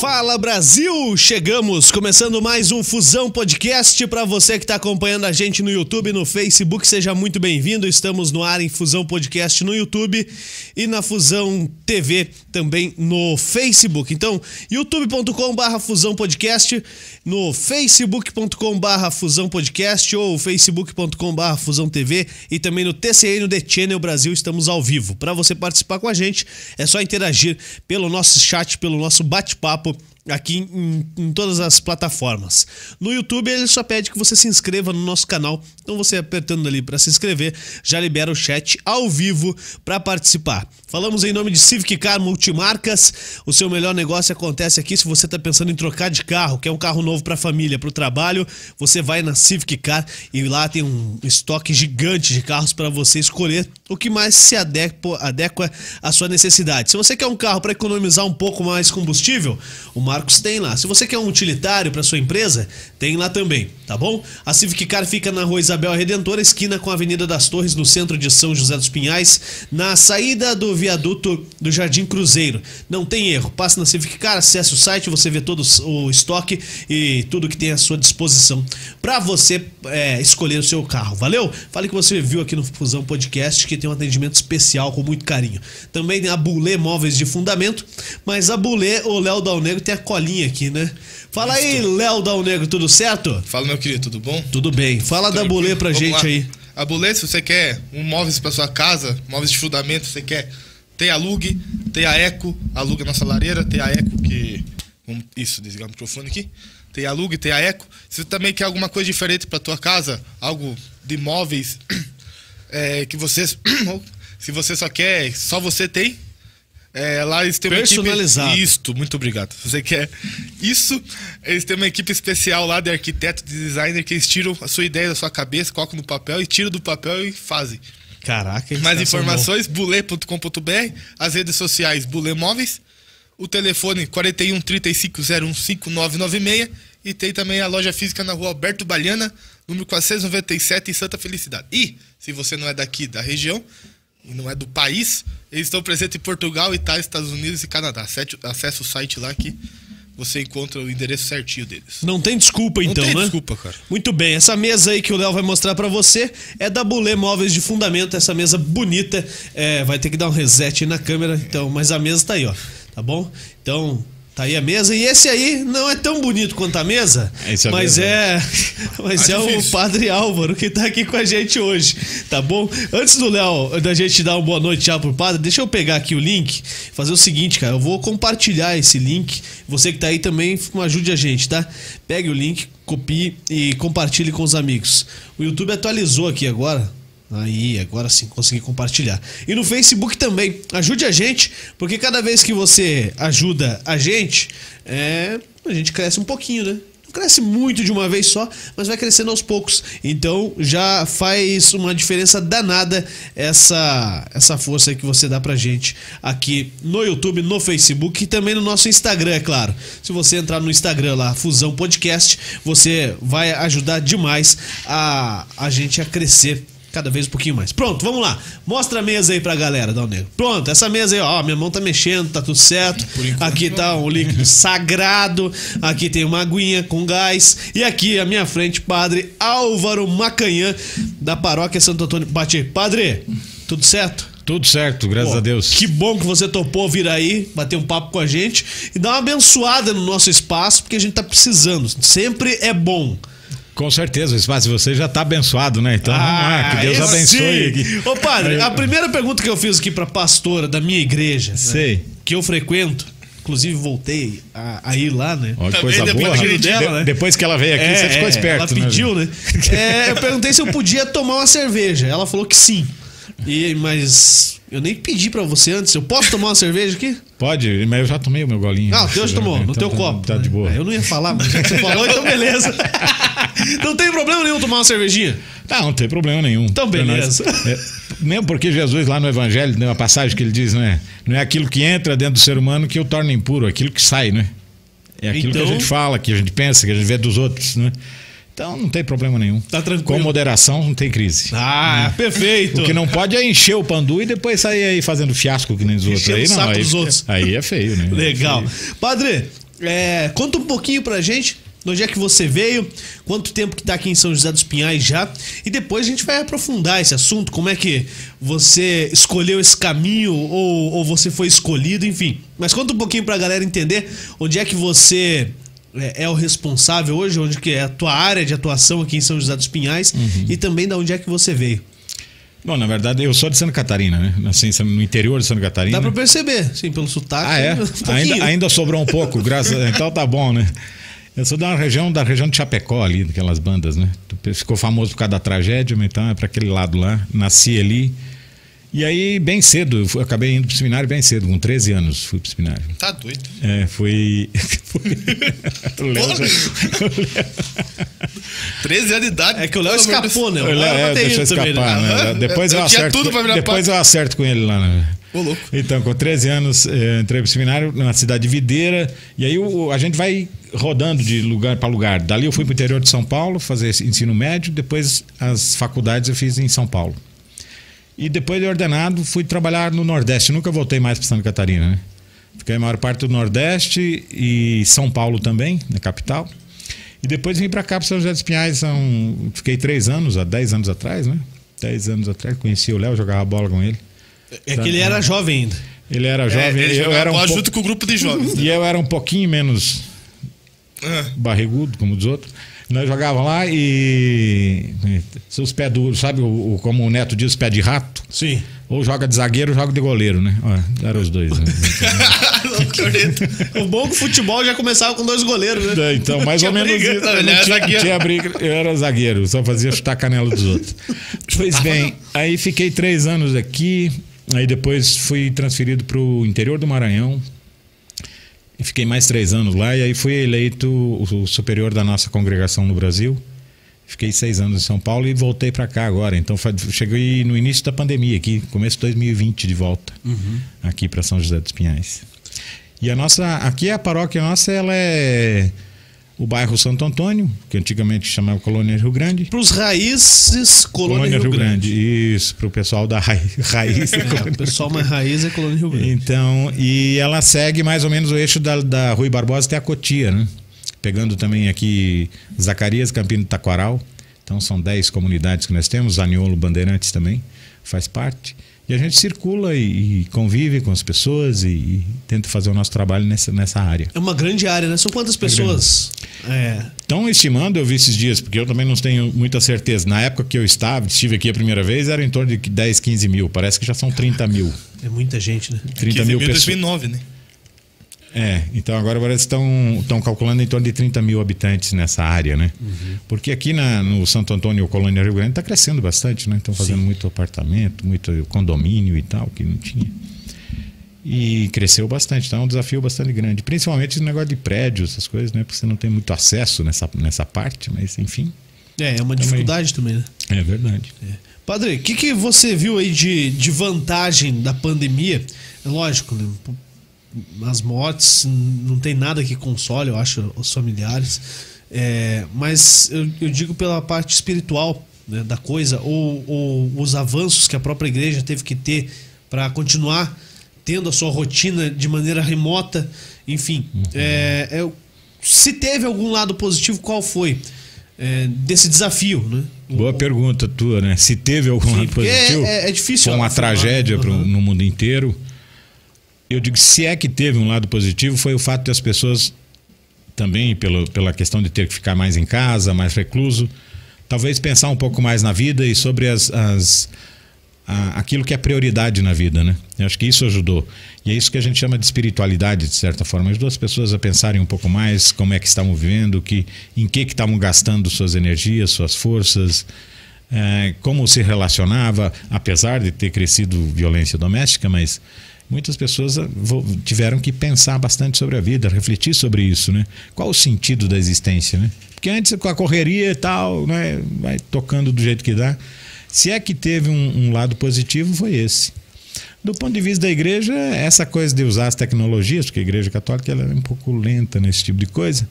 Fala Brasil! Chegamos, começando mais um Fusão Podcast para você que está acompanhando a gente no YouTube, no Facebook, seja muito bem-vindo. Estamos no ar em Fusão Podcast no YouTube e na Fusão TV também no Facebook. Então, youtube.com/barra Fusão Podcast, no facebook.com/barra Fusão Podcast ou facebook.com/barra Fusão TV e também no TCN The Channel Brasil estamos ao vivo. Para você participar com a gente, é só interagir pelo nosso chat, pelo nosso bate-papo papo aqui em, em, todas as plataformas. No YouTube ele só pede que você se inscreva no nosso canal. Então você apertando ali para se inscrever, já libera o chat ao vivo para participar. Falamos em nome de Civic Car Multimarcas. O seu melhor negócio acontece aqui se você está pensando em trocar de carro, quer um carro novo para a família, para o trabalho, você vai na Civic Car e lá tem um estoque gigante de carros para você escolher o que mais se adequa, adequa à sua necessidade. Se você quer um carro para economizar um pouco mais combustível, o Marcos tem lá. Se você quer um utilitário para sua empresa, tem lá também, tá bom? A Civic Car fica na Rua Isabel Redentora, esquina com a Avenida das Torres, no centro de São José dos Pinhais, na saída do viaduto do Jardim Cruzeiro. Não tem erro. Passe na Civic Car, acesse o site, você vê todo o estoque e tudo que tem à sua disposição para você é, escolher o seu carro. Valeu? Fale que você viu aqui no Fusão Podcast que tem um atendimento especial com muito carinho. Também tem a Bulê Móveis de Fundamento, mas a Bulê, o Léo Dal Negro tem a colinha aqui, né? Fala aí, Léo Dal Negro, tudo certo? Fala, meu querido, tudo bom? Tudo bem. Fala da Bulê pra Vamos gente lá. aí. A Bulê, se você quer um móveis para sua casa, móveis de fundamento, você quer tem a Lug, tem a Eco, a Lug é nossa lareira, tem a Eco que isso, desligar o microfone aqui. Tem a Lug, tem a Eco. Se você também quer alguma coisa diferente para tua casa, algo de móveis é, que você se você só quer, só você tem, é, lá eles têm uma equipe. Isto, muito obrigado. Se você quer isso, eles têm uma equipe especial lá de arquiteto, de designer, que eles tiram a sua ideia da sua cabeça, colocam no papel e tiram do papel e fazem. Caraca, Mais tá- informações, bule.com.br, as redes sociais Bule Móveis, o telefone 41 35 01 5996 e tem também a loja física na rua Alberto Baliana, número 497 em Santa Felicidade. E, se você não é daqui da região e não é do país, eles estão presentes em Portugal, Itália, Estados Unidos e Canadá. Acesse, o site lá que você encontra o endereço certinho deles. Não tem desculpa então, tem né? desculpa, cara. Muito bem, essa mesa aí que o Léo vai mostrar pra você é da Bulê Móveis de Fundamento, essa mesa bonita. É, vai ter que dar um reset aí na câmera, então, mas a mesa tá aí, ó. Tá bom? Então, tá aí a mesa. E esse aí não é tão bonito quanto a mesa, é mas é, mas Tá é o. Padre Álvaro que tá aqui com a gente hoje, tá bom? Antes do Léo, da gente dar uma boa noite já pro Padre, deixa eu pegar aqui o link, fazer o seguinte, cara, eu vou compartilhar esse link. Você que tá aí também, ajude a gente, tá? Pegue o link, copie e compartilhe com os amigos. O YouTube atualizou aqui agora. Aí, agora sim, consegui compartilhar. E no Facebook também. Ajude a gente, porque cada vez que você ajuda a gente, é, a gente cresce um pouquinho, né? Não cresce muito de uma vez só, mas vai crescendo aos poucos. Então já faz uma diferença danada essa essa força que você dá pra gente aqui no YouTube, no Facebook e também no nosso Instagram, é claro. Se você entrar no Instagram lá, Fusão Podcast, você vai ajudar demais a, a gente a crescer cada vez um pouquinho mais. Pronto, vamos lá. Mostra a mesa aí pra galera, Dal Negro. Pronto, essa mesa aí, ó, minha mão tá mexendo, tá tudo certo. Aqui tá um líquido sagrado, aqui tem uma aguinha com gás e aqui à minha frente, Padre Álvaro Macanhã da Paróquia Santo Antônio. Bate aí. Padre, tudo certo? Tudo certo, graças Pô, a Deus. Que bom que você topou vir aí, bater um papo com a gente e dar uma abençoada no nosso espaço, porque a gente tá precisando. Sempre é bom. Com certeza, o espaço de vocês já tá abençoado, né? Então vamos lá, que Deus abençoe Ah, sim. aqui. Ô padre, a primeira pergunta que eu fiz aqui pra pastora da minha igreja, né, que eu frequento, inclusive voltei a, a ir lá, né? Ó, coisa depois boa. rapaz. dela, De- né? Depois que ela veio aqui, você ficou esperto. Ela pediu, né? É, eu perguntei se eu podia tomar uma cerveja. Ela falou que sim. E, mas eu nem pedi pra você antes. Eu posso tomar uma cerveja aqui? Pode, mas eu já tomei o meu golinho. Ah, o teu já tomou, no Então teu tá- copo. Tá de boa. Eu não ia falar, mas já que você falou, então beleza. Não tem problema nenhum tomar uma cervejinha. Não, não tem problema nenhum. Então, beleza. nós. É, mesmo porque Jesus lá no Evangelho tem uma passagem que ele diz, né? Não é aquilo que entra dentro do ser humano que o torna impuro, é aquilo que sai, né? É aquilo Então- que a gente fala, que a gente pensa, que a gente vê dos outros, né? Então não tem problema nenhum. Tá tranquilo. Com moderação não tem crise. Ah, perfeito. O que não pode é encher o pandu e depois sair aí fazendo fiasco que nem os outros. Aí o não, saco aí, dos outros. aí é feio, né? Legal. É feio. Padre, É, conta um pouquinho pra gente de onde é que você veio, quanto tempo que tá aqui em São José dos Pinhais já, e depois a gente vai aprofundar esse assunto, como é que você escolheu esse caminho ou, ou você foi escolhido, enfim. Mas conta um pouquinho pra galera entender onde é que você é, é o responsável hoje, onde que é a tua área de atuação aqui em São José dos Pinhais e também da onde é que você veio. Bom, na verdade, eu sou de Santa Catarina, né? Nasci em- no interior de Santa Catarina. Dá pra perceber, sim, pelo sotaque. Ah, é? um ainda, ainda sobrou um pouco, graças a Então tá bom, né? Eu sou da região, da região de Chapecó ali, daquelas bandas, né? Ficou famoso por causa da tragédia, mas então é para aquele lado lá. Nasci ali. E aí, bem cedo, eu acabei indo pro seminário bem cedo, com 13 anos fui pro seminário. Tá doido. É, fui. fui... o Léo já- 13 anos de idade. É que o Léo escapou, né? o Léo, é, eu ido também, escapar, né? né? Depois eu, Eu tinha acerto, tudo pra virar depois eu acerto com ele lá, né? Então, com 13 anos, eh, entrei pro seminário na cidade de Videira. E aí o- a gente vai rodando de lugar para lugar. Dali eu fui pro interior de São Paulo fazer ensino médio. Depois as faculdades eu fiz em São Paulo. E depois de ordenado, fui trabalhar no Nordeste. Nunca voltei mais para Santa Catarina, né? Fiquei a maior parte do Nordeste e São Paulo também, na capital. E depois vim para cá, para São José dos Pinhais. São... Fiquei três anos, há dez anos atrás, né? Dez anos atrás, conheci o Léo, jogava bola com ele. É que ele era jovem ainda. Ele era É, jovem, ele eu jogava era um pouco... junto com o grupo de jovens. E eu era um pouquinho menos Ah, barrigudo, como os outros. Nós jogávamos lá e. Os pés duros, sabe o, o- como o Neto diz, os pés de rato? Sim. Ou joga de zagueiro ou joga de goleiro, né? Ó, eram os dois. Né? O bom é que o futebol já começava com dois goleiros, né? Então, mais ou menos briga, isso. não, tinha, tinha briga, eu era zagueiro, só fazia chutar a canela dos outros. Pois bem, aí fiquei três anos aqui, aí depois fui transferido para o interior do Maranhão. E fiquei mais três anos lá, e aí fui eleito o superior da nossa congregação no Brasil. Fiquei seis anos em São Paulo e voltei para cá agora. Então cheguei no início da pandemia aqui, começo de 2020 de volta, aqui para São José dos Pinhais. E a nossa, aqui a paróquia nossa, ela é o bairro Santo Antônio, que antigamente chamava Colônia Rio Grande. Pros raízes, Colônia, Rio, Grande. Isso, para o pessoal da rai- raiz. É, o pessoal mais raiz é Colônia Rio Grande. Então, e ela segue mais ou menos o eixo da, da Rui Barbosa até a Cotia, né? Pegando também aqui Zacarias, Campino do Taquaral. Então são 10 comunidades que nós temos, Aniolo Bandeirantes também faz parte. E a gente circula e, e convive com as pessoas e, e tenta fazer o nosso trabalho nessa, nessa área. É uma grande área, né? São quantas pessoas? É. Então, estimando, eu vi esses dias, porque eu também não tenho muita certeza. Na época que eu estava, estive aqui a primeira vez, era em torno de 10, 15 mil. Parece que já são 30 mil. É muita gente, né? 30 mil pessoas. 2009, né? É, então agora parece que estão, estão calculando em torno de 30 mil habitantes nessa área, né? Porque aqui na, no Santo Antônio, Colônia Rio Grande, está crescendo bastante, né? Estão fazendo muito apartamento, muito condomínio e tal, que não tinha. E cresceu bastante, então é um desafio bastante grande. Principalmente esse negócio de prédios, essas coisas, né? Porque você não tem muito acesso nessa, nessa parte, mas enfim, É, é uma dificuldade também, né? é verdade. Padre, o que, que você viu aí de, de vantagem da pandemia? É lógico, né? As mortes, não tem nada que console, eu acho, os familiares. É, mas eu, eu digo pela parte espiritual né, da coisa, ou, ou os avanços que a própria igreja teve que ter para continuar tendo a sua rotina de maneira remota. Enfim, é, é, se teve algum lado positivo, qual foi? É, desse desafio, né? Boa pergunta tua, né? Se teve algum Sim, lado porque positivo. é- é difícil Foi uma afirmar. tragédia pro- Uhum. no mundo inteiro. Eu digo, se é que teve um lado positivo, foi o fato de as pessoas também, pelo, pela questão de ter que ficar mais em casa, mais recluso, talvez pensar um pouco mais na vida e sobre as, as- a- aquilo que é prioridade na vida, né? Eu acho que isso ajudou. E é isso que a gente chama de espiritualidade, de certa forma. Ajudou as pessoas a pensarem um pouco mais como é que estavam vivendo, que, em que estavam gastando suas energias, suas forças, eh, como se relacionava, apesar de ter crescido violência doméstica, mas muitas pessoas vo- tiveram que pensar bastante sobre a vida, refletir sobre isso, né? Qual o sentido da existência, né? Porque antes com a correria e tal, né, vai tocando do jeito que dá. Se é que teve um, um lado positivo, foi esse. Do ponto de vista da igreja, essa coisa de usar as tecnologias, porque a igreja católica ela é um pouco lenta nesse tipo de coisa,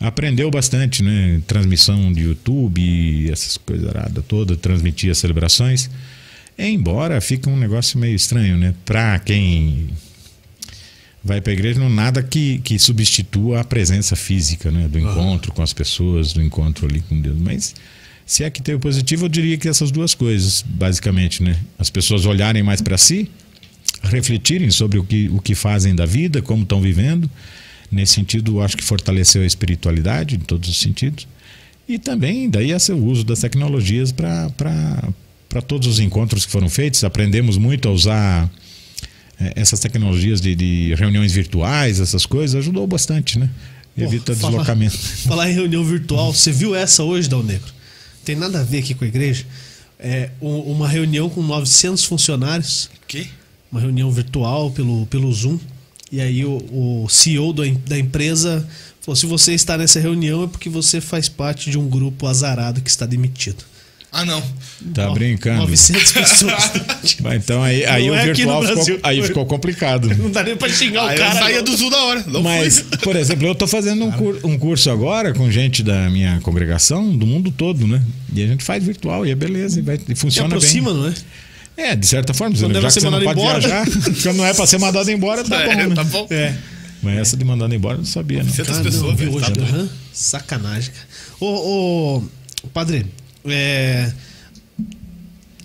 aprendeu bastante, né? Transmissão de YouTube, essas coisas aradas toda, transmitir as celebrações. Embora fica um negócio meio estranho, né? Para quem vai para a igreja, não nada que, que substitua a presença física, né? Do encontro com as pessoas, do encontro ali com Deus. Mas se é que tem o positivo, eu diria que essas duas coisas, basicamente, né? As pessoas olharem mais para si, refletirem sobre o que, o que fazem da vida, como estão vivendo. Nesse sentido, acho que fortaleceu a espiritualidade em todos os sentidos. E também, daí, esse uso das tecnologias para todos os encontros que foram feitos. Aprendemos muito a usar é, essas tecnologias de, de, reuniões virtuais, essas coisas, ajudou bastante, né? Evita Pô, deslocamento. Falar em reunião virtual, você viu essa hoje, Dal Negro? Tem nada a ver aqui com a igreja. É uma reunião com 900 funcionários. Que? Uma reunião virtual pelo, pelo Zoom. E aí o, o CEO do, da empresa falou: se você está nessa reunião é porque você faz parte de um grupo azarado que está demitido. Ah, não. Tá brincando. 900 pessoas. então aí, aí o é virtual ficou, aí ficou complicado. Não dá nem pra xingar aí o cara. saía do Zoom da hora. Mas, foi. por exemplo, eu tô fazendo um, cur, um, curso agora com gente da minha congregação, do mundo todo, né? E a gente faz virtual e é beleza, e, vai, e funciona e aproxima, bem. não é? É, de certa forma, quando já que você não pode embora. viajar, quando não é pra ser mandado embora, tá é, bom. Né? Tá bom. É. Mas essa de mandando embora eu não sabia, não. Cara, pessoas, viu hoje. Tá uhum. Sacanagem. Ô, ô, padre, é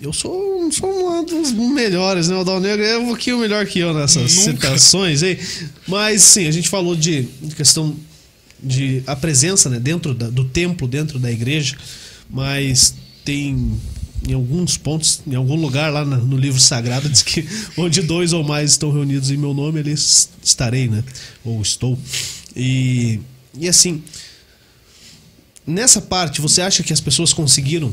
eu sou, sou um dos melhores, né? O Dal Negro é um pouquinho melhor que eu nessas Nunca. citações aí. Mas sim, a gente falou de questão de a presença né, dentro da, do templo, dentro da igreja, mas tem em alguns pontos, em algum lugar lá no livro sagrado, diz que onde dois ou mais estão reunidos em meu nome, ali estarei, né? Ou estou. E, e assim, nessa parte, você acha que as pessoas conseguiram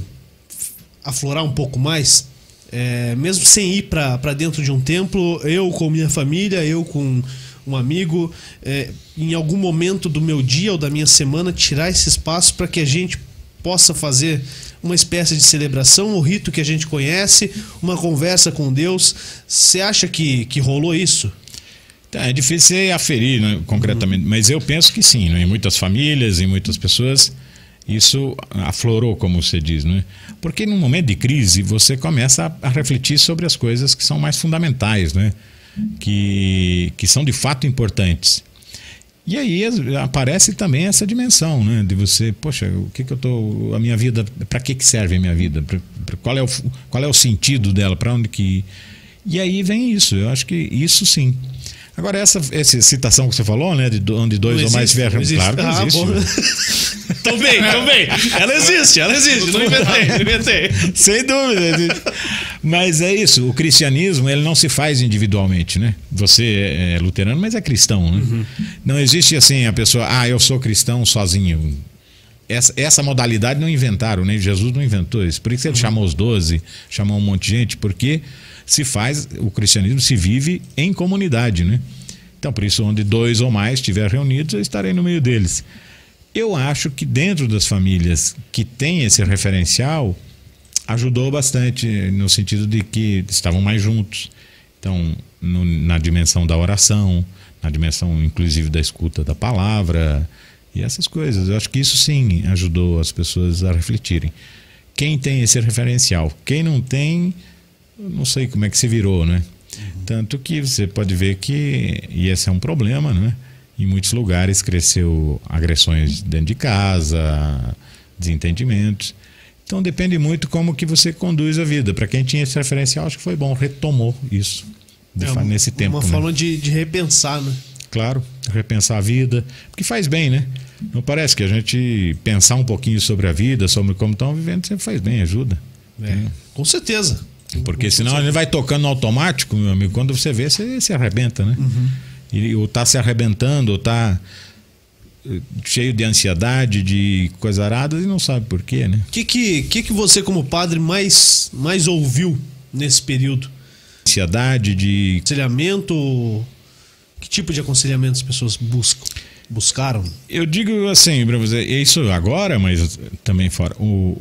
aflorar um pouco mais, é, mesmo sem ir para dentro de um templo, eu com minha família, eu com um amigo, é, em algum momento do meu dia ou da minha semana, tirar esse espaço para que a gente possa fazer uma espécie de celebração, o rito que a gente conhece, uma conversa com Deus. Você acha que, que rolou isso? Tá, é difícil aferir né, concretamente, uhum. mas eu penso que sim. Né? Em muitas famílias, em muitas pessoas, isso aflorou, como você diz, né? Porque num momento de crise você começa a, a refletir sobre as coisas que são mais fundamentais, né? Que, que são de fato importantes. E aí aparece também essa dimensão, né? De você, poxa, o que, que eu tô, a minha vida, para que que serve a minha vida? Pra, pra, qual é o qual é o sentido dela? Para onde que? E aí vem isso. Eu acho que isso sim. Agora, essa, essa citação que você falou, né? De onde dois não ou mais tiveram. Claro que ah, existe. tô bem, bem. Ela existe, ela existe. Não inventei, não inventei. Sem dúvida. Mas é isso. O cristianismo, ele não se faz individualmente, né? Você é, é luterano, mas é cristão, né? Uhum. Não existe assim a pessoa, ah, eu sou cristão sozinho. Essa, essa modalidade não inventaram, né? Jesus não inventou isso. Por isso ele uhum. chamou os doze, chamou um monte de gente, porque se faz, o cristianismo se vive em comunidade, né? Então, por isso, onde dois ou mais estiver reunidos, eu estarei no meio deles. Eu acho que dentro das famílias que têm esse referencial, ajudou bastante no sentido de que estavam mais juntos. Então, no, na dimensão da oração, na dimensão inclusive da escuta da palavra e essas coisas. Eu acho que isso sim ajudou as pessoas a refletirem. Quem tem esse referencial? Quem não tem, não sei como é que se virou, né? Uhum. Tanto que você pode ver que, e esse é um problema, né? Em muitos lugares cresceu agressões dentro de casa, desentendimentos. Então depende muito como que você conduz a vida. Para quem tinha esse referencial, acho que foi bom, retomou isso é, nesse tempo. Uma né? forma de, de repensar, né? Claro, repensar a vida, porque faz bem, né? Não parece que a gente pensar um pouquinho sobre a vida, sobre como estão vivendo, sempre faz bem, ajuda. É, com certeza. Porque senão ele vai tocando automático, meu amigo. Quando você vê, você se arrebenta, né? Uhum. E, ou tá se arrebentando, ou tá eh, cheio de ansiedade, de coisa arada e não sabe por quê, né? O que, que, que, que você, como padre, mais, mais ouviu nesse período? Ansiedade de. Aconselhamento. Que tipo de aconselhamento as pessoas buscam? Buscaram? Eu digo assim, para você, isso agora, mas também fora. O,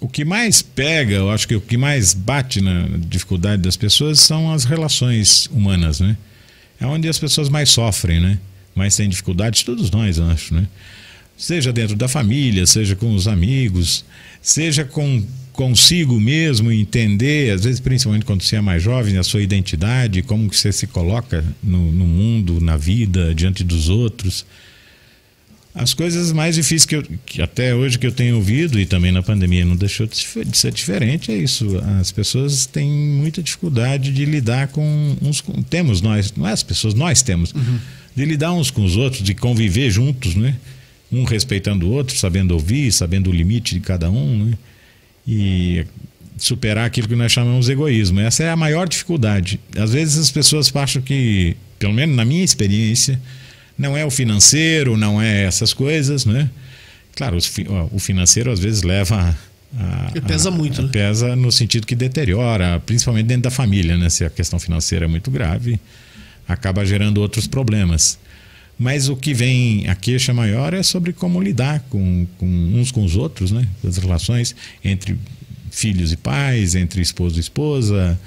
o que mais pega, eu acho que o que mais bate na dificuldade das pessoas são as relações humanas, né? É onde as pessoas mais sofrem, né? Mais têm dificuldades, todos nós, acho, né? Seja dentro da família, seja com os amigos, seja com consigo mesmo entender, às vezes principalmente quando você é mais jovem, a sua identidade, como que você se coloca no, no mundo, na vida, diante dos outros. As coisas mais difíceis que, eu, que até hoje que eu tenho ouvido e também na pandemia não deixou de ser diferente é isso. As pessoas têm muita dificuldade de lidar com uns com, temos nós, não é as pessoas, nós temos uhum. de lidar uns com os outros, de conviver juntos, né? Um respeitando o outro, sabendo ouvir, sabendo o limite de cada um, né? E superar aquilo que nós chamamos de egoísmo. Essa é a maior dificuldade. Às vezes as pessoas acham que, pelo menos na minha experiência, não é o financeiro, não é essas coisas, né? Claro, o financeiro às vezes leva a, pesa muito, a, né? Pesa no sentido que deteriora, principalmente dentro da família, né? Se a questão financeira é muito grave, acaba gerando outros problemas. Mas o que vem, a queixa maior é sobre como lidar com, com uns com os outros, né? As relações entre filhos e pais, entre esposo e esposa,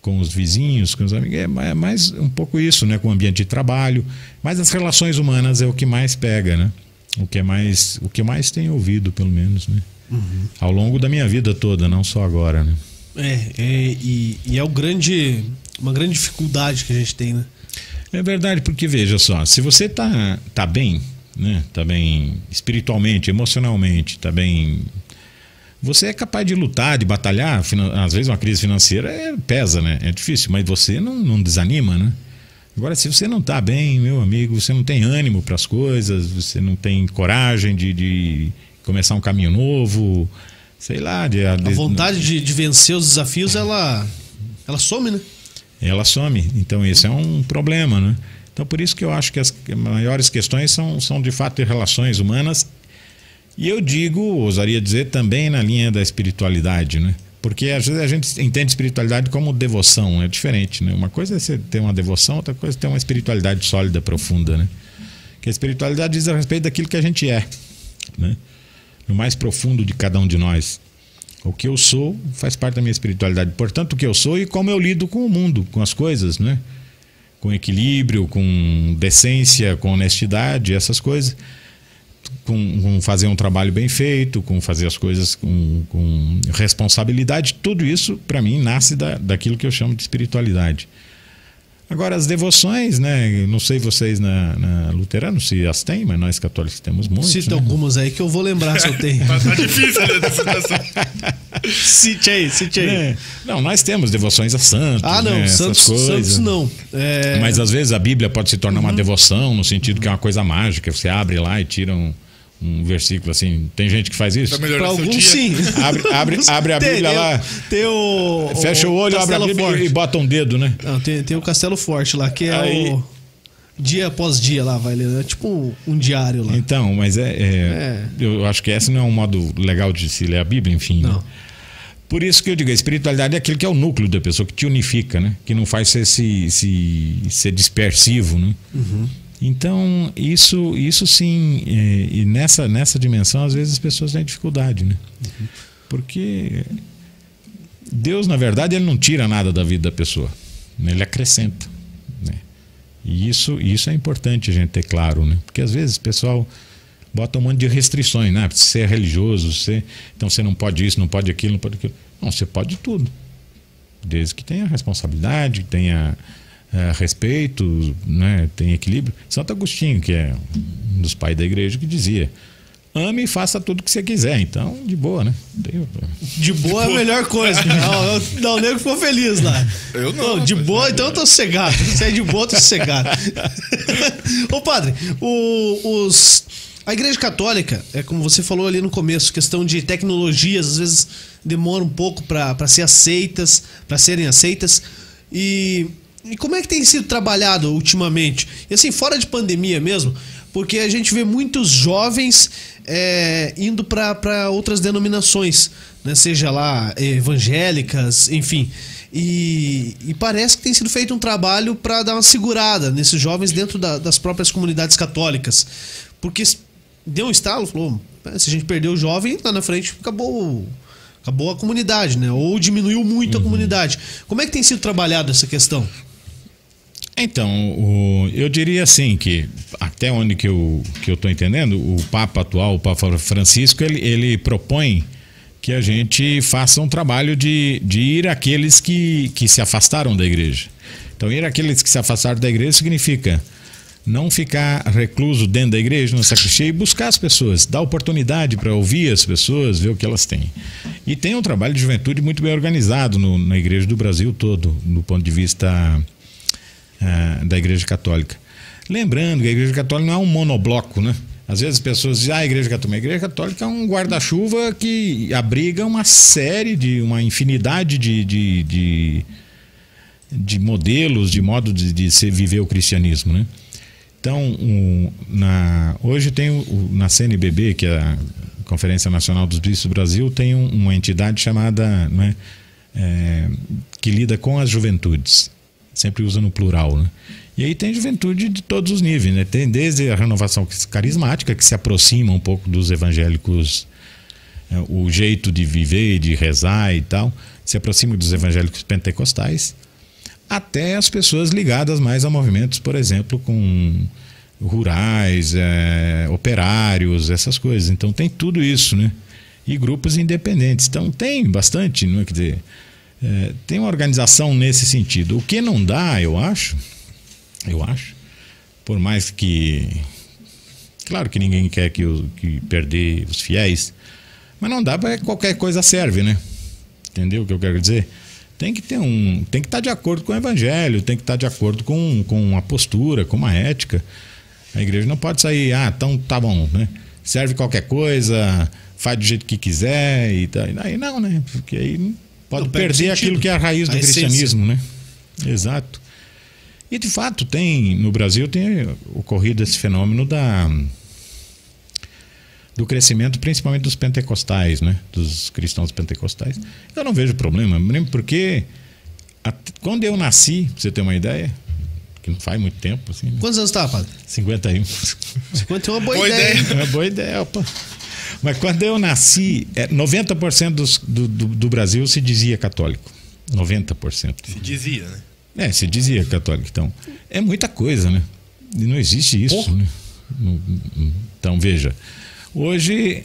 com os vizinhos, com os amigos. É, é mais um pouco isso, né? Com o ambiente de trabalho. Mas as relações humanas é o que mais pega, né? O que é mais, o que mais tenho ouvido, pelo menos, né? Uhum. Ao longo da minha vida toda, não só agora, né? É, é e, e, é o grande, uma grande dificuldade que a gente tem, né? É verdade, porque veja só, se você tá, tá bem, né? Tá bem espiritualmente, emocionalmente, tá bem você é capaz de lutar, de batalhar. Às vezes uma crise financeira é, pesa, né? É difícil, mas você não, não desanima, né? Agora, se você não está bem, meu amigo, você não tem ânimo para as coisas, você não tem coragem de, de, começar um caminho novo, sei lá. De, a vontade de, de, vencer os desafios, ela, ela some, né? Ela some. Então, isso é um problema, né? Então, por isso que eu acho que as maiores questões são, são de fato de relações humanas e eu digo, ousaria dizer, também na linha da espiritualidade, né? Porque às vezes a gente entende espiritualidade como devoção, é diferente, né? Uma coisa é você ter uma devoção, outra coisa é ter uma espiritualidade sólida, profunda, né? Que a espiritualidade diz a respeito daquilo que a gente é, né? No mais profundo de cada um de nós. O que eu sou faz parte da minha espiritualidade. Portanto, o que eu sou e como eu lido com o mundo, com as coisas, né? Com equilíbrio, com decência, com honestidade, essas coisas com, com, fazer um trabalho bem feito, com fazer as coisas com, com responsabilidade, tudo isso, para mim, nasce da, daquilo que eu chamo de espiritualidade. Agora, as devoções, né? Não sei vocês na, na Luterano se as têm, mas nós católicos temos muitas. Cita né? algumas aí que eu vou lembrar se eu tenho. tá, tá difícil, né? cite aí, cite aí. É. Não, nós temos devoções a santos. Ah, não, né? santos, santos não. É... Mas às vezes a Bíblia pode se tornar uhum. uma devoção, no sentido que é uma coisa mágica. Você abre lá e tira um um versículo assim. Tem gente que faz isso? Para alguns, sim. Abre, abre, abre a Bíblia tem, lá. Tem o. Fecha o, olho, abre a Bíblia Forte. e bota um dedo, né? Não, tem, tem o Castelo Forte lá, que é Aí... o. Dia após dia lá, vai ler. É tipo um, um diário lá. Então, mas é, é, é, Eu acho que esse não é um modo legal de se ler a Bíblia, enfim. Não. Né? Por isso que eu digo, a espiritualidade é aquilo que é o núcleo da pessoa, que te unifica, né? Que não faz você se, se, ser dispersivo, né? Uhum. Então, isso, isso sim, e, e, nessa, nessa dimensão, às vezes as pessoas têm dificuldade, né? Porque Deus, na verdade, ele não tira nada da vida da pessoa, né? ele acrescenta. Né? E isso, isso é importante a gente ter claro, né? Porque às vezes o pessoal bota um monte de restrições, né? Você é religioso, você, então você não pode isso, não pode aquilo, não pode aquilo. Não, você pode tudo. Desde que tenha responsabilidade, tenha é, respeito, né, tem equilíbrio. Santo Agostinho, que é um dos pais da igreja, que dizia: ame e faça tudo o que você quiser. Então, de boa, né? De boa é a melhor coisa. não, não, o nego ficou feliz lá. Eu não. não de boa, então eu tô sossegado. Se é de boa, eu tô sossegado. Ô, padre, o, os. A Igreja Católica, é como você falou ali no começo, questão de tecnologias, às vezes demora um pouco para ser aceitas, para serem aceitas. E e como é que tem sido trabalhado ultimamente? E assim, fora de pandemia mesmo, porque a gente vê muitos jovens é, indo para outras denominações, né? seja lá evangélicas, enfim. E, e, parece que tem sido feito um trabalho para dar uma segurada nesses jovens dentro da, das próprias comunidades católicas. Porque deu um estalo, falou: se a gente perder o jovem, lá na frente acabou acabou a comunidade, né? Ou diminuiu muito uhum. a comunidade. Como é que tem sido trabalhado essa questão? Então, o, eu diria assim que até onde que eu que eu estou entendendo, o Papa atual, o Papa Francisco, ele, ele propõe que a gente faça um trabalho de, de ir àqueles que, que se afastaram da igreja. Então, ir àqueles que se afastaram da igreja significa não ficar recluso dentro da igreja, na sacristia, e buscar as pessoas, dar oportunidade para ouvir as pessoas, ver o que elas têm. E tem um trabalho de juventude muito bem organizado no, na igreja do Brasil todo, do ponto de vista uh, da igreja católica. Lembrando que a igreja católica não é um monobloco, né? Às vezes as pessoas dizem, ah, a igreja católica. A igreja católica é um guarda-chuva que abriga uma série de, uma infinidade de, de, de, de modelos, de modo de, de se viver o cristianismo, né? Então, um, na, hoje tem o, na CNBB, que é a Conferência Nacional dos Bispos do Brasil, tem um, uma entidade chamada, né, é, que lida com as juventudes. Sempre usa no plural, né? E aí tem juventude de todos os níveis, né? Tem desde a renovação carismática, que se aproxima um pouco dos evangélicos, é, o jeito de viver, de rezar e tal, se aproxima dos evangélicos pentecostais até as pessoas ligadas mais a movimentos, por exemplo, com rurais, é, operários, essas coisas. Então tem tudo isso, né? E grupos independentes. Então tem bastante, não é? Quer dizer, é, tem uma organização nesse sentido. O que não dá, eu acho, eu acho, por mais que. Claro que ninguém quer que, que perder os fiéis, mas não dá para qualquer coisa serve, né? Entendeu o que eu quero dizer? tem que ter um. tem que estar de acordo com o evangelho, tem que estar de acordo com, com a postura, com uma ética. A igreja não pode sair, ah, então tá bom, né? Serve qualquer coisa, faz do jeito que quiser e tá. Aí não, né? Porque aí pode não, perder aquilo que é a raiz do a cristianismo, né? Exato. E de fato tem, no Brasil tem ocorrido esse fenômeno da do crescimento, principalmente dos pentecostais, né? dos cristãos pentecostais. Eu não vejo problema, nem porque quando eu nasci, pra você ter uma ideia, que não faz muito tempo. Assim, né? Quantos anos está, padre? 51. 51 é uma boa, boa ideia. ideia. É uma boa ideia, opa. Mas quando eu nasci, 90% dos, do, do, do Brasil se dizia católico. 90%. Se dizia, né? É, se dizia católico. Então, é muita coisa, né? E não existe isso. Né? Então, veja. Hoje,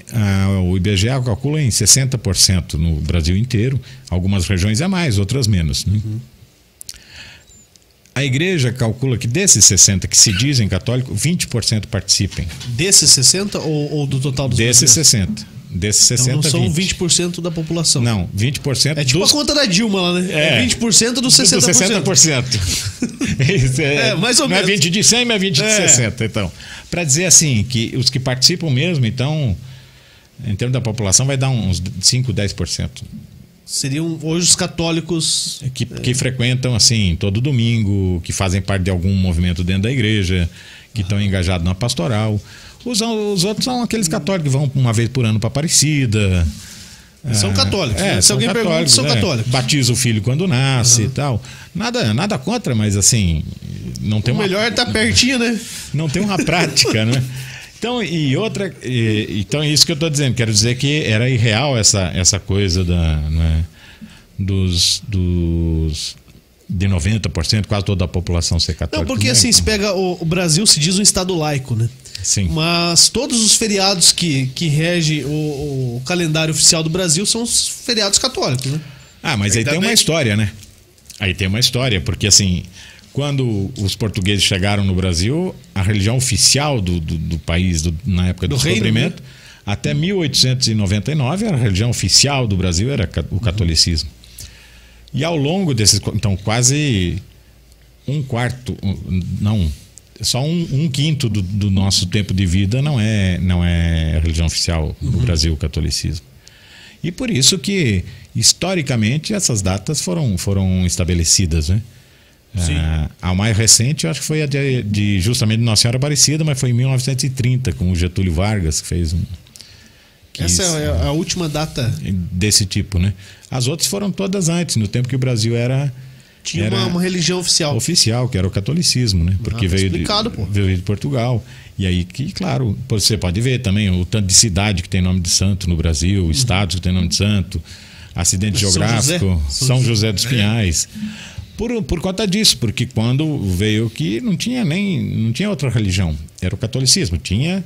o IBGE calcula em 60% no Brasil inteiro. Algumas regiões é mais, outras menos. Né? Uhum. A igreja calcula que desses 60 que se dizem católicos, 20% participem. Desses 60 ou, ou do total dos Desses 60. Desses 60, então não são 20. 20% da população. Não, 20%. É tipo dos... a conta da Dilma lá, né? É, é 20% dos 60%. Do 60%. é, é, mais ou não menos. Não é 20 de 100, mas é 20 de é. 60. Então, para dizer assim, que os que participam mesmo, então, em termos da população, vai dar uns 5, 10%. Seriam hoje os católicos. Que, que frequentam, assim, todo domingo, que fazem parte de algum movimento dentro da igreja, que estão engajados na pastoral. Os, os outros são aqueles católicos que vão uma vez por ano para Aparecida. São católicos. É, né? Se alguém pergunta, são é, católicos. Batiza o filho quando nasce uhum. e tal. Nada, nada contra, mas assim, não tem o uma. melhor é tá pertinho, né? Não tem uma prática, né? Então, e outra. E, então, é isso que eu estou dizendo. Quero dizer que era irreal essa, essa coisa da, né, dos, dos de 90%, quase toda a população ser católica. Não, porque assim, se pega o, o, Brasil se diz um estado laico, né? Sim. Mas todos os feriados que, que rege o, o calendário oficial do Brasil são os feriados católicos, né? Ah, mas aí, aí tem uma história, né? Aí tem uma história, porque assim, quando os portugueses chegaram no Brasil, a religião oficial do, do, do país, do, na época do, do descobrimento, reino, né? até 1899, a religião oficial do Brasil era o catolicismo. E ao longo desses. Então, quase um quarto. Não. Só um, um quinto do, do, nosso tempo de vida não é, não é a religião oficial no uhum. Brasil, o catolicismo. E por isso que, historicamente, essas datas foram, foram estabelecidas. Né? Ah, a mais recente, eu acho que foi a de, de, justamente Nossa Senhora Aparecida, mas foi em 1930, com o Getúlio Vargas, que fez um. Essa é a última data. Desse tipo, né? As outras foram todas antes, no tempo que o Brasil era. Tinha era uma, uma, religião oficial. Oficial, que era o catolicismo, né? Porque ah, tá veio, de, veio de Portugal. E aí que, claro, você pode ver também o tanto de cidade que tem nome de santo no Brasil, uhum. estados que tem nome de santo, acidente São geográfico, José. São José dos Pinhais. Por, por conta disso, porque quando veio que não tinha nem não tinha outra religião, era o catolicismo. Tinha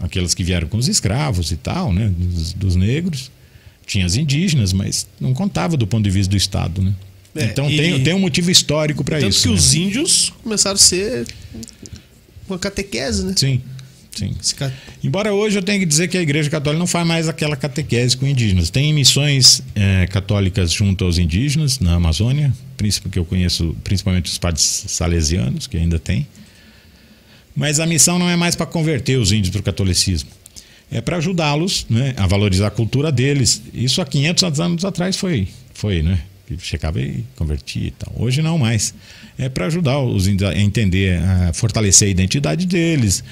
aqueles que vieram com os escravos e tal, né, dos, dos negros. Tinha as indígenas, mas não contava do ponto de vista do Estado, né? É, então e- tem, tem um motivo histórico para Tanto isso. que né? os índios começaram a ser uma catequese, né? Sim, sim. Embora hoje eu tenha que dizer que a Igreja Católica não faz mais aquela catequese com indígenas. Tem missões eh, católicas junto aos indígenas na Amazônia, que eu conheço, principalmente os padres salesianos, que ainda tem. Mas a missão não é mais para converter os índios para o catolicismo. É para ajudá-los né, a valorizar a cultura deles. Isso há 500 anos atrás foi, foi né? Que chegava e convertia e tal. Hoje não mais. É para ajudar os índios a entender, a fortalecer a identidade deles,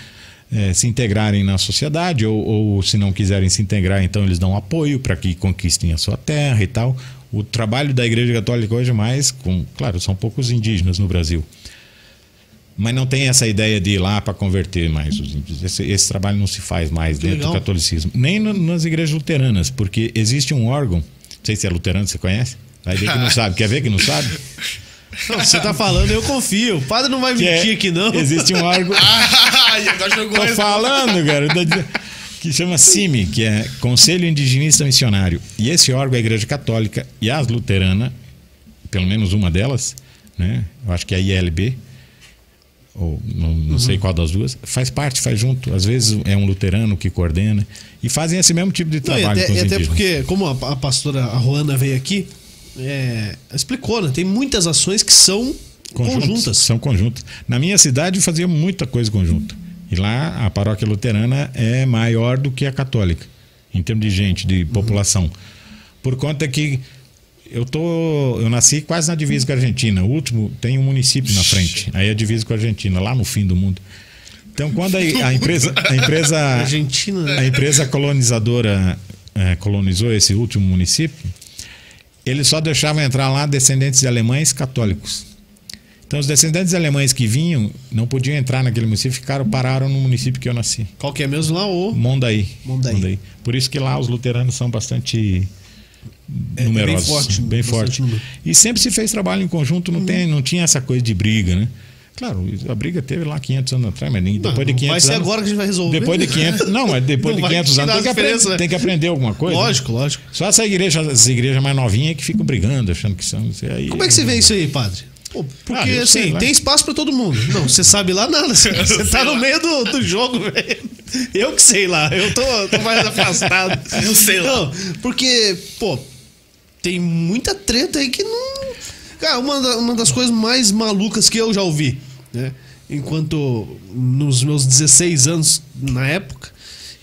eh, se integrarem na sociedade, ou, ou se não quiserem se integrar, então eles dão apoio para que conquistem a sua terra e tal. O trabalho da Igreja Católica hoje é mais com, claro, são poucos indígenas no Brasil. Mas não tem essa ideia de ir lá para converter mais os índios. Esse, esse trabalho não se faz mais dentro legal. do catolicismo. Nem no- nas igrejas luteranas, porque existe um órgão. Não sei se é luterano, você conhece? Vai ver que não sabe. Quer ver que não sabe? Não, você tá falando, eu confio. O padre não vai Que é- mentir aqui, não. Existe um órgão. Ai, agora jogou Tô falando, cara. Que chama CIMI, que é Conselho Indigenista Missionário. E esse órgão é a Igreja Católica e as luteranas, pelo menos uma delas, né? Eu acho que é a ILB, ou não, não Uhum. sei qual das duas, faz parte, faz junto. Às vezes é um luterano que coordena. E fazem esse mesmo tipo de Não, e trabalho até, e até porque, como a, a pastora a Juana veio aqui, é, explicou, né? Tem muitas ações que são Conjuntos, conjuntas. São conjuntas. Na minha cidade fazia muita coisa conjunta. E lá a paróquia luterana é maior do que a católica, em termos de gente, de população. Por conta que eu tô, eu nasci quase na divisa com a Argentina. O último tem um município na frente. Aí é divisa com a Argentina, lá no fim do mundo. Então quando a, a empresa, a empresa Argentina, né? a empresa colonizadora eh, colonizou esse último município, eles só deixavam entrar lá descendentes de alemães católicos. Então os descendentes de alemães que vinham não podiam entrar naquele município, ficaram pararam no município que eu nasci, Qual que é mesmo lá? O... Mondaí. Mondaí. Por isso que lá os luteranos são bastante É, numerosos, bem forte, bem forte. número. E sempre se fez trabalho em conjunto, não tem, não tinha essa coisa de briga, né? Claro, a briga teve lá 500 anos atrás, mas nem- depois Não, de não 500 vai ser anos. agora que a gente vai resolver. Depois de 500, não, mas depois Não de vai 500 anos tem que, aprender, né? tem que aprender alguma coisa. né? Lógico, lógico. Só essa igreja, essa igreja mais novinha que ficam brigando, achando que são. Aí, Como é que você vê isso aí, padre? Porque Ah, assim, tem espaço pra todo mundo. Não, você sabe lá nada. Você, você tá no meio do, do jogo, velho. Eu que sei lá. Eu tô, tô mais afastado. Eu sei lá. Não, porque, pô, tem muita treta aí que não. Cara, uma, da- uma das coisas mais malucas que eu já ouvi, né? Enquanto nos meus 16 anos na época,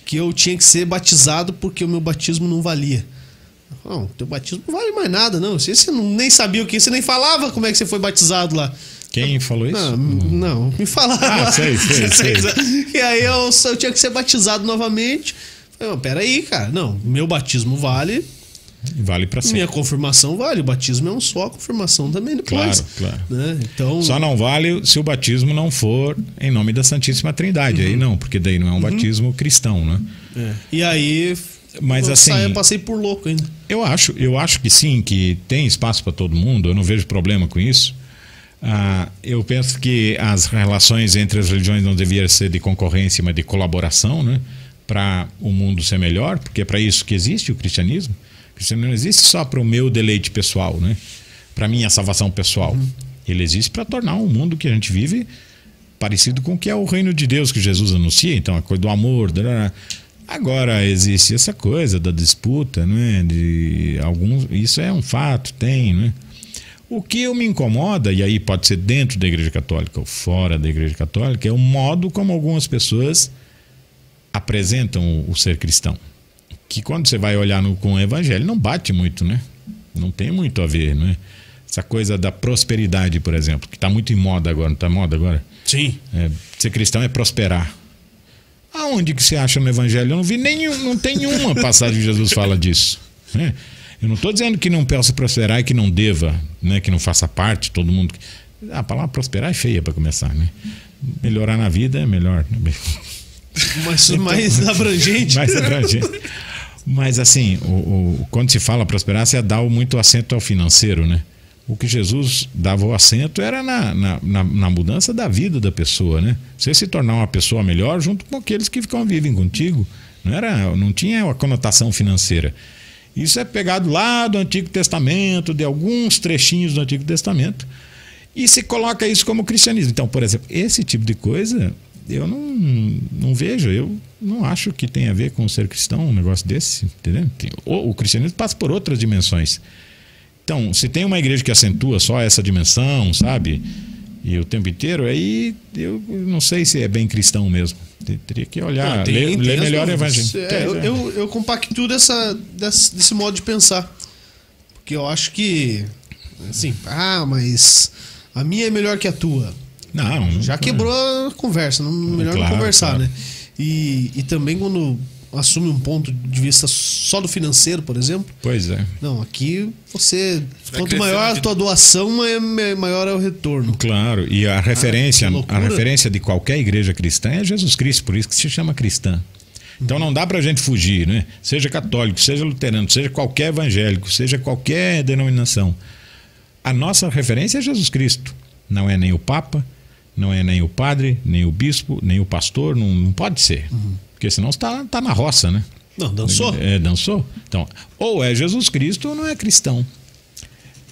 que eu tinha que ser batizado porque o meu batismo não valia. Não, teu batismo não vale mais nada, não. Você, você não, nem sabia o que, você nem falava como é que você foi batizado lá. Quem falou isso? Não, não, me falava. Ah, sei, sei, sei. E aí eu, eu tinha que ser batizado novamente. Falei, peraí, cara. Não, meu batismo vale, Vale para minha ser. confirmação vale. O batismo é um só, a confirmação também depois. Claro, claro. Né? Então, Só não vale se o batismo não for em nome da Santíssima Trindade. Uhum. Aí não, porque daí não é um batismo cristão, né? é. E aí, Mas eu assim- eu passei por louco ainda. Eu acho, eu acho que sim, que tem espaço para todo mundo, eu não vejo problema com isso. Ah, eu penso que as relações entre as religiões não deveriam ser de concorrência, mas de colaboração, né? Para o mundo ser melhor, porque é para isso que existe o cristianismo. O cristianismo não existe só para o meu deleite pessoal, né? Para minha salvação pessoal. Ele existe para tornar o mundo que a gente vive parecido com o que é o reino de Deus que Jesus anuncia, então a coisa do amor. Agora existe essa coisa da disputa, né? De alguns, isso é um fato, tem, né? O que eu me incomoda, e aí pode ser dentro da Igreja Católica ou fora da Igreja Católica, é o modo como algumas pessoas apresentam o ser cristão. Que quando você vai olhar no, com o Evangelho, não bate muito, né? Não tem muito a ver, né? Essa coisa da prosperidade, por exemplo, que está muito em moda agora, não está moda agora? Sim. É, ser cristão é prosperar. Aonde que você acha no Evangelho? Eu não vi nenhum, não tem nenhuma passagem que Jesus fala disso. né? Eu não estou dizendo que não possa prosperar e que não deva, né? que não faça parte, todo mundo. A palavra prosperar é feia para começar, né? Melhorar na vida é melhor. né? Mas mais abrangente. Mais abrangente. Mas assim, o, o- quando se fala prosperar, você dá muito acento ao financeiro, né? O que Jesus dava o acento era na, na, na- na mudança da vida da pessoa, né? Você se tornar uma pessoa melhor junto com aqueles que convivem contigo. Não, era, não tinha a conotação financeira. Isso é pegado lá do Antigo Testamento, de alguns trechinhos do Antigo Testamento, e se coloca isso como cristianismo. Então, por exemplo, esse tipo de coisa eu não, não vejo, eu não acho que tem a ver com ser cristão um negócio desse, entendeu? O, o cristianismo passa por outras dimensões. Então, se tem uma igreja que acentua só essa dimensão, sabe? E o tempo inteiro, aí eu não sei se é bem cristão mesmo. Teria que olhar, não, tem, ler, tem ler melhor o evangelho. É, eu, eu, eu compacto dessa, desse, desse modo de pensar. Porque eu acho que, assim, ah, mas a minha é melhor que a tua. Não, já quebrou a conversa, não, melhor claro, não conversar, claro. né? E, e também quando assume um ponto de vista só do financeiro, por exemplo. Pois é. Não, aqui você. quanto maior a tua doação, maior é o retorno. Claro, e a referência, ah, a referência de qualquer igreja cristã é Jesus Cristo, por isso que se chama cristã. Então não dá para a gente fugir, né? Seja católico, seja luterano, seja qualquer evangélico, seja qualquer denominação. A nossa referência é Jesus Cristo. Não é nem o Papa, não é nem o padre, nem o bispo, nem o pastor, não, não pode ser. Uhum. Porque senão você está tá na roça, né? Não, dançou. É, dançou. Então, ou é Jesus Cristo ou não é cristão.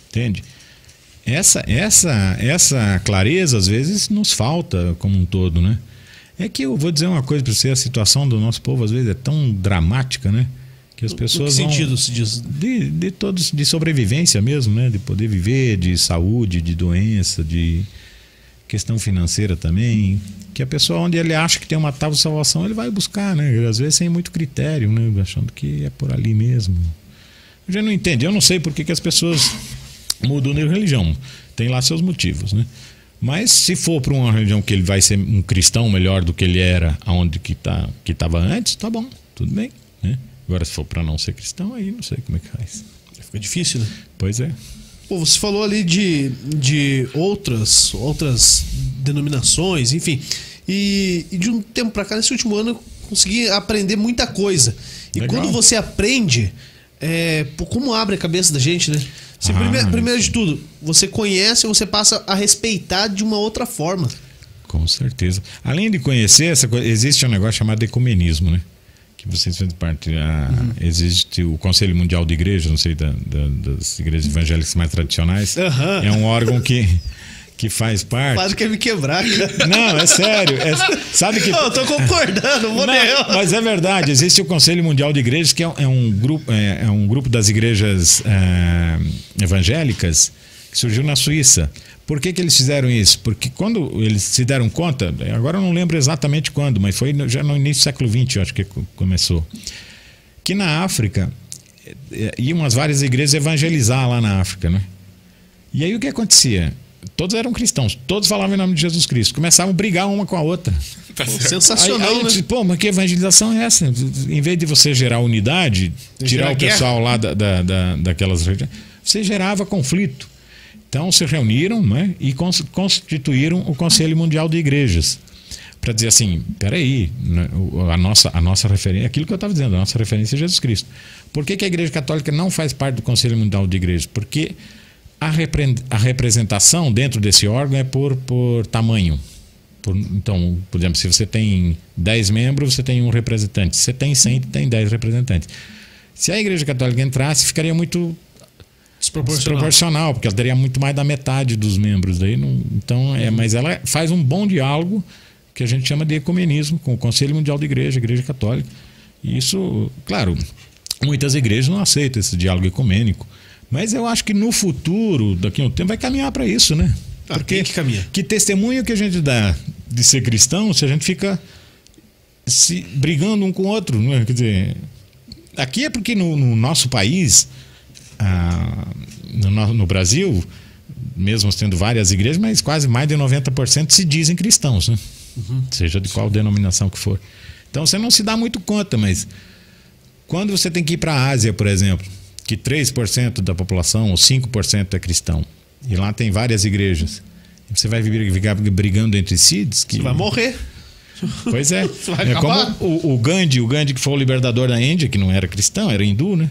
Entende? Essa, essa, essa clareza, às vezes, nos falta como um todo, né? É que eu vou dizer uma coisa para você: a situação do nosso povo, às vezes, é tão dramática, né? Que as pessoas. Que sentido se diz? De, de todos, de sobrevivência mesmo, né? De poder viver, de saúde, de doença, de questão financeira também, que a pessoa onde ele acha que tem uma tábua de salvação, ele vai buscar, né? Às vezes sem muito critério, né? Achando que é por ali mesmo. Eu já não entendo, eu não sei por que, que as pessoas mudam de religião. Tem lá seus motivos, né? Mas se for para uma religião que ele vai ser um cristão melhor do que ele era aonde que tá que estava antes, tá bom, tudo bem, né? Agora se for para não ser cristão, aí não sei como é que faz. Fica difícil, né? Pois é. Pô, você falou ali de, de outras, outras denominações, enfim. E, e de um tempo para cá, nesse último ano, eu consegui aprender muita coisa. E Legal. quando você aprende, é, pô, como abre a cabeça da gente, né? Você, ah, primeiro, primeiro de tudo, você conhece, você passa a respeitar de uma outra forma. Com certeza. Além de conhecer, essa, existe um negócio chamado ecumenismo, né? Que vocês fazem parte. A, uhum. Existe o Conselho Mundial de Igrejas, não sei, da, da, das igrejas evangélicas mais tradicionais. Uhum. É um órgão que. Que faz parte. Quase quer me quebrar, cara. Não, é sério. É, sabe que. Não, eu tô concordando, vou não, Mas é verdade, existe o Conselho Mundial de Igrejas, que é, é um, grupo, é, é, um grupo das igrejas é, evangélicas que surgiu na Suíça. Por que, que eles fizeram isso? Porque quando eles se deram conta, agora eu não lembro exatamente quando, mas foi já no início do século XX, eu acho que começou, que na África eh, eh, iam as várias igrejas evangelizar lá na África, né? E aí o que acontecia? Todos eram cristãos, todos falavam em nome de Jesus Cristo, começavam a brigar uma com a outra. Tá sensacional, aí, aí, né? Disse, Pô, mas que evangelização é essa? Em vez de você gerar unidade, tirar o pessoal guerra. lá da, da, da, daquelas regiões, você gerava conflito. Então se reuniram né, e constituíram o Conselho Mundial de Igrejas para dizer assim, peraí, né, a nossa, a nossa referência, aquilo que eu estava dizendo, a nossa referência é Jesus Cristo. Por que, que, a Igreja Católica não faz parte do Conselho Mundial de Igrejas? Porque a, repre, a representação dentro desse órgão é por, por tamanho. Por, então, por exemplo, se você tem 10 membros, você tem um representante. Se você tem 100, tem 10 representantes. Se a Igreja Católica entrasse, ficaria muito desproporcional. desproporcional, porque ela teria muito mais da metade dos membros daí. Não, então, é, mas ela faz um bom diálogo que a gente chama de ecumenismo com o Conselho Mundial de Igreja, Igreja Católica. E isso, claro, muitas igrejas não aceitam esse diálogo ecumênico, mas eu acho que no futuro, daqui a um tempo, vai caminhar para isso, né? Ah, porque que, caminha? que testemunho que a gente dá de ser cristão se a gente fica se brigando um com o outro, não é? Quer dizer, aqui é porque no, no nosso país ah, no, no, Brasil, mesmo tendo várias igrejas, mas quase mais de 90% se dizem cristãos, né? Uhum. seja de qual denominação que for. Então você não se dá muito conta, mas quando você tem que ir para a Ásia, por exemplo, que 3% da população ou 5% é cristão, e lá tem várias igrejas, você vai ficar brigando entre si, diz que. Você vai morrer. Pois é. é como o, o, Gandhi, o Gandhi que foi o libertador da Índia, que não era cristão, era hindu, né?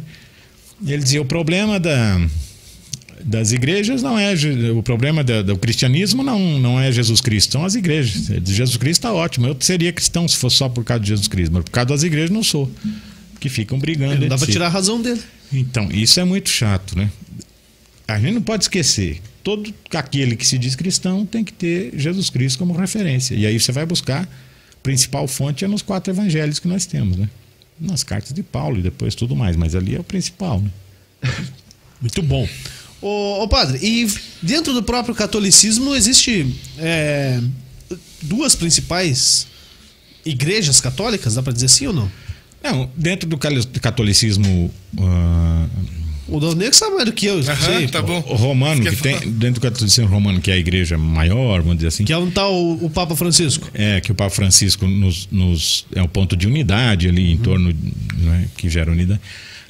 Ele dizia: o problema da, das igrejas não é o problema da, do cristianismo não, não é Jesus Cristo, são as igrejas. Jesus Cristo está ótimo. Eu seria cristão se fosse só por causa de Jesus Cristo, mas por causa das igrejas não sou. Que ficam brigando. não dá para tirar a razão dele. Então, isso é muito chato, né? A gente não pode esquecer. Todo aquele que se diz cristão tem que ter Jesus Cristo como referência. E aí você vai buscar. A principal fonte é nos quatro evangelhos que nós temos, né? Nas cartas de Paulo e depois tudo mais. Mas ali é o principal, né? Muito bom. Ô, ô, padre, e dentro do próprio catolicismo existe é, duas principais igrejas católicas, dá para dizer sim ou não? Não, dentro do catolicismo. Uh, o Dal sabe mais do que eu. Aham, tá bom. O romano, que tem, dentro do catolicismo romano, que é a igreja maior, vamos dizer assim. Que é onde está o, o, Papa Francisco. É, que o Papa Francisco nos, nos é o ponto de unidade ali, em uhum. torno, né, que gera unidade.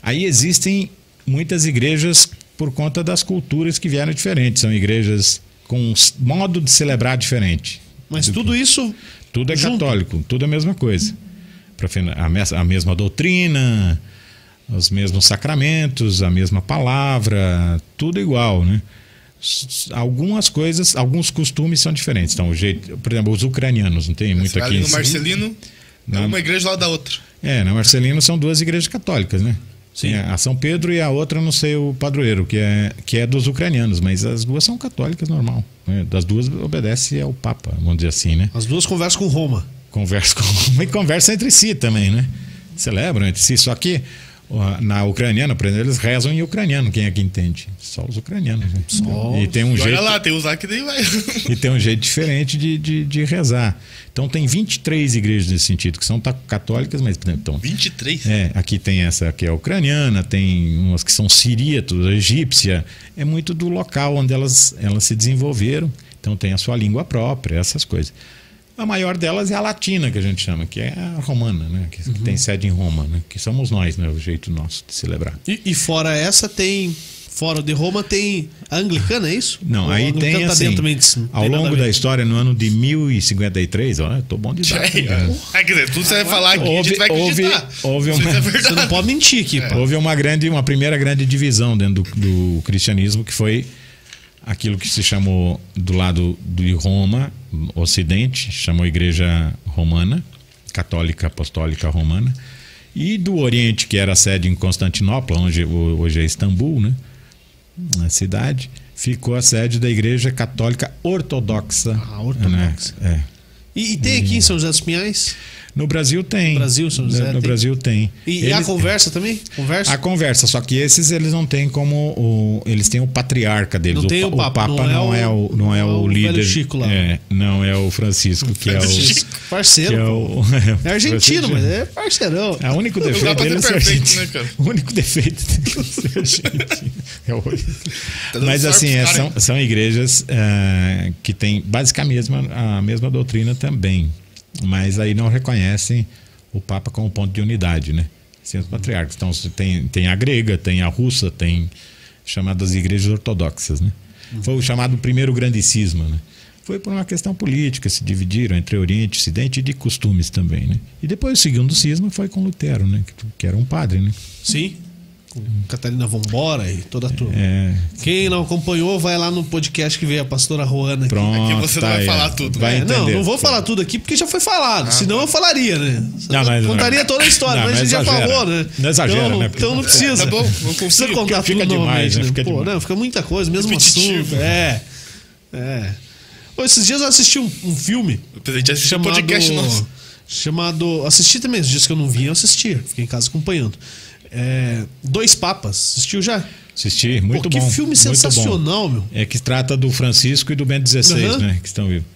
Aí existem muitas igrejas por conta das culturas que vieram diferentes. São igrejas com modo de celebrar diferente. Mas tudo isso. Tudo é junto. católico, tudo é a mesma coisa. A mesma doutrina, os mesmos sacramentos, a mesma palavra, tudo igual, né? Algumas coisas, alguns costumes são diferentes. Então, o jeito, por exemplo, os ucranianos, não tem muito aqui. no Marcelino, na, uma igreja lá da outra. É, no Marcelino são duas igrejas católicas, né? Sim. A São Pedro e a outra, não sei, o padroeiro, que é, que é dos ucranianos, mas as duas são católicas normal. Né? Das duas obedece ao Papa, vamos dizer assim, né? As duas conversam com Roma. Conversa com Roma e conversa entre si também, né? Celebram entre si, só que na ucraniana, por exemplo, eles rezam em ucraniano, quem é que entende? Só os ucranianos. Né? Só... E tem um e jeito. Olha lá, tem usar que nem vai. e tem um jeito diferente de, de, de, rezar. Então tem 23 igrejas nesse sentido, que são católicas, mas. Então, 23? É, aqui tem essa que é ucraniana, tem umas que são siríatos, egípcia. É muito do local onde elas, elas se desenvolveram. Então tem a sua língua própria, essas coisas. A maior delas é a latina, que a gente chama, que é a romana, né? que, uhum. que tem sede em Roma, né? que somos nós, né? o jeito nosso de celebrar. E, e fora essa, tem fora de Roma tem a anglicana, é isso? Não, aí tem tá assim, também, ao longo da história, no ano de 1053, ó, tô bom de idade. É, quer dizer, tudo você vai falar aqui, houve, a gente vai acreditar. Houve, houve uma, é você não pode mentir aqui. É. Houve uma grande, uma primeira grande divisão dentro do, do cristianismo, que foi aquilo que se chamou do lado de Roma, Ocidente, chamou Igreja Romana, Católica Apostólica Romana, e do Oriente, que era a sede em Constantinopla, onde hoje é Istambul, né? a cidade, ficou a sede da Igreja Católica Ortodoxa. Ah, ortodoxa. Né? É. E, e, tem aqui em São José dos Pinhais? No Brasil tem. No Brasil, São José. No, no tem. Brasil tem. E, eles, e, a conversa também? Conversa? A conversa, só que esses eles não têm como. O, eles têm o patriarca deles. Não o, tem o, Papa. O Papa não, é, o, não é o, não é o líder. Chico lá. É, não é o Francisco, que é o. Parceiro. Que é, o, é argentino, mas é parceirão. É o único defeito dele é perfeito, né, cara? O único defeito dele é o tá Mas assim, é, são, são igrejas uh, que têm basicamente a mesma, a mesma doutrina também. Mas aí não reconhecem o Papa como ponto de unidade, né? Sem os patriarcas. Então tem, tem a grega, tem a russa, tem chamadas igrejas ortodoxas, né? Foi o chamado primeiro grande cisma, né? Foi por uma questão política, se dividiram entre Oriente e Ocidente e de costumes também, né? E depois o segundo cisma foi com Lutero, né? Que, que era um padre, né? Sim com Catarina Vambora e toda a turma. É. Quem não acompanhou, vai lá no podcast que veio a pastora Roana. Aqui. Pronto, aqui você não vai falar tudo. Vai é, não, não vou falar tudo aqui porque já foi falado. Ah, Senão eu falaria, né? Não, mas, contaria toda a história, não, mas a gente já falou, né? Não exagera, então, né? Então não precisa. Tá bom, não precisa contar fica tudo demais, né? Fica, Pô, não, fica muita coisa, mesmo assunto. É. É. Pô, esses dias eu assisti um, um filme. A gente assistiu um podcast nosso. Chamado. Assisti também, os dias que eu não vi, eu assisti. Fiquei em casa acompanhando é, Dois Papas. Assistiu já? Assisti, muito Pô, que bom. Que filme sensacional, meu. É que trata do Francisco e do Bento XVI, uhum. né? Que estão vivos.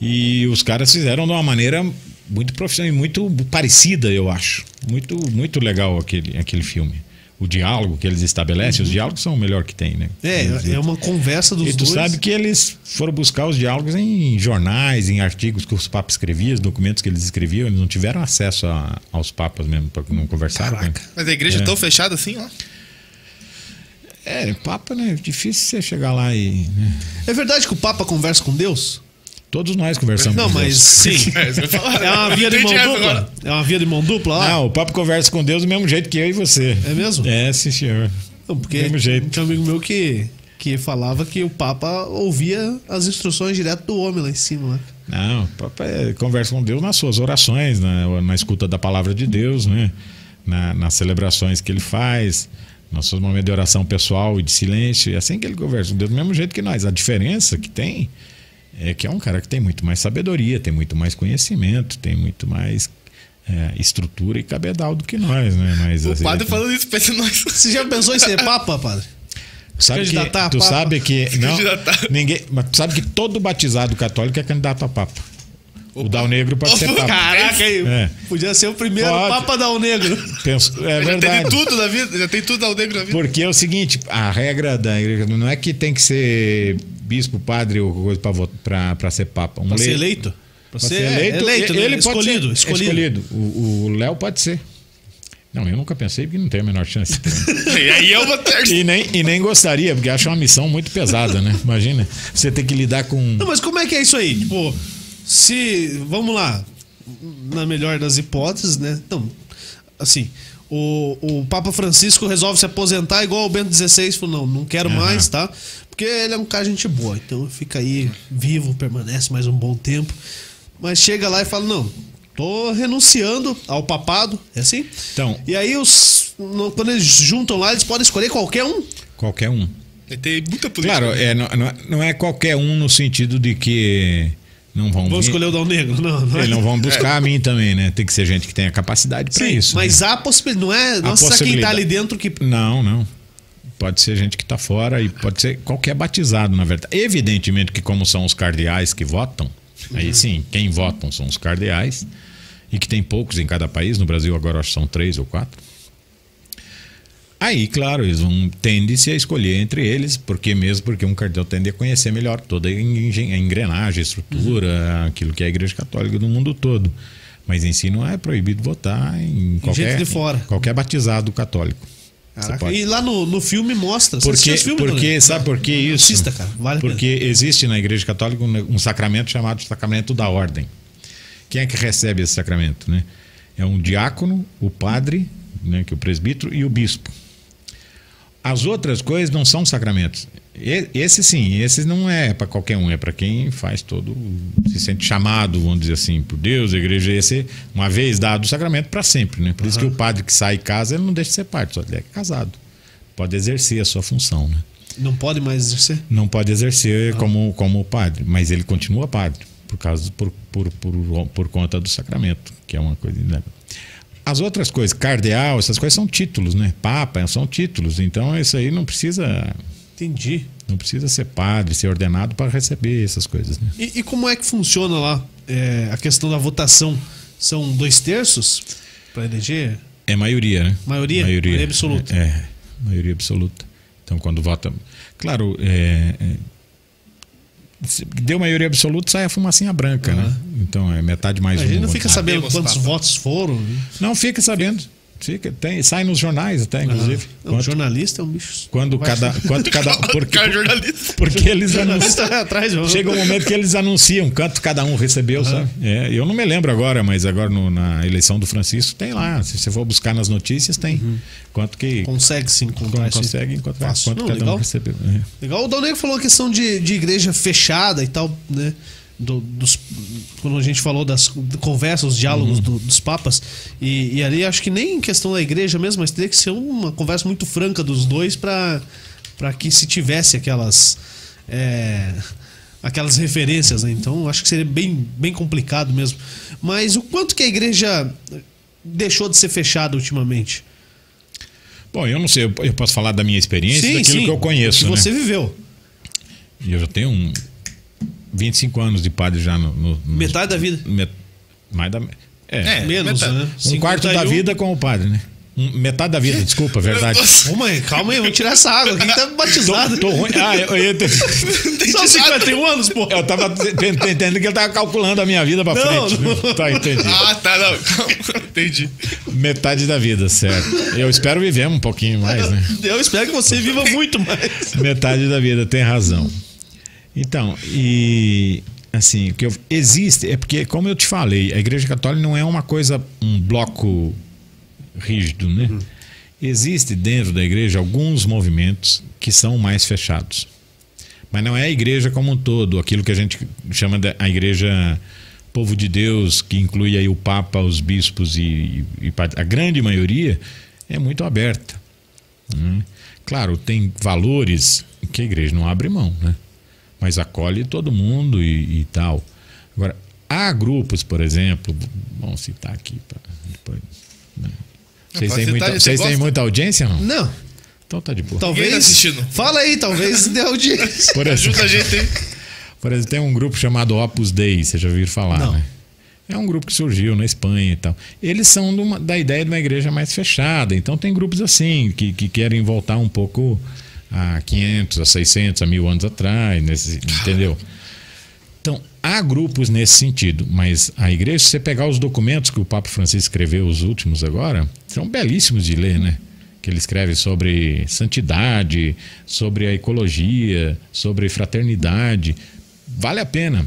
E os caras fizeram de uma maneira muito profissional e muito parecida, eu acho. Muito, muito legal aquele, aquele filme o diálogo que eles estabelecem, uhum. os diálogos são o melhor que tem, né? É, é uma conversa dos dois. E tu dois. sabe que eles foram buscar os diálogos em jornais, em artigos que os papas escreviam, documentos que eles escreviam, eles não tiveram acesso a, aos papas mesmo, para não conversar. Mas a igreja é tão fechada assim, ó. É, papa, né? Difícil você chegar lá e. Né? É verdade que o papa conversa com Deus? Todos nós conversamos Não, com mas Deus. sim. É, é uma via de mão dupla? É uma via de mão dupla lá? Não, o papo conversa com Deus do mesmo jeito que eu e você. É mesmo? É, sim, senhor. Não, porque do mesmo jeito. Tinha um amigo meu que, que falava que o Papa ouvia as instruções direto do homem lá em cima. Né? Não, o Papa é, conversa com Deus nas suas orações, na, na escuta da palavra de Deus, né? Na, nas celebrações que ele faz, Nossos momentos de oração pessoal e de silêncio, é assim que ele conversa com Deus, do mesmo jeito que nós. A diferença que tem é que é um cara que tem muito mais sabedoria, tem muito mais conhecimento, tem muito mais é, estrutura e cabedal do que nós, né? Mas, O assim, padre ele- falando isso, pensa nós. Você já pensou em ser papa, padre? Sabe que, tu papa. sabe que não, candidatar. ninguém, mas tu sabe que todo batizado católico é candidato a papa. O Dal Negro pode ser Opa, papa. Caraca, aí, É. podia ser o primeiro Pode. papa da O Negro. Penso, é Já tem verdade. tudo na vida, já tem tudo ao negro na vida. Porque é o seguinte, a regra da igreja não é que tem que ser bispo, padre ou coisa para ser papa. Um Pra ser lei- eleito? Pra pra ser eleito, ele, né? ele pode escolhido, ser, escolhido. O o Léo pode ser. Não, eu nunca pensei porque não tem a menor chance. E aí é uma terça. e, nem, e nem gostaria, porque acho uma missão muito pesada, né? Imagina, você ter que lidar com. Não, mas como é que é isso aí? Tipo, se. Vamos lá. Na melhor das hipóteses, né? Então, assim. O, o Papa Francisco resolve se aposentar igual o Bento XVI. Falou: não, não quero Aham. mais, tá? Porque ele é um cara gente boa. Então fica aí vivo, permanece mais um bom tempo. Mas chega lá e fala: não, tô renunciando ao papado. É assim? Então, E aí, os, no- quando eles juntam lá, eles podem escolher qualquer um. qualquer um. Tem muita política. Claro, é, não, não é- não é qualquer um no sentido de que não vão vir- escolher o Dal Negro. Não, não é. Eles não vão buscar a mim também, né? Tem que ser gente que tenha capacidade para isso. mas né? há possibilidade. Não é nossa, quem tá ali dentro que. Não, não. Pode ser gente que está fora e pode ser qualquer batizado, na verdade. Evidentemente que como são os cardeais que votam, aí sim, quem votam são os cardeais e que tem poucos em cada país. No Brasil agora acho que são três ou quatro. Aí, claro, eles vão tende-se a escolher entre eles, porque mesmo porque um cardeal tende a conhecer melhor toda a engrenagem, a estrutura, aquilo que é a Igreja Católica do mundo todo. Mas em si não é proibido votar em qualquer, fora. qualquer batizado católico. Caraca, e lá no, no filme mostra. Porque, filme, porque sabe por que isso? Assista, cara, vale porque existe na Igreja Católica um, um sacramento chamado sacramento da ordem. Quem é que recebe esse sacramento, né? É um diácono, o padre, né, que é o presbítero e o bispo. As outras coisas não são sacramentos. Esse sim, esse não é para qualquer um, é para quem faz todo, se sente chamado, vamos dizer assim, por Deus, a igreja. Esse, uma vez dado o sacramento, para sempre, né? Por isso que o padre que sai e casa, ele não deixa de ser padre, só ele é casado. Pode exercer a sua função, né? Não pode mais exercer? Não pode exercer como, como padre, mas ele continua padre, por, causa, por, por, por, por conta do sacramento, que é uma coisa. Né? As outras coisas, cardeal, essas coisas são títulos, né? Papa são títulos, então isso aí não precisa. Entendi. Não precisa ser padre, ser ordenado para receber essas coisas. Né? E, e como é que funciona lá é, a questão da votação? São dois terços para eleger? É maioria, né? Maioria? Maioria absoluta. É, é, maioria absoluta. Então, quando vota. Claro, é, é, se deu maioria absoluta, sai a fumacinha branca, né? Então é metade mais A um. gente não vamos fica dizer. sabendo quantos votos foram. né? Não, fica sabendo. Fica, tem, sai nos jornais até, inclusive. Não, Quanto- jornalista é um bicho. quando cada. Quanto cada porque, porque eles anunciam. Atrás. Chega um momento que eles anunciam quanto cada um recebeu, sabe? É, eu não me lembro agora, mas agora no- na eleição do Francisco tem lá. Se você for buscar nas notícias, tem. Quanto que Consegue se encontrar. consegue encontrar Fácil. quanto Não, cada legal. um recebeu. É. Legal, o Dal Negro falou a questão de, de igreja fechada e tal, né? Do- dos, quando a gente falou das conversas, os diálogos do- dos papas. E, e ali acho que nem em questão da igreja mesmo, mas teria que ser uma conversa muito franca dos dois para que se tivesse aquelas. é, aquelas referências, né? Então acho que seria bem, bem complicado mesmo. Mas o quanto que a igreja deixou de ser fechada ultimamente? Bom, eu não sei, eu posso falar da minha experiência, daquilo que eu conheço. Que né? você viveu. E eu já tenho um 25 anos de padre já no. no- no- Metade da vida. met- mais da. É, É, Menos, metade. né? um quarto da 51. vida com o padre, né? Metade da vida, desculpa, verdade. Ô mãe, calma aí, vamos tirar essa água aqui, tá batizado. Tô ruim. Ah, eu, eu, eu, São 51 anos, pô. eu tava entendendo que ele tava calculando a minha vida pra Não, frente. não. Tá, entendi. Ah, tá, não. Entendi. Metade da vida, certo. Eu espero viver um pouquinho mais, né? Eu espero que você viva muito mais. Metade da vida, tem razão. Então, e assim, o que eu, existe, é porque, como eu te falei, a Igreja Católica não é uma coisa, um bloco rígido, né? Existe dentro da igreja alguns movimentos que são mais fechados. Mas não é a igreja como um todo, aquilo que a gente chama de a igreja povo de Deus, que inclui aí o Papa, os bispos e, e a grande maioria, é muito aberta. Né? Claro, tem valores que a igreja não abre mão, né? Mas acolhe todo mundo e, e tal. Agora, há grupos, por exemplo, vamos citar aqui para depois. Né? Vocês, têm muita, vocês têm muita audiência não? Não. Então tá de boa. Talvez. Tá assistindo. Fala aí, talvez dê audiência. Por exemplo, Ajuda a gente aí. por exemplo, tem um grupo chamado Opus Dei, vocês já ouviram falar, Não. né? É um grupo que surgiu na Espanha e tal. Eles são de uma- da ideia de uma igreja mais fechada. Então tem grupos assim, que, que querem voltar um pouco a 500, a 600, a mil anos atrás, nesse, entendeu? Então, há grupos nesse sentido, mas a igreja, se você pegar os documentos que o Papa Francisco escreveu, os últimos agora, são belíssimos de ler, né? Que ele escreve sobre santidade, sobre a ecologia, sobre fraternidade. Vale a pena.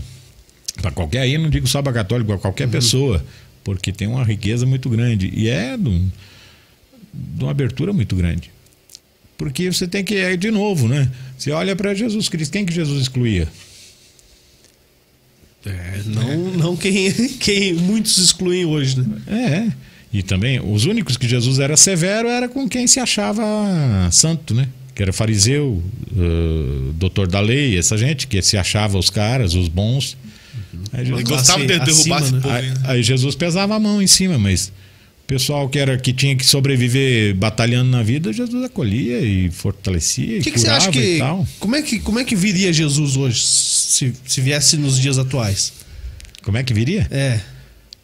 Para qualquer aí, não digo só para católico, para qualquer pessoa, porque tem uma riqueza muito grande. E é de, um- de uma abertura muito grande. Porque você tem que, é de novo, né? Você olha para Jesus Cristo, quem que Jesus excluía? É, não, não quem, quem muitos excluem hoje, né? É. E também, os únicos que Jesus era severo era com quem se achava santo, né? Que era fariseu, eh, doutor da lei, essa gente que se achava os caras, os bons. Aí, Ele Jesus, gostava de Acima, derrubar esse né? povo. aí- aí, aí Jesus pesava a mão em cima, mas pessoal que era que tinha que sobreviver batalhando na vida, Jesus acolhia e fortalecia O e que, que você acha e que. tal. Como é que, como é que viria Jesus hoje, se, se viesse nos dias atuais? Como é que viria? É.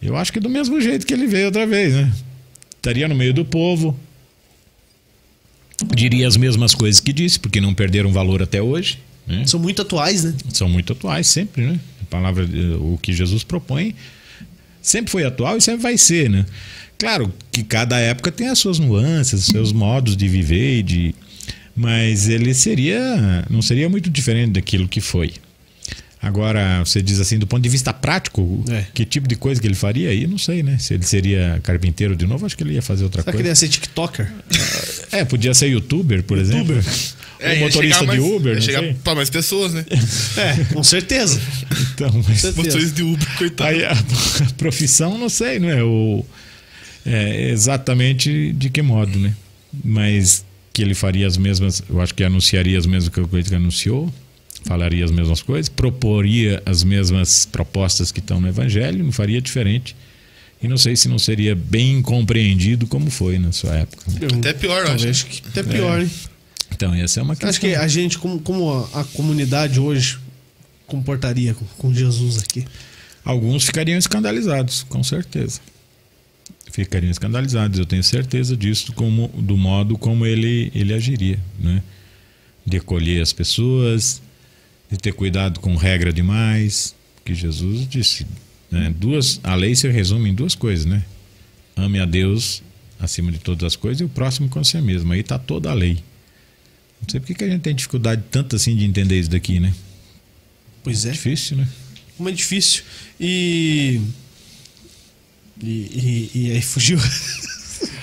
Eu acho que do mesmo jeito que ele veio outra vez, né? Estaria no meio do povo. Diria as mesmas coisas que disse, porque não perderam valor até hoje. Né? São muito atuais, né? São muito atuais sempre, né? A palavra, eh, o que Jesus propõe sempre foi atual e sempre vai ser, né? Claro que cada época tem as suas nuances, os seus modos de viver e de mas ele seria não seria muito diferente daquilo que foi. Agora, você diz assim, do ponto de vista prático, É. que tipo de coisa que ele faria? Aí não sei, né? Se ele seria carpinteiro de novo, acho que ele ia fazer outra Será que ele coisa. ia ser TikToker? É, podia ser youtuber, por exemplo. É, Ou motorista chegar de mais- Uber, não chegar pra mais pessoas, né? É, com certeza. Então, mas... Motorista de Uber, coitado. Aí a, a profissão, não sei, não é? O, é, exatamente de que modo, né? Mas que ele faria as mesmas, eu acho que anunciaria as mesmas coisas que anunciou, falaria as mesmas coisas, proporia as mesmas propostas que estão no Evangelho, não faria diferente. E não sei se não seria bem compreendido como foi na sua época. né? Até pior, eu acho. que até pior, hein? Então, essa é uma questão. Acho que a gente, como, como a, a comunidade hoje comportaria com, com Jesus aqui. Alguns ficariam escandalizados, com certeza. Ficariam escandalizados, eu tenho certeza disso, como, do modo como ele, ele agiria. Né? De acolher as pessoas, de ter cuidado com regra demais. Que Jesus disse. Né? Duas, a lei se resume em duas coisas, né? Ame a Deus acima de todas as coisas e o próximo com você mesmo. Aí está toda a lei. Não sei por que a gente tem dificuldade tanto assim de entender isso daqui, né? Pois é. Difícil, né? Como é difícil. E. E, e, e aí fugiu.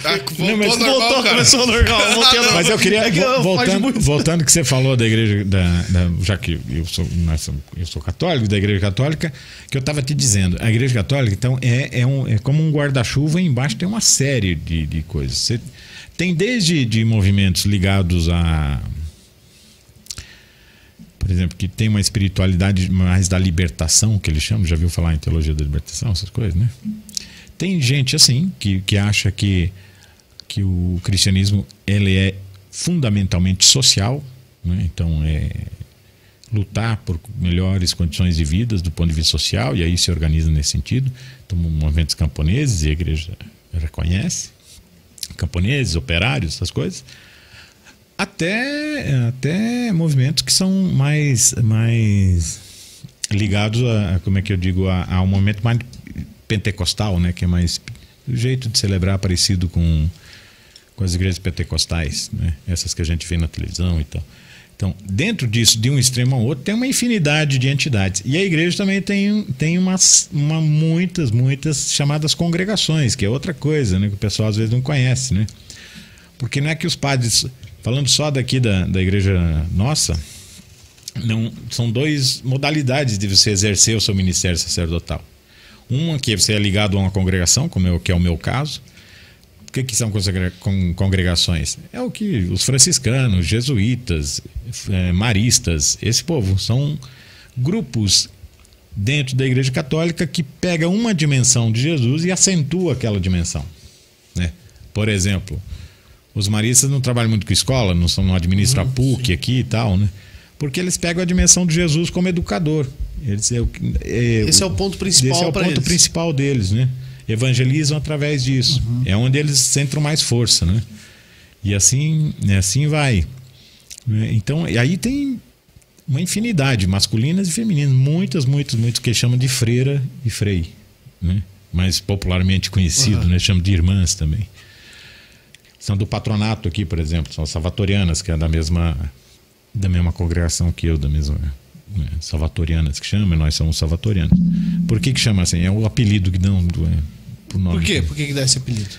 Ah, voltou Não, mas normal, Voltou, cara. começou normal. voltei Mas eu queria, É vo- voltando, voltando que você falou da igreja, da, da- já que eu sou, nós somos- eu sou católico, da igreja católica, que eu estava te dizendo, a igreja católica, então, é, é, um, é como um guarda-chuva e embaixo tem uma série de, de coisas. Você tem desde de movimentos ligados a. Por exemplo, que tem uma espiritualidade mais da libertação, que eles chamam, já viu falar em teologia da libertação, essas coisas, né? Tem gente assim que, que acha que, que o cristianismo ele é fundamentalmente social, né? então é lutar por melhores condições de vida do ponto de vista social, e aí se organiza nesse sentido. Então, movimentos camponeses, e a igreja reconhece, camponeses, operários, essas coisas, até, até movimentos que são mais, mais ligados a, como é que eu digo, a, a um momento mais pentecostal, né, que é mais o jeito de celebrar parecido com com as igrejas pentecostais, né, essas que a gente vê na televisão e tal. Então, dentro disso, de um extremo ao outro, tem uma infinidade de entidades. E a igreja também tem, tem umas, uma, muitas, muitas chamadas congregações, que é outra coisa, né, que o pessoal às vezes não conhece, né? Porque não é que os padres, falando só daqui da, da igreja nossa, não, são duas modalidades de você exercer o seu ministério sacerdotal. Uma que você é ligado a uma congregação, como é o que é o meu caso, que, que são congregações? É o que os franciscanos, jesuítas, eh, maristas, esse povo são grupos dentro da Igreja Católica que pega uma dimensão de Jesus e acentua aquela dimensão. Né? Por exemplo, os maristas não trabalham muito com escola, não, são, não administram a PUC aqui e tal, né? Porque eles pegam a dimensão de Jesus como educador. Eles, é, é, Esse é o ponto principal esse é o ponto eles. principal deles, né? Evangelizam através disso. É onde eles centram mais força, né? E assim, né, assim vai. né? Então, e aí tem uma infinidade, masculinas e femininas, muitas, muitas, muitas que chamam de freira e frei, né? Mais popularmente conhecido, né? Chamam de irmãs também. São do patronato aqui, por exemplo, são as salvatorianas, que é da mesma da mesma congregação que eu, da mesma né, salvatorianas que chama, nós somos salvatorianos. Por que que chama assim? É o apelido que dão do, é, pro nome. Por quê? Por que, que dá esse apelido?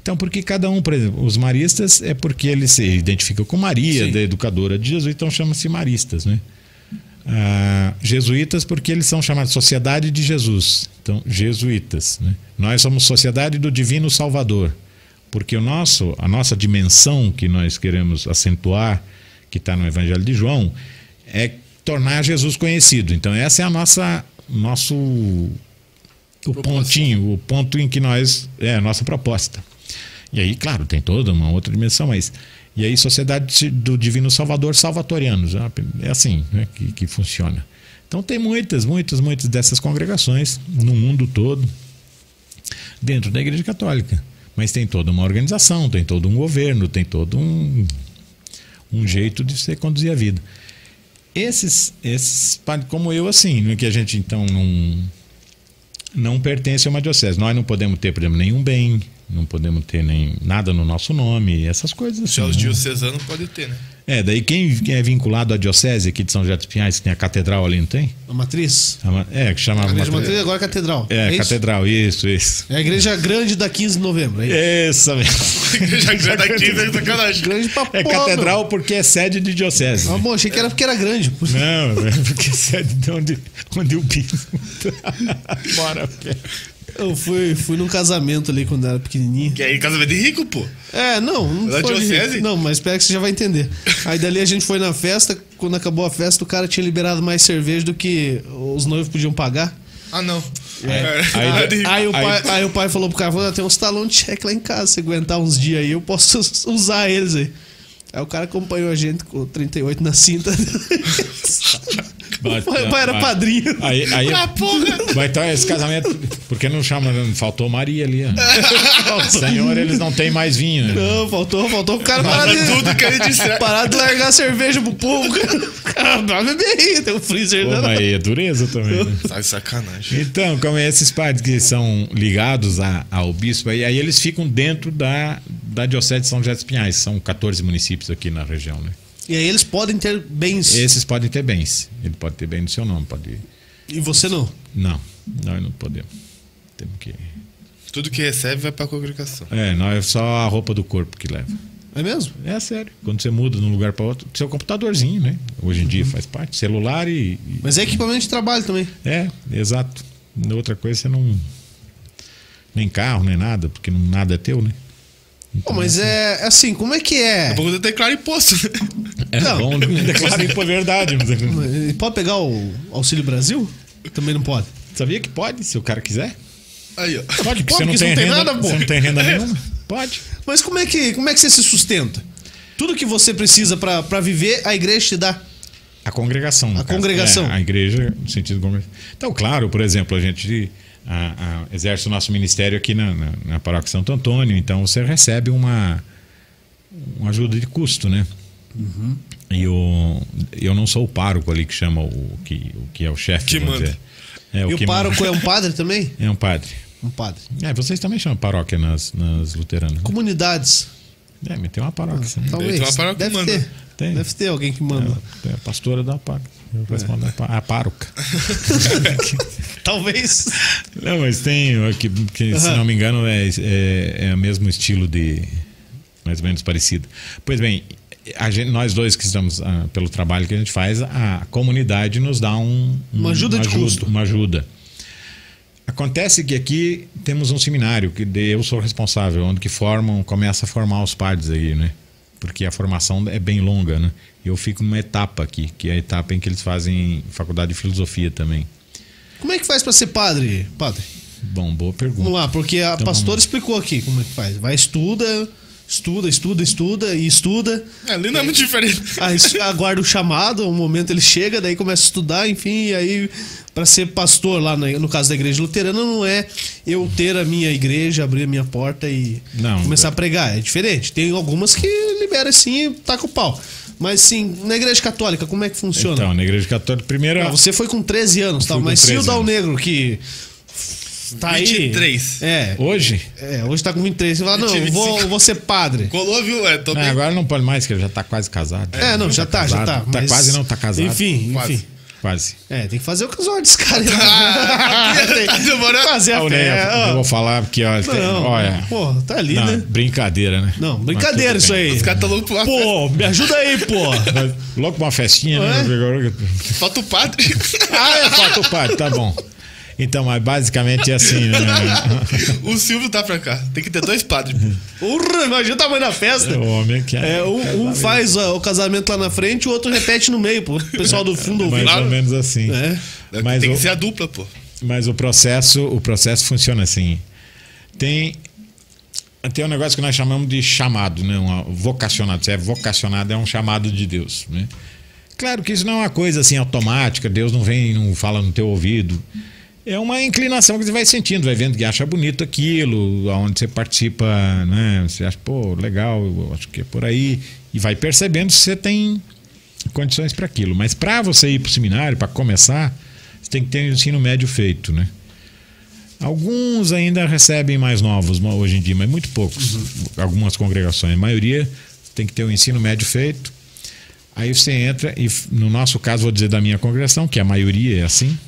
Então, porque cada um, por exemplo, os maristas é porque eles se identificam com Maria, Sim. da educadora de Jesus, então chama-se maristas, né? Ah, jesuítas porque eles são chamados Sociedade de Jesus, então jesuítas. Né? Nós somos Sociedade do Divino Salvador, porque o nosso, a nossa dimensão que nós queremos acentuar, que está no Evangelho de João, é tornar Jesus conhecido. Então essa é a nossa, nosso o pontinho, o ponto em que nós é a nossa proposta. E aí, claro, tem toda uma outra dimensão, mas e aí Sociedade do Divino Salvador Salvatorianos, já, é assim né, que, que funciona. Então tem muitas, muitas, muitas dessas congregações no mundo todo dentro da Igreja Católica, mas tem toda uma organização, tem todo um governo, tem todo um um jeito de você conduzir a vida. Esses, esses como eu, assim, que a gente então não não pertence a uma diocese. Nós não podemos ter, por exemplo, nenhum bem, não podemos ter nem nada no nosso nome, essas coisas assim. Já os né? diocesanos podem ter, né? É, daí quem, quem é vinculado à diocese aqui de São José dos Pinhais, que tem a catedral ali, não tem? A matriz? É, que chamava. A igreja matriz- matriz agora é catedral. É, isso? catedral, isso, isso. É a igreja grande da 15 de novembro. É isso. Essa mesmo. Já que já daqui, é sacanagem. Grande pra É porra, catedral porque é sede de diocese. meu. Ah, bom, achei que era porque era grande. Não, é porque é sede de onde, onde o bispo. Bora, pé. Eu fui, fui num casamento ali quando era pequenininho. Que aí casamento de rico, pô. É, não, não foi de- diocese? Não, mas espera que você já vai entender. Aí dali a gente foi na festa, quando acabou a festa, o cara tinha liberado mais cerveja do que os noivos podiam pagar. Ah, não. É. Aí, Aí- Aí o, pai, aí o pai falou pro cara, falou, "Ah, tem uns talão de cheque lá em casa, se aguentar uns dias aí, eu posso usar eles aí. Aí o cara acompanhou a gente com 38 na cinta. o pai, o pai era padrinho. Aí, aí Ah, porra! vai estar esse casamento. Porque não chama, faltou Maria ali. Senhor, eles não têm mais vinho. né? Não, faltou, faltou o cara parar Mas de, tudo que ele disser. parar de largar cerveja pro povo. Cara, vai beber aí, tem um freezer. Pô, mas aí é dureza também. Né? Tá de sacanagem. Então, como é esses padres que são ligados a- ao bispo, aí, aí eles ficam dentro da, da Diocese de São José dos Pinhais. São 14 municípios aqui na região, né? E aí eles podem ter bens. Esses podem ter bens. Ele pode ter bem no seu nome, pode. E você não. Não, nós não podemos. Temos que. Tudo que recebe vai pra congregação. É, nós é só a roupa do corpo que leva. É mesmo? É sério. Quando você muda de um lugar para outro, seu computadorzinho, né? Hoje em dia faz parte. Celular e. e- Mas é equipamento de trabalho também. É, exato. Outra coisa você não. Nem carro, nem nada, porque nada é teu, né? Pô, mas é assim, como é que é? Daqui a pouco você declara imposto. É Não. bom declarar por verdade. mas- Ele Pode pegar o Auxílio Brasil? Também não pode. Sabia que pode, se o cara quiser? Aí, ó. Pode, porque Pode, você não porque tem, não tem renda, nada, pô. Você não tem renda nenhuma? Pode. Mas como é que, como é que você se sustenta? Tudo que você precisa pra pra viver, a igreja te dá. A congregação. A caso. congregação. É, a igreja, no sentido de congregação. Então, claro, por exemplo, a gente a- a- exerce o nosso ministério aqui na, na, na paróquia Santo Antônio, então você recebe uma, uma ajuda de custo, né? Uhum. E eu, eu não sou o pároco ali que chama o que, o que é o chefe. Que manda. dizer. É, E o que pároco manda. é um padre também? É um padre. Um padre. É, vocês também chamam paróquia nas, nas luteranas. né? Comunidades. É, mas tem uma paróquia. sim. Talvez. tem uma paróquia que Deve manda. ter. Tem. Deve ter alguém que manda. É, a pastora da. Eu respondo a pá- a pároca. Talvez. Não, mas tem, que, que, se não me engano, é, é, é o mesmo estilo de. mais ou menos parecido. Pois bem, a gente- nós dois que estamos, ah, pelo trabalho que a gente faz, a comunidade nos dá um, um- Uma ajuda de custo. Uma ajuda. Acontece que aqui temos um seminário que eu sou responsável, onde que formam, começa a formar os padres aí, né? Porque a formação é bem longa, né? Eu fico numa etapa aqui, que é a etapa em que eles fazem faculdade de filosofia também. Como é que faz pra ser padre, padre? Bom, boa pergunta. Vamos lá, porque a Então, pastora explicou aqui como é que faz. Vai, estuda, estuda, estuda, estuda e estuda. Ali não é muito diferente. Aí aguarda o chamado, o momento ele chega, daí começa a estudar, enfim, e aí para ser pastor lá na- no caso da igreja luterana não é eu ter a minha igreja, abrir a minha porta e Não. começar a pregar, é diferente. Tem algumas que libera assim e taca o pau. Mas sim, na igreja católica, como é que funciona? Então, na igreja católica, primeiro. Ah, você foi com 13 anos, tal, com mas se o 13 Dal. Negro que tá aí. 23. É, Hoje? é, hoje tá com 23. Você fala, não, 25. vou, vou ser padre. Colou, viu? É, tô bem. agora não pode mais, que ele já tá quase casado. É, não, já tá, já tá. casado. Tá mas- quase não, tá casado. Enfim, Quase. enfim. Quase. É, tem que fazer o os olhos, cara. Ah, tá demorando. fazer a Ah, o fé. Eu vou falar porque, olha, tem- Não, olha. pô, tá ali, não, né? Brincadeira, né? Não, brincadeira isso aí. Os caras tão loucos pra Pô, me ajuda aí, pô. Logo pra uma festinha, né? Falta o padre. Ah, é fato, padre, tá bom. Então, mas basicamente é assim, né? o Silvio tá pra cá. Tem que ter dois padres. Urra, imagina o tamanho da festa. O homem que É, um, um faz ó, o casamento lá na frente, o outro repete no meio, pô. O pessoal do fundo ouvir. Mais ou menos assim. É. Mas Tem o- que ser a dupla, pô. Mas o processo, o processo funciona assim. Tem tem um negócio que nós chamamos de chamado, né? Um vocacionado. Se é vocacionado é um chamado de Deus, né? Claro que isso não é uma coisa assim automática. Deus não vem, e não fala no teu ouvido. É uma inclinação que você vai sentindo, vai vendo que acha bonito aquilo, aonde você participa, né? Você acha, pô, legal, eu acho que é por aí e vai percebendo se você tem condições para aquilo. Mas para você ir para o seminário, para começar, você tem que ter o ensino médio feito, né? Alguns ainda recebem mais novos hoje em dia, mas muito poucos. Algumas congregações. A maioria tem que ter o ensino médio feito. Aí você entra e, no nosso caso, vou dizer da minha congregação, que a maioria é assim,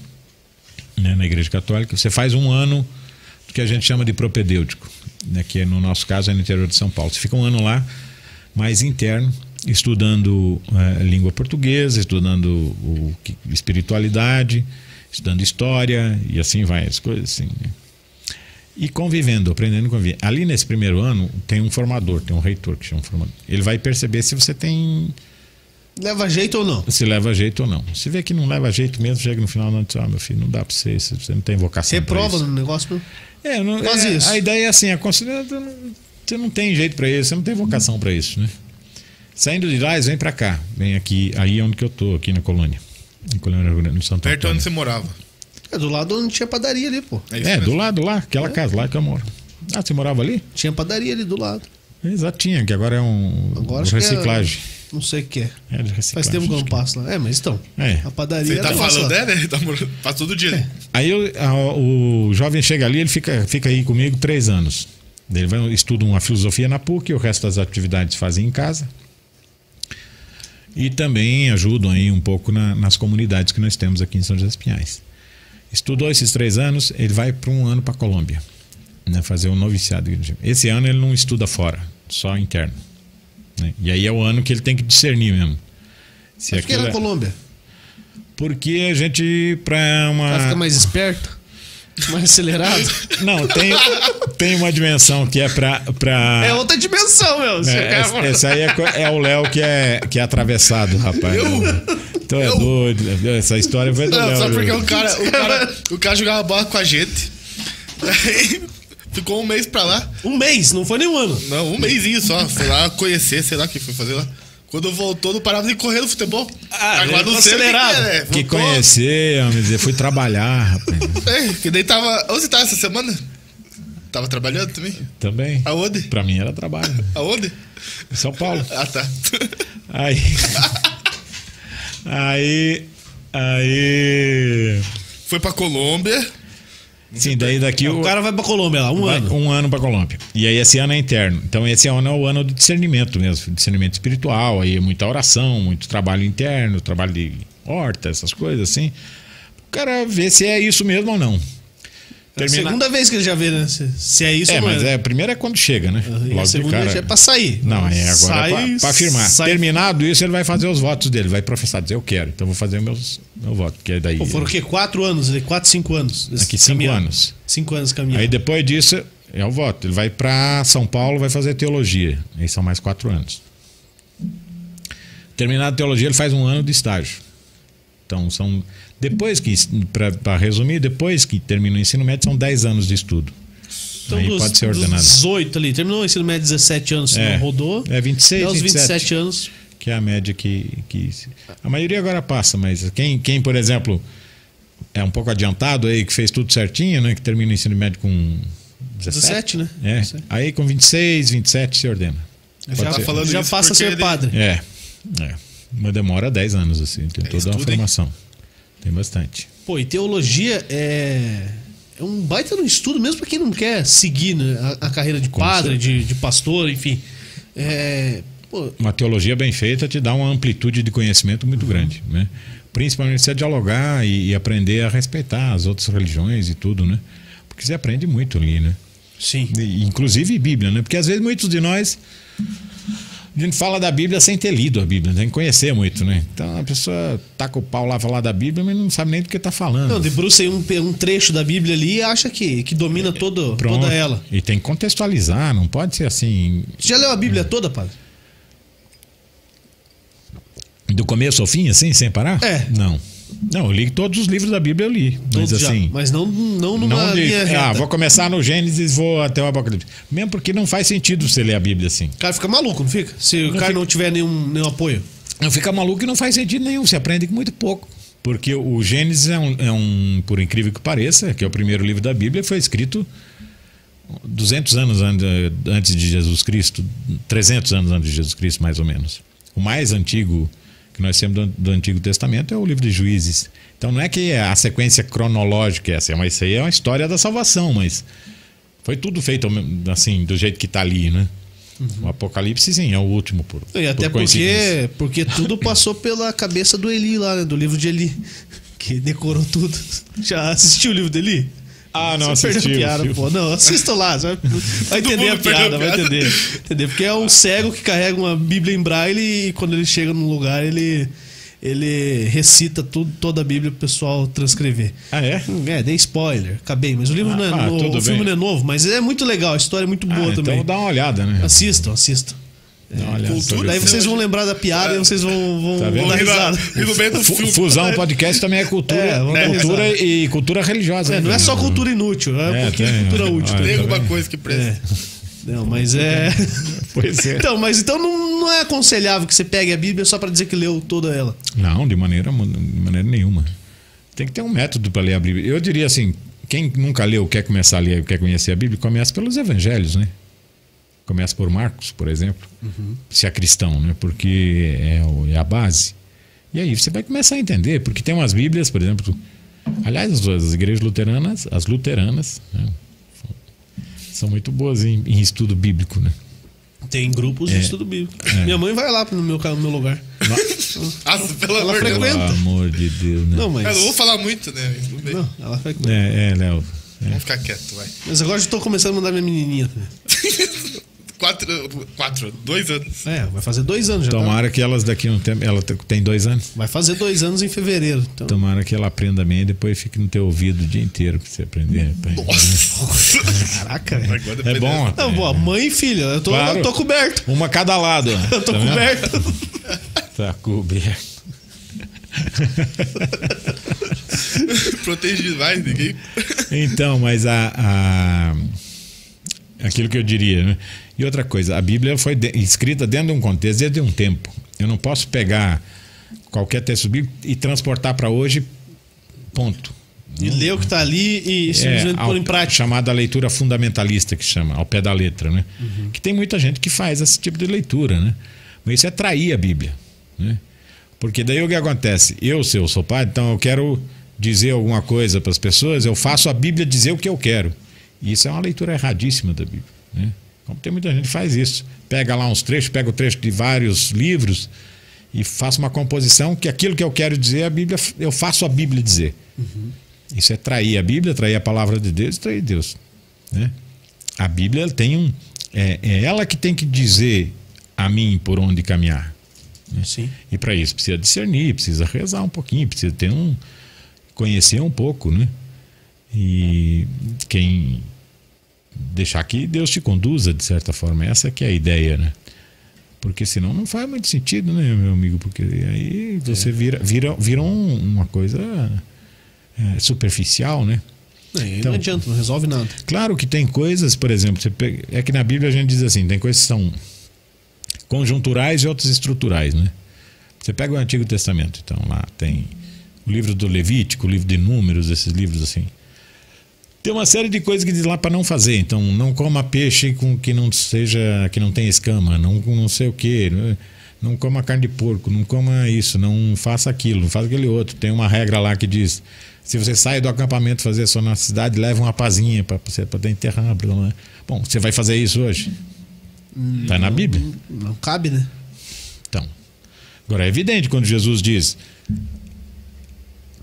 né, na Igreja Católica, você faz um ano do que a gente chama de propedêutico, né, que no nosso caso é no interior de São Paulo. Você fica um ano lá, mais interno, estudando eh, língua portuguesa, estudando o, espiritualidade, estudando história e assim vai, as coisas assim. né? E convivendo, aprendendo a conviver. Ali nesse primeiro ano tem um formador, tem um reitor que chama formador. Ele vai perceber se você tem Leva jeito ou não? se leva jeito ou não. Se vê que não leva jeito mesmo, chega no final e diz, ah, meu filho, não dá pra você, você não tem vocação pra Reprova isso. no negócio. É, não, Quase é, isso. A ideia é assim, a consideração, você não tem jeito pra isso, você não tem vocação pra isso, né? Saindo de lá, eles vêm pra cá, vem aqui, aí é onde que eu tô, aqui na colônia. Em colônia no Santo Perto de Antônio. onde você morava. É do lado onde tinha padaria ali, pô. É É, do lado lá, aquela casa lá que eu moro. Ah, você morava ali? Tinha padaria ali do lado. Exato, tinha, que agora é um Agora um é- reciclagem. Não sei o que é. É. Faz tempo que eu não passo lá. É, mas então. É. A padaria Você tá é falando, é, né? Tá morando- Faz todo dia. né? Aí eu- a- o jovem chega ali, ele fica, fica aí comigo três anos. Ele vai, estuda uma filosofia na PUC, o resto das atividades fazem em casa. E também ajudam aí um pouco na- nas comunidades que nós temos aqui em São José dos Pinhais. Estudou esses três anos, ele vai para um ano para a Colômbia, né, fazer um noviciado. Esse ano ele não estuda fora, só interno. Né? E aí é o ano que ele tem que discernir mesmo. Se Acho que aquilo era é- Colômbia. Porque a gente, para uma. Pra ficar mais esperto. Mais acelerado. Não, tem, tem uma dimensão que é pra. pra É outra dimensão, meu. É, essa aí é, é o Léo que é, que é atravessado, rapaz. Então é doido. Essa história foi do Não, Léo. só porque o cara, o cara, o cara jogava bola com a gente. Aí ficou um mês pra lá. Um mês, não foi nem um ano. Não, um mêsinho só. Foi lá conhecer, sei lá o que foi fazer lá. Quando voltou, não parava de correr no futebol. Ah, Agora não sei acelerado. que é, né? Que conhecer, homem, dizer, fui trabalhar, rapaz. É, que daí tava. Onde tava essa semana? Tava trabalhando também? Também. Aonde? Pra mim era trabalho. Aonde? Em São Paulo. Ah, tá. Aí. Aí. Aí. Foi pra Colômbia. Sim, daí daqui O cara vai pra Colômbia lá, um Vai ano. Um ano para Colômbia. E aí esse ano é interno. Então esse ano é o ano do discernimento mesmo, discernimento espiritual, aí é muita oração, muito trabalho interno, trabalho de horta, essas coisas assim. O cara vê se é isso mesmo ou não. É a segunda vez que ele já vê, né? Se, se é isso É, não mas é, a primeira é quando chega, né? E a Logo de segunda cara. é pra sair. Não, é agora Sai- é pra, pra afirmar. sai- Terminado isso, ele vai fazer os votos dele, vai professar, dizer eu quero, então vou fazer o meus, meu voto. Que é daí, Pô, foram o quê? Quatro anos? né? Quatro, cinco anos? Aqui, cinco caminhada. anos. Cinco anos caminhando. Aí depois disso é o voto. Ele vai para São Paulo, vai fazer teologia. Aí são mais quatro anos. Terminado a teologia, ele faz um ano de estágio. Então são. Depois que, para resumir, depois que termina o ensino médio, são 10 anos de estudo. Então, aí dos, pode ser ordenado. 18 ali. Terminou o ensino médio 17 anos, se É. não rodou. É 26, Até os 27. 27 anos. Que é a média que, que. A maioria agora passa, mas quem, quem, por exemplo, é um pouco adiantado aí, que fez tudo certinho, né? Que termina o ensino médio com 17. 17, né? É. 17. Aí com 26, 27 se ordena. Já, ser. falando já passa a ser ele- padre. É, é. Mas demora 10 anos, assim, tem toda estudo, uma hein? Tem bastante. Pô, e teologia é, é um baita no estudo, mesmo pra quem não quer seguir né, a, a carreira de padre, de, de pastor, enfim. É, Uma teologia bem feita te dá uma amplitude de conhecimento muito grande, né? Principalmente você dialogar e, e aprender a respeitar as outras religiões e tudo, né? Porque você aprende muito ali, né? sim. E, inclusive Bíblia, né? Porque às vezes muitos de nós a gente fala da Bíblia sem ter lido a Bíblia, tem que conhecer muito, né? Então a pessoa taca o pau lá falar da Bíblia, mas não sabe nem do que está falando. Não, debruça aí um, um trecho da Bíblia ali e acha que, que domina todo, Pronto. toda ela. E tem que contextualizar, não pode ser assim, Você já leu a Bíblia toda, padre? Do começo ao fim, assim, sem parar? É. Não. Não, eu li todos os livros da Bíblia, eu li. Mas Todos já. assim. Mas não, não numa Não li. linha reta. Ah, vou começar no Gênesis, vou até o Apocalipse. Mesmo porque não faz sentido você ler a Bíblia assim. O cara fica maluco, não fica? Se o Não cara fica. não tiver nenhum, nenhum apoio. Não fica maluco e não faz sentido nenhum. Você aprende muito pouco. Porque o Gênesis é um, é um, por incrível que pareça, que é o primeiro livro da Bíblia, foi escrito 200 anos an- antes de Jesus Cristo, 300 anos antes de Jesus Cristo, mais ou menos. O mais antigo que nós temos do, do Antigo Testamento é o livro de Juízes. Então não é que a sequência cronológica é essa, mas isso aí é uma história da salvação, mas foi tudo feito assim, do jeito que está ali, né? O Apocalipse, sim, é o último por E até por porque, porque tudo passou pela cabeça do Eli lá, né? Do livro de Eli. Que decorou tudo. Já assistiu o livro do Eli? Ah, não Você assisti. piada, pô. Não, assista lá. Você vai, vai entender a piada, a vai piada. entender. entender. Porque é um cego que carrega uma Bíblia em braille e quando ele chega num lugar, ele, ele recita tudo, toda a Bíblia pro pessoal transcrever. Ah, é? É, dei spoiler, acabei. Mas o livro Ah, não é, ah, no- tudo o filme bem. não é novo, mas é muito legal, a história é muito boa Ah, também. Então dá uma olhada, né? Assistam, assistam. Uma olhada. cultura, Daí vocês vão lembrar da piada e vocês vão, vão, Tá vão dar risada. Fusão podcast também é cultura, É, cultura risada. e cultura religiosa. É, né? não é só cultura inútil, é um É, pouquinho de tem, cultura é, útil. olha, também. Tem alguma coisa que presta. É. Não, mas é. Pois é. Então, mas então não, não é aconselhável que você pegue a Bíblia só pra dizer que leu toda ela. Não, de maneira, de maneira nenhuma. Tem que ter um método para ler a Bíblia. Eu diria assim, quem nunca leu, quer começar a ler, quer conhecer a Bíblia, começa pelos evangelhos, né? Começa por Marcos, por exemplo, se é cristão, né? Porque é, é a base. E aí você vai começar a entender, porque tem umas Bíblias, por exemplo, aliás, as, as igrejas luteranas, as luteranas, né? são muito boas em, em estudo bíblico, né? Tem grupos de É. estudo bíblico. É. Minha mãe vai lá no meu, no meu lugar. Nossa, pelo Ela amor de Deus. frequenta. Pelo amor de Deus, né? Não, mas. Eu não vou falar muito, né? Não, ela frequenta. É, é, Léo. Vamos ficar quieto, vai. Mas agora já tô começando a mandar minha menininha também. Quatro, quatro, dois anos. É, vai fazer dois anos já. tá? Tomara que elas daqui a um tempo. Ela te- tem dois anos. Vai fazer dois anos em fevereiro. Então, Tomara que ela aprenda bem e depois fique no teu ouvido o dia inteiro pra você aprender. Nossa. caraca, É depois bom. Não, boa, mãe e filha, eu tô, Claro. eu tô coberto. Uma a cada lado. Eu tô tá coberto. Tá coberto. Protegido, vai, ninguém. Então, mas a, a- aquilo que eu diria, né? E outra coisa, a Bíblia foi de- escrita dentro de um contexto, dentro de um tempo. Eu não posso pegar qualquer texto bíblico e transportar para hoje, ponto. E ler o que tá ali e simplesmente ao- pôr em prática. chamada leitura fundamentalista que chama, ao pé da letra, né? Uhum. Que tem muita gente que faz esse tipo de leitura, né? Mas isso é trair a Bíblia, né? Porque daí o que acontece? Eu, se eu sou padre, então eu quero dizer alguma coisa para as pessoas, eu faço a Bíblia dizer o que eu quero. E isso é uma leitura erradíssima da Bíblia, né? Como tem muita gente que faz isso. Pega lá uns trechos, pega o trecho de vários livros e faço uma composição que aquilo que eu quero dizer, a Bíblia, eu faço a Bíblia dizer. Isso é trair a Bíblia, trair a palavra de Deus, trair Deus. Né? A Bíblia tem um. É, é ela que tem que dizer a mim por onde caminhar. Né? Sim. E para isso precisa discernir, precisa rezar um pouquinho, precisa ter um. conhecer um pouco, né? E quem deixar que Deus te conduza de certa forma, essa que é a ideia, né? Porque senão não faz muito sentido, né, meu amigo? Porque aí você vira, vira, vira um- uma coisa é, superficial, né? É, Então- não adianta, não resolve nada. Claro que tem coisas, por exemplo, pega- é que na Bíblia a gente diz assim, tem coisas que são conjunturais e outras estruturais, né? Você pega o Antigo Testamento, então lá tem o livro do Levítico, o livro de Números, esses livros assim. Tem uma série de coisas que diz lá para não fazer, então não coma peixe com que não seja, que não tenha escama, não não sei o quê, né? não coma carne de porco, não coma isso, não faça aquilo, não faça aquele outro. Tem uma regra lá que diz se você sai do acampamento fazer só na cidade, leva uma pazinha para você poder enterrar. blá, blá. Bom, você vai fazer isso hoje? Está na Bíblia. Não cabe, né? Então, agora é evidente quando Jesus diz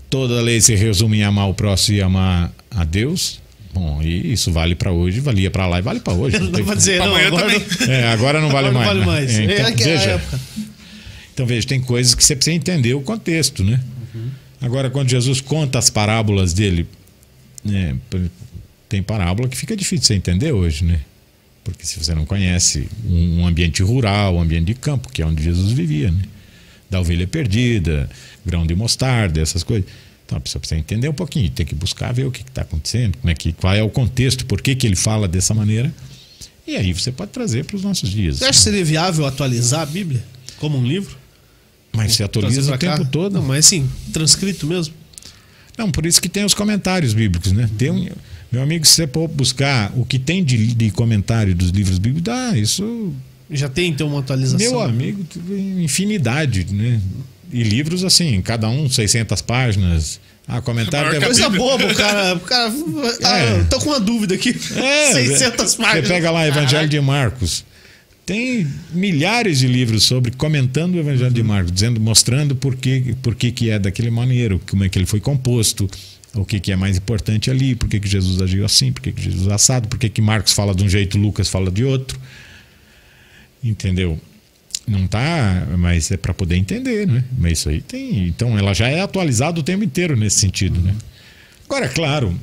toda a lei se resume em amar o próximo e amar a Deus. Bom, e isso vale para hoje, valia para lá e vale para hoje. Não vai como. dizer, não, amanhã agora também. não- É, agora não vale agora mais. não vale né? mais. É, então, É veja, época. então veja, tem coisas que você precisa entender o contexto, né? Agora, quando Jesus conta as parábolas dele, né, tem parábola que fica difícil você entender hoje, né? Porque se você não conhece um um ambiente rural, um ambiente de campo, que é onde Jesus vivia, né? Da ovelha perdida, grão de mostarda, essas coisas. Então a pessoa precisa entender um pouquinho, tem que buscar ver o que está acontecendo, como é que, qual é o contexto, por que, que ele fala dessa maneira. E aí você pode trazer para os nossos dias. Você acha que seria viável atualizar a Bíblia como um livro? Mas se atualiza o pra cá? tempo todo. Não, mas assim, transcrito mesmo. Não, por isso que tem os comentários bíblicos, né? Tem um, meu amigo, se você for buscar o que tem de, de comentário dos livros bíblicos, dá, isso, Já tem então uma atualização. meu amigo, tem infinidade, né? E livros assim, cada um 600 páginas. Ah, comentário... A Coisa boba, o cara. O cara ah, É. tô com uma dúvida aqui. É, 600 Você páginas. pega lá Evangelho de Marcos. Tem milhares de livros sobre comentando o Evangelho de Marcos, dizendo, mostrando por que, por que, que é daquele maneiro, como é que ele foi composto, o que, que é mais importante ali, por que, que Jesus agiu assim, por que, que Jesus assado, por que, que Marcos fala de um jeito, Lucas fala de outro. Entendeu? Não tá, mas é para poder entender, né? Mas isso aí tem. Então ela já é atualizada o tempo inteiro nesse sentido, né? Agora, claro,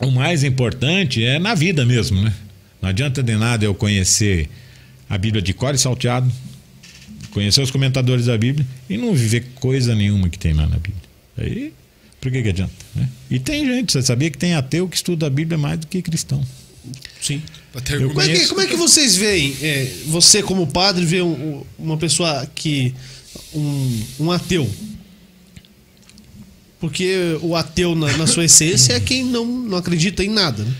o mais importante é na vida mesmo, né? Não adianta de nada eu conhecer a Bíblia de cor e salteado, conhecer os comentadores da Bíblia e não viver coisa nenhuma que tem lá na Bíblia. Aí, por que, que adianta? Né? E tem gente, você sabia que tem ateu que estuda a Bíblia mais do que cristão. Sim. Como é, que, como é que vocês veem, é, você como padre, vê um- uma pessoa que. Um, um ateu? Porque o ateu, na, na sua essência, é quem não, não acredita em nada. Né?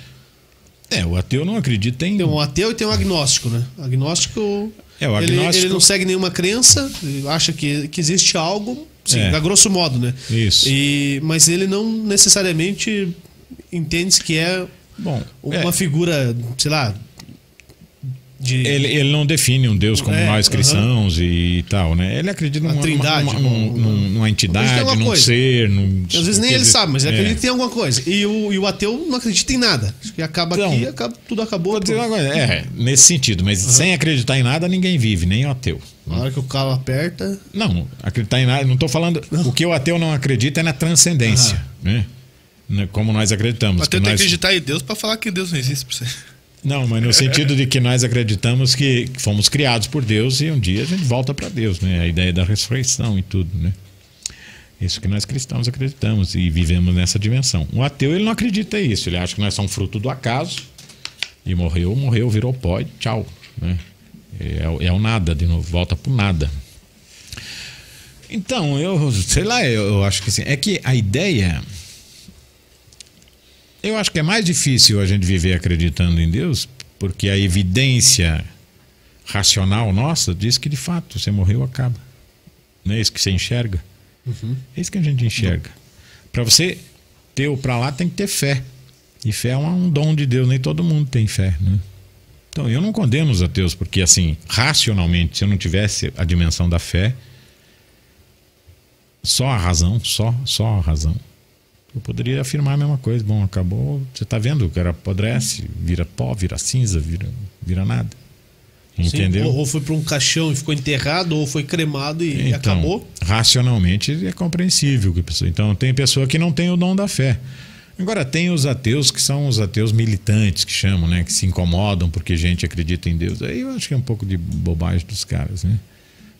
É, o ateu não acredita em. Tem um ateu e tem um agnóstico, né? Agnóstico. É, o ele- agnóstico- Ele, não segue nenhuma crença, ele acha que, que existe algo, sim, É. a grosso modo, né? Isso. E, mas ele não necessariamente entende que é Bom, uma é, figura, sei lá. De, ele, ele não define um Deus como É, nós cristãos e tal, né? Ele acredita numa, trindade, numa, entidade, uma num coisa. ser. Num, Às vezes nem ele dizer, sabe, mas ele é. acredita que tem alguma coisa. E o, e o ateu não acredita em nada. Acho que acaba Então, aqui, acaba, tudo acabou. Uma coisa, é, nesse sentido, mas sem acreditar em nada, ninguém vive, nem o ateu. Na hora que o calo aperta. Não, acreditar em nada, não estou falando. O que o ateu não acredita é na transcendência, né? Né, Como nós acreditamos. Mas que tem que acreditar em Deus pra falar que Deus não existe pra você. Não, mas no sentido de que nós acreditamos que fomos criados por Deus e um dia a gente volta para Deus, né? A ideia da ressurreição e tudo, né? Isso que nós cristãos acreditamos e vivemos nessa dimensão. O ateu, ele não acredita isso. Ele acha que nós somos fruto do acaso e morreu, morreu, virou pó e tchau, né? É, o- é o nada, de novo, volta pro nada. Então, eu sei lá, eu, eu acho que assim, é que a ideia eu acho que é mais difícil a gente viver acreditando em Deus, porque a evidência racional nossa diz que de fato você morreu, acaba. Não é isso que você enxerga? É isso que a gente enxerga. Para você ter o para lá, tem que ter fé. E fé é um, um dom de Deus, nem todo mundo tem fé. Né? Então eu não condeno os ateus, porque assim, racionalmente, se eu não tivesse a dimensão da fé, só a razão, só, só a razão, Eu poderia afirmar a mesma coisa. Bom, acabou. Você está vendo? O cara apodrece, vira pó, vira cinza, vira, vira nada. Entendeu? Sim, ou, foi para um caixão e ficou enterrado, ou foi cremado e, então, acabou. Racionalmente é compreensível. que pessoa. Então tem pessoa que não tem o dom da fé. Agora tem os ateus que são os ateus militantes que chamam, né? Que se incomodam porque a gente acredita em Deus. Aí eu acho que é um pouco de bobagem dos caras, né?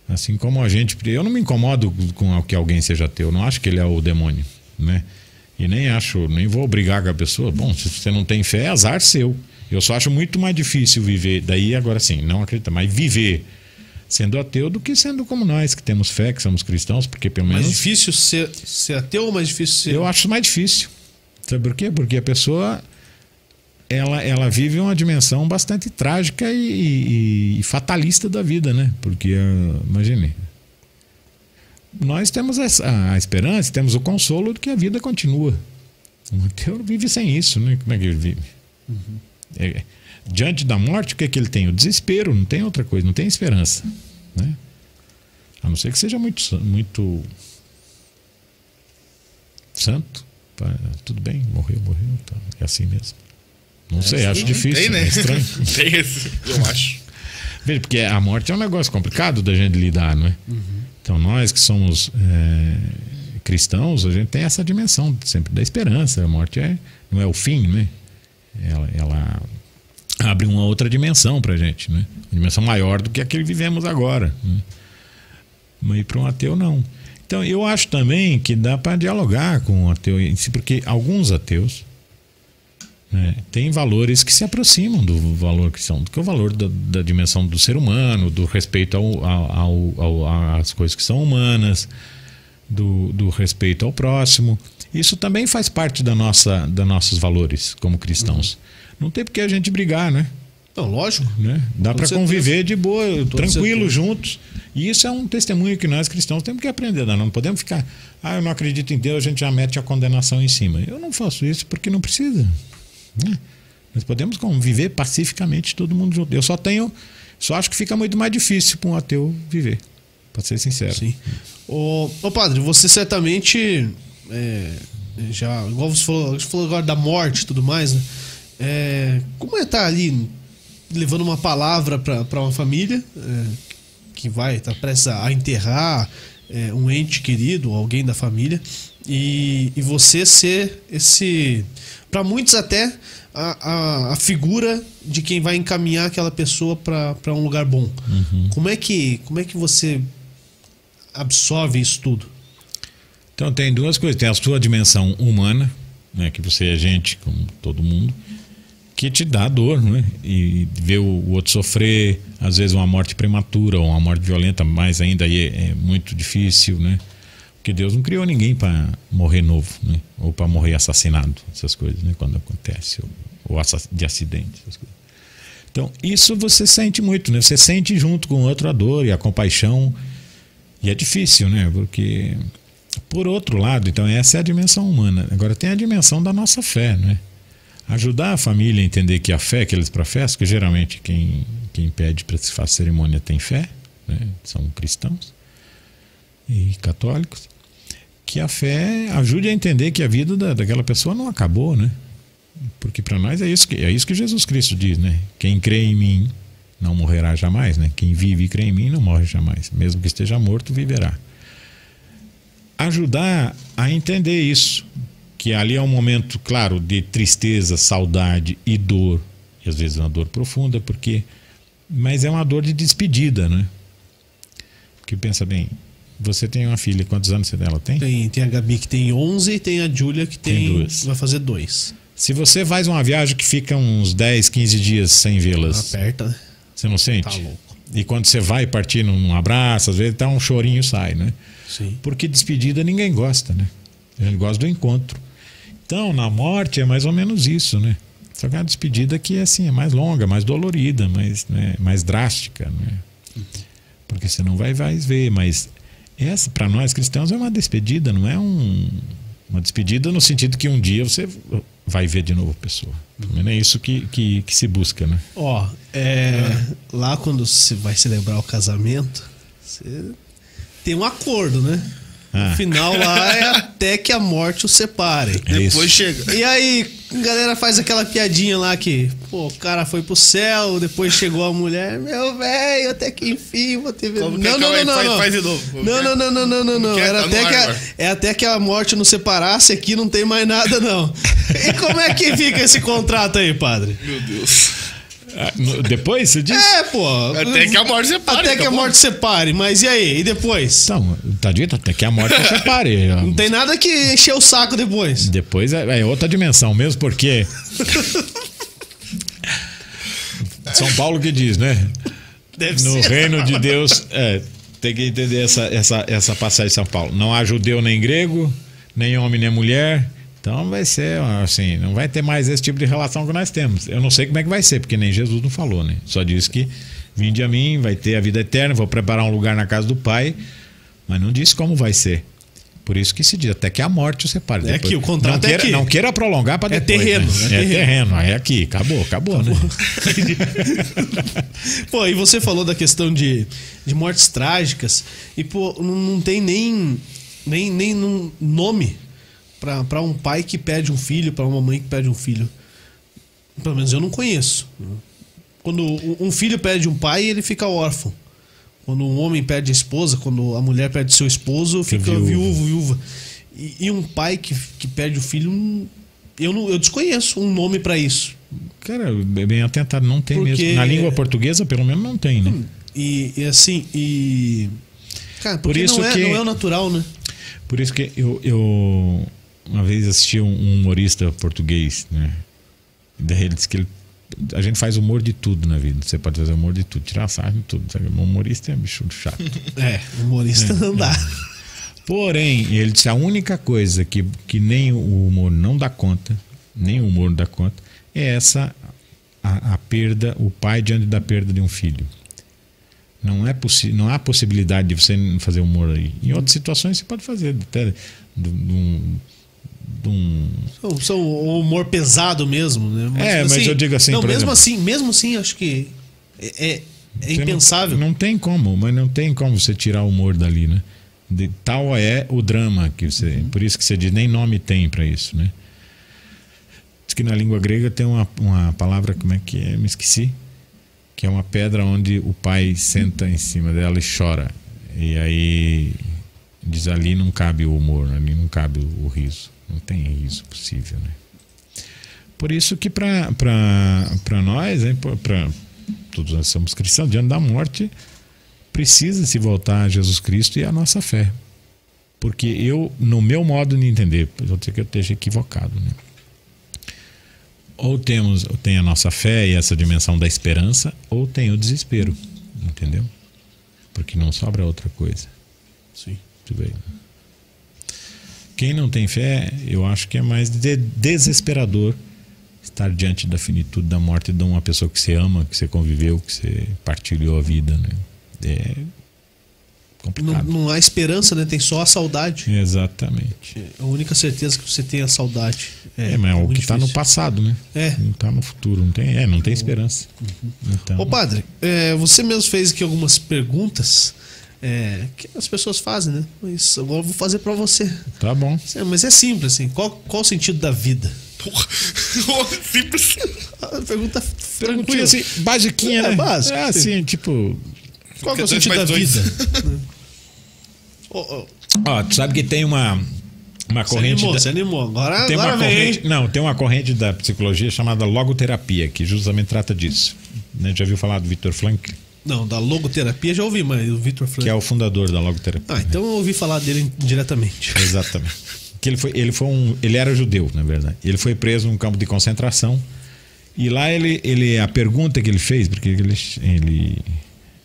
Assim como a gente, eu não me incomodo com que alguém seja ateu. Não acho que ele é o demônio, né? E nem acho, nem vou brigar com a pessoa. Bom, se você não tem fé, é azar seu. Eu só acho muito mais difícil viver, daí agora sim, não acredita, mas viver sendo ateu do que sendo como nós, que temos fé, que somos cristãos, porque pelo menos. Mais difícil ser, ser ateu ou mais difícil ser. Eu acho mais difícil. Sabe por quê? Porque a pessoa ela, ela vive uma dimensão bastante trágica e, e, e fatalista da vida, né? Porque, uh, imagine, nós temos a, esperança, temos o consolo de que a vida continua. Um ateu vive sem isso, né? Como é que ele vive? Uhum. É, diante da morte, o que, é que ele tem? O desespero, não tem outra coisa, não tem esperança. Né? A não ser que seja muito, muito santo. Tudo bem, morreu, morreu. Tá, é assim mesmo. Não é, sei, acho difícil. Tem, né? É estranho. tem esse, eu acho. Veja, porque a morte é um negócio complicado da gente lidar, não é? Uhum. Então nós que somos é, cristãos, a gente tem essa dimensão sempre da esperança. A morte é, não é o fim, né? ela, ela abre uma outra dimensão para a gente, né? Uma dimensão maior do que a que vivemos agora. Né? Mas para um ateu, não. Então, eu acho também que dá para dialogar com o ateu, porque alguns ateus né, têm valores que se aproximam do valor cristão, do que é o valor da, da dimensão do ser humano, do respeito ao, ao, ao, às coisas que são humanas, do, do respeito ao próximo. Isso também faz parte da nossa, dos nossos valores como cristãos. Uhum. Não tem porque a gente brigar, né? Não, lógico. Né? Dá para conviver de boa, tranquilo, certeza. juntos. E isso é um testemunho que nós cristãos temos que aprender. Não, não podemos ficar, ah, eu não acredito em Deus, a gente já mete a condenação em cima. Eu não faço isso porque não precisa. Né? Nós podemos conviver pacificamente todo mundo junto. Eu só tenho, só acho que fica muito mais difícil para um ateu viver, para ser sincero. Sim. Ô, ô padre, você certamente é, já, igual você falou, você falou agora da morte e tudo mais, né? É, como é estar tá ali levando uma palavra para uma família é, que vai estar tá prestes a enterrar é, um ente querido, alguém da família, e, e você ser esse, para muitos até, a, a, a, figura de quem vai encaminhar aquela pessoa para um lugar bom. Uhum. Como, é que, como é que você absorve isso tudo? Então tem duas coisas. Tem a sua dimensão humana, né, que você é gente como todo mundo, que te dá dor, né? E ver o, outro sofrer, às vezes uma morte prematura ou uma morte violenta, mais ainda aí é, é muito difícil, né? Porque Deus não criou ninguém para morrer novo, né? Ou para morrer assassinado, essas coisas, né? Quando acontece, ou, ou de acidente, essas coisas. Então, isso você sente muito, né? Você sente junto com o outro a dor e a compaixão. E é difícil, né? Porque por outro lado, então essa é a dimensão humana. Agora tem a dimensão da nossa fé, né? Ajudar a família a entender que a fé que eles professam, que geralmente quem, quem pede para se fazer cerimônia tem fé, né? são cristãos e católicos, que a fé ajude a entender que a vida da, daquela pessoa não acabou, né? Porque para nós é isso que é isso que Jesus Cristo diz, né? Quem crê em mim não morrerá jamais, né? Quem vive e crê em mim não morre jamais, mesmo que esteja morto viverá ajudar a entender isso. Que ali é um momento, claro, de tristeza, saudade e dor. E às vezes uma dor profunda, porque. Mas é uma dor de despedida, né? Porque pensa bem, você tem uma filha, quantos anos ela tem? Tem, tem a Gabi que tem 11 e tem a Júlia que tem, tem duas. vai fazer dois. Se você faz uma viagem que fica uns 10, 15 dias sem vê-las. Aperta, né? Você não sente? Tá louco. E quando você vai partir num abraço, às vezes tá um chorinho sai, né? Sim. Porque despedida ninguém gosta, né? A gente gosta do encontro. Então, na morte é mais ou menos isso, né? Só que a despedida que é assim, é mais longa, mais dolorida, mais, né, mais drástica, né? Porque você não vai, vai ver, mas essa para nós cristãos é uma despedida, não é um, uma despedida no sentido que um dia você vai ver de novo a pessoa. Uhum. É isso que, que, que, se busca, né? Ó, é, lá quando se vai celebrar o casamento, você tem um acordo, né? Ah. O final lá é até que a morte o separe. É Depois isso. chega. E aí, a galera faz aquela piadinha lá que, pô, o cara foi pro céu, depois chegou a mulher, meu velho, até que enfim vou ter Como que Não, é? não, aí, não, faz- não. faz de novo. Não, não, é? não, não, não, não, não. é? Era até no que a, é até que a morte nos separasse, aqui não tem mais nada, não. E como é que fica esse contrato aí, padre? Meu Deus. Ah, depois você diz? É, pô. Até que a morte separe. Até que a morte separe, mas e aí? E depois? Então, tá dito até que a morte não separe. Não tem nada que encher o saco depois. Depois é, é outra dimensão, mesmo porque. São Paulo que diz, né? Deve No ser. reino de Deus, é, tem que entender essa, essa, essa passagem de São Paulo. Não há judeu nem grego, nem homem nem mulher. Então vai ser assim, não vai ter mais esse tipo de relação que nós temos. Eu não sei como é que vai ser, porque nem Jesus não falou, né? Só disse que vinde a mim, vai ter a vida eterna, vou preparar um lugar na casa do Pai, mas não disse como vai ser. Por isso que se diz até que a morte o separe. É aqui, o contrato não é queira, aqui. Não queira prolongar para É depois. terreno, né? é É, terreno. terreno. Aí é aqui, acabou, acabou, né? Pô, e você falou da questão de, de mortes trágicas e, pô, não, não tem nem, nem, nem nome pra um pai que perde um filho, pra uma mãe que perde um filho. Pelo menos eu não conheço. Quando um filho perde um pai, ele fica órfão. Quando um homem perde a esposa, quando a mulher perde seu esposo, Fica fica viúvo. viúva. E, e um pai que, que perde o filho, hum, eu, não, eu desconheço um nome pra isso. Cara, bem atentado, não tem Porque- mesmo. Na língua portuguesa, pelo menos, não tem, né? E, e assim, e. Cara, Por porque isso não, é, que- não é o natural, né? Por isso que eu, eu vez assisti um, um humorista português, né? Daí ele disse que ele, a gente faz humor de tudo na vida. Você pode fazer humor de tudo, tirar sarro de tudo. Sabe? Um humorista é bicho chato. É, humorista não dá. Porém, ele disse a única coisa que, que nem o humor não dá conta, nem o humor não dá conta, é essa a, a perda, o pai diante da perda de um filho. Não é possi não há possibilidade de você fazer humor aí. Em outras situações você pode fazer, até de, de um, um- São, são o humor pesado mesmo, né? É, mas eu digo assim, Não, mesmo exemplo- assim, mesmo assim, acho que é, é, é você não- impensável. Não, tem como, mas não tem como você tirar o humor dali, né? De, tal é o drama que você. Uhum. Por isso que você diz, nem nome tem para isso, né? Diz que na língua grega tem uma, uma palavra, como é que é? Me esqueci. Que é uma pedra onde o pai senta em cima dela e chora. E aí diz ali não cabe o humor, ali não cabe o riso. Não tem riso possível, né? Por isso que para nós, para todos nós somos cristãos, diante da morte, precisa se voltar a Jesus Cristo e a nossa fé. Porque eu, no meu modo de entender, pode ser que eu esteja equivocado, né? Ou temos, ou tem a nossa fé e essa dimensão da esperança, ou tem o desespero, entendeu? Porque não sobra outra coisa. Sim. Tu vê. Quem não tem fé, eu acho que é mais de- desesperador estar diante da finitude da morte de uma pessoa que você ama, que você conviveu, que você partilhou a vida, né? É Não, complicado. não há esperança, né? Tem só a saudade. Exatamente. A única certeza que você tem é a saudade. É, mas é o muito que está no passado, né? É. Não está no futuro, não tem, é, não tem esperança. Então, Ô padre, é, você mesmo fez aqui algumas perguntas é, que as pessoas fazem, né? Mas agora eu vou fazer pra você. tá bom. É, mas é simples, assim. Qual, qual o sentido da vida? Porra. Simples. Pergunta Perguntinha tranquila. assim, basiquinha, É, né? básico, É assim, tipo, Qual que é o sentido da dois. vida? Ô, ô, ó, tu sabe que tem uma uma Você corrente animou, da- você animou. Agora, Tem agora uma vem, corrente, não, tem uma corrente da psicologia chamada logoterapia, que justamente trata disso. Né? Já ouviu falar do Victor Frankl, Não, da logoterapia já ouvi, mas o Victor Frank. que é o fundador da logoterapia. Ah, então eu ouvi falar dele diretamente. Exatamente. Que ele foi, ele foi um, ele era judeu, na verdade. Ele foi preso num campo de concentração e lá ele, ele a pergunta que ele fez, porque ele, ele,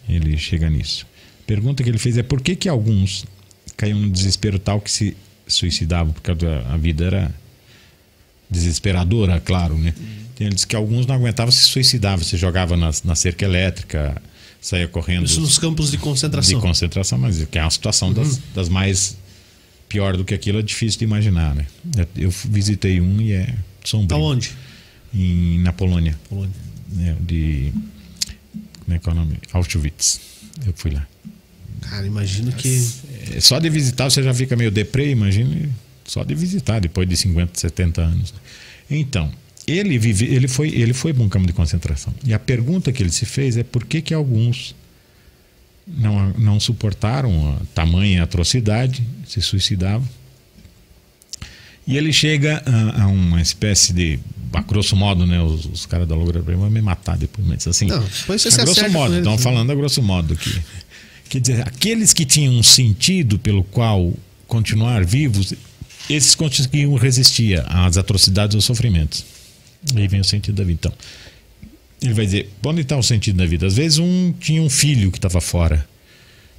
ele chega nisso. A pergunta que ele fez é por que que alguns caíam no desespero tal que se suicidavam porque a, vida era desesperadora, claro, né? Então, ele disse que alguns não aguentavam se suicidavam, se jogava na, na cerca elétrica, saía correndo Isso nos campos de concentração. de concentração, mas que é uma situação das, das mais pior do que aquilo é difícil de imaginar, né? Eu visitei um e é sombrio. Aonde? Em, na Polônia, Polônia. né? de como é que é o nome? Auschwitz. Eu fui lá. Cara, imagino que. é, só de visitar você já fica meio deprê, imagine só de visitar depois de 50, 70 anos. Então, ele vive, ele foi, ele foi para um campo de concentração. E a pergunta que ele se fez é por que que alguns não, não suportaram a tamanha atrocidade, se suicidavam. E ele chega a, a uma espécie de, a grosso modo, né, os, os caras da Logra vão me matar depois, mas assim, Não, depois você a grosso modo, estão né? falando a grosso modo aqui. Quer dizer, aqueles que tinham um sentido pelo qual continuar vivos, esses conseguiam resistir às atrocidades e aos sofrimentos. Aí vem o sentido da vida. Então, ele vai dizer: onde está o sentido da vida? Às vezes, um tinha um filho que estava fora,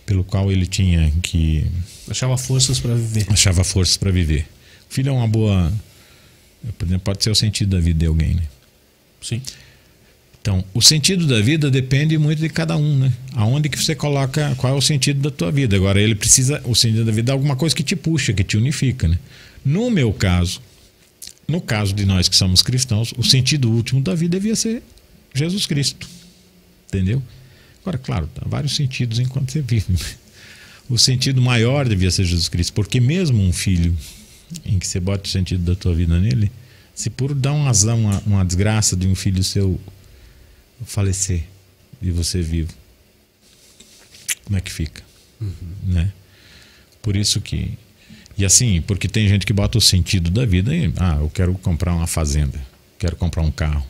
pelo qual ele tinha que. Achava forças para viver. achava forças para viver. O filho é uma boa. Por exemplo, pode ser o sentido da vida de alguém, né? Sim. Então, o sentido da vida depende muito de cada um, né? Aonde que você coloca, qual é o sentido da tua vida. Agora, ele precisa, o sentido da vida é alguma coisa que te puxa, que te unifica, né? No meu caso, no caso de nós que somos cristãos, o sentido último da vida devia ser Jesus Cristo. Entendeu? Agora, claro, há vários sentidos enquanto você vive. O sentido maior devia ser Jesus Cristo, porque mesmo um filho em que você bota o sentido da tua vida nele, se por dar um azar, uma, uma desgraça de um filho seu falecer e você vivo, como é que fica? Né? Por isso que. E assim, porque tem gente que bota o sentido da vida em. Ah, eu quero comprar uma fazenda, quero comprar um carro.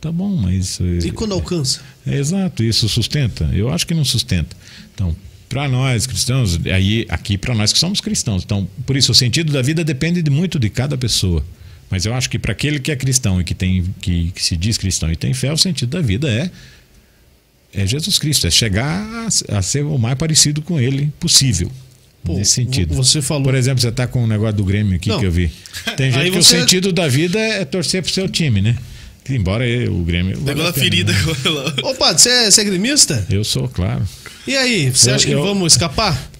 Tá bom, mas. E quando alcança? É, exato, isso sustenta? Eu acho que não sustenta. Então, para nós cristãos, aí aqui para nós que somos cristãos, então por isso o sentido da vida depende de muito de cada pessoa. Mas eu acho que para aquele que é cristão e que tem que, que se diz cristão e tem fé, o sentido da vida é é Jesus Cristo, é chegar a, a ser o mais parecido com Ele possível. Pô, nesse sentido. você falou- Por exemplo, você está com um negócio do Grêmio aqui Não. que eu vi. Tem gente Aí que você- o sentido da vida é torcer pro seu time, né? Embora o Grêmio. vale Pegou a a ferida. né? Ô, padre, você é, você é gremista? Eu sou, claro. E aí, você Eu- acha que eu- vamos escapar?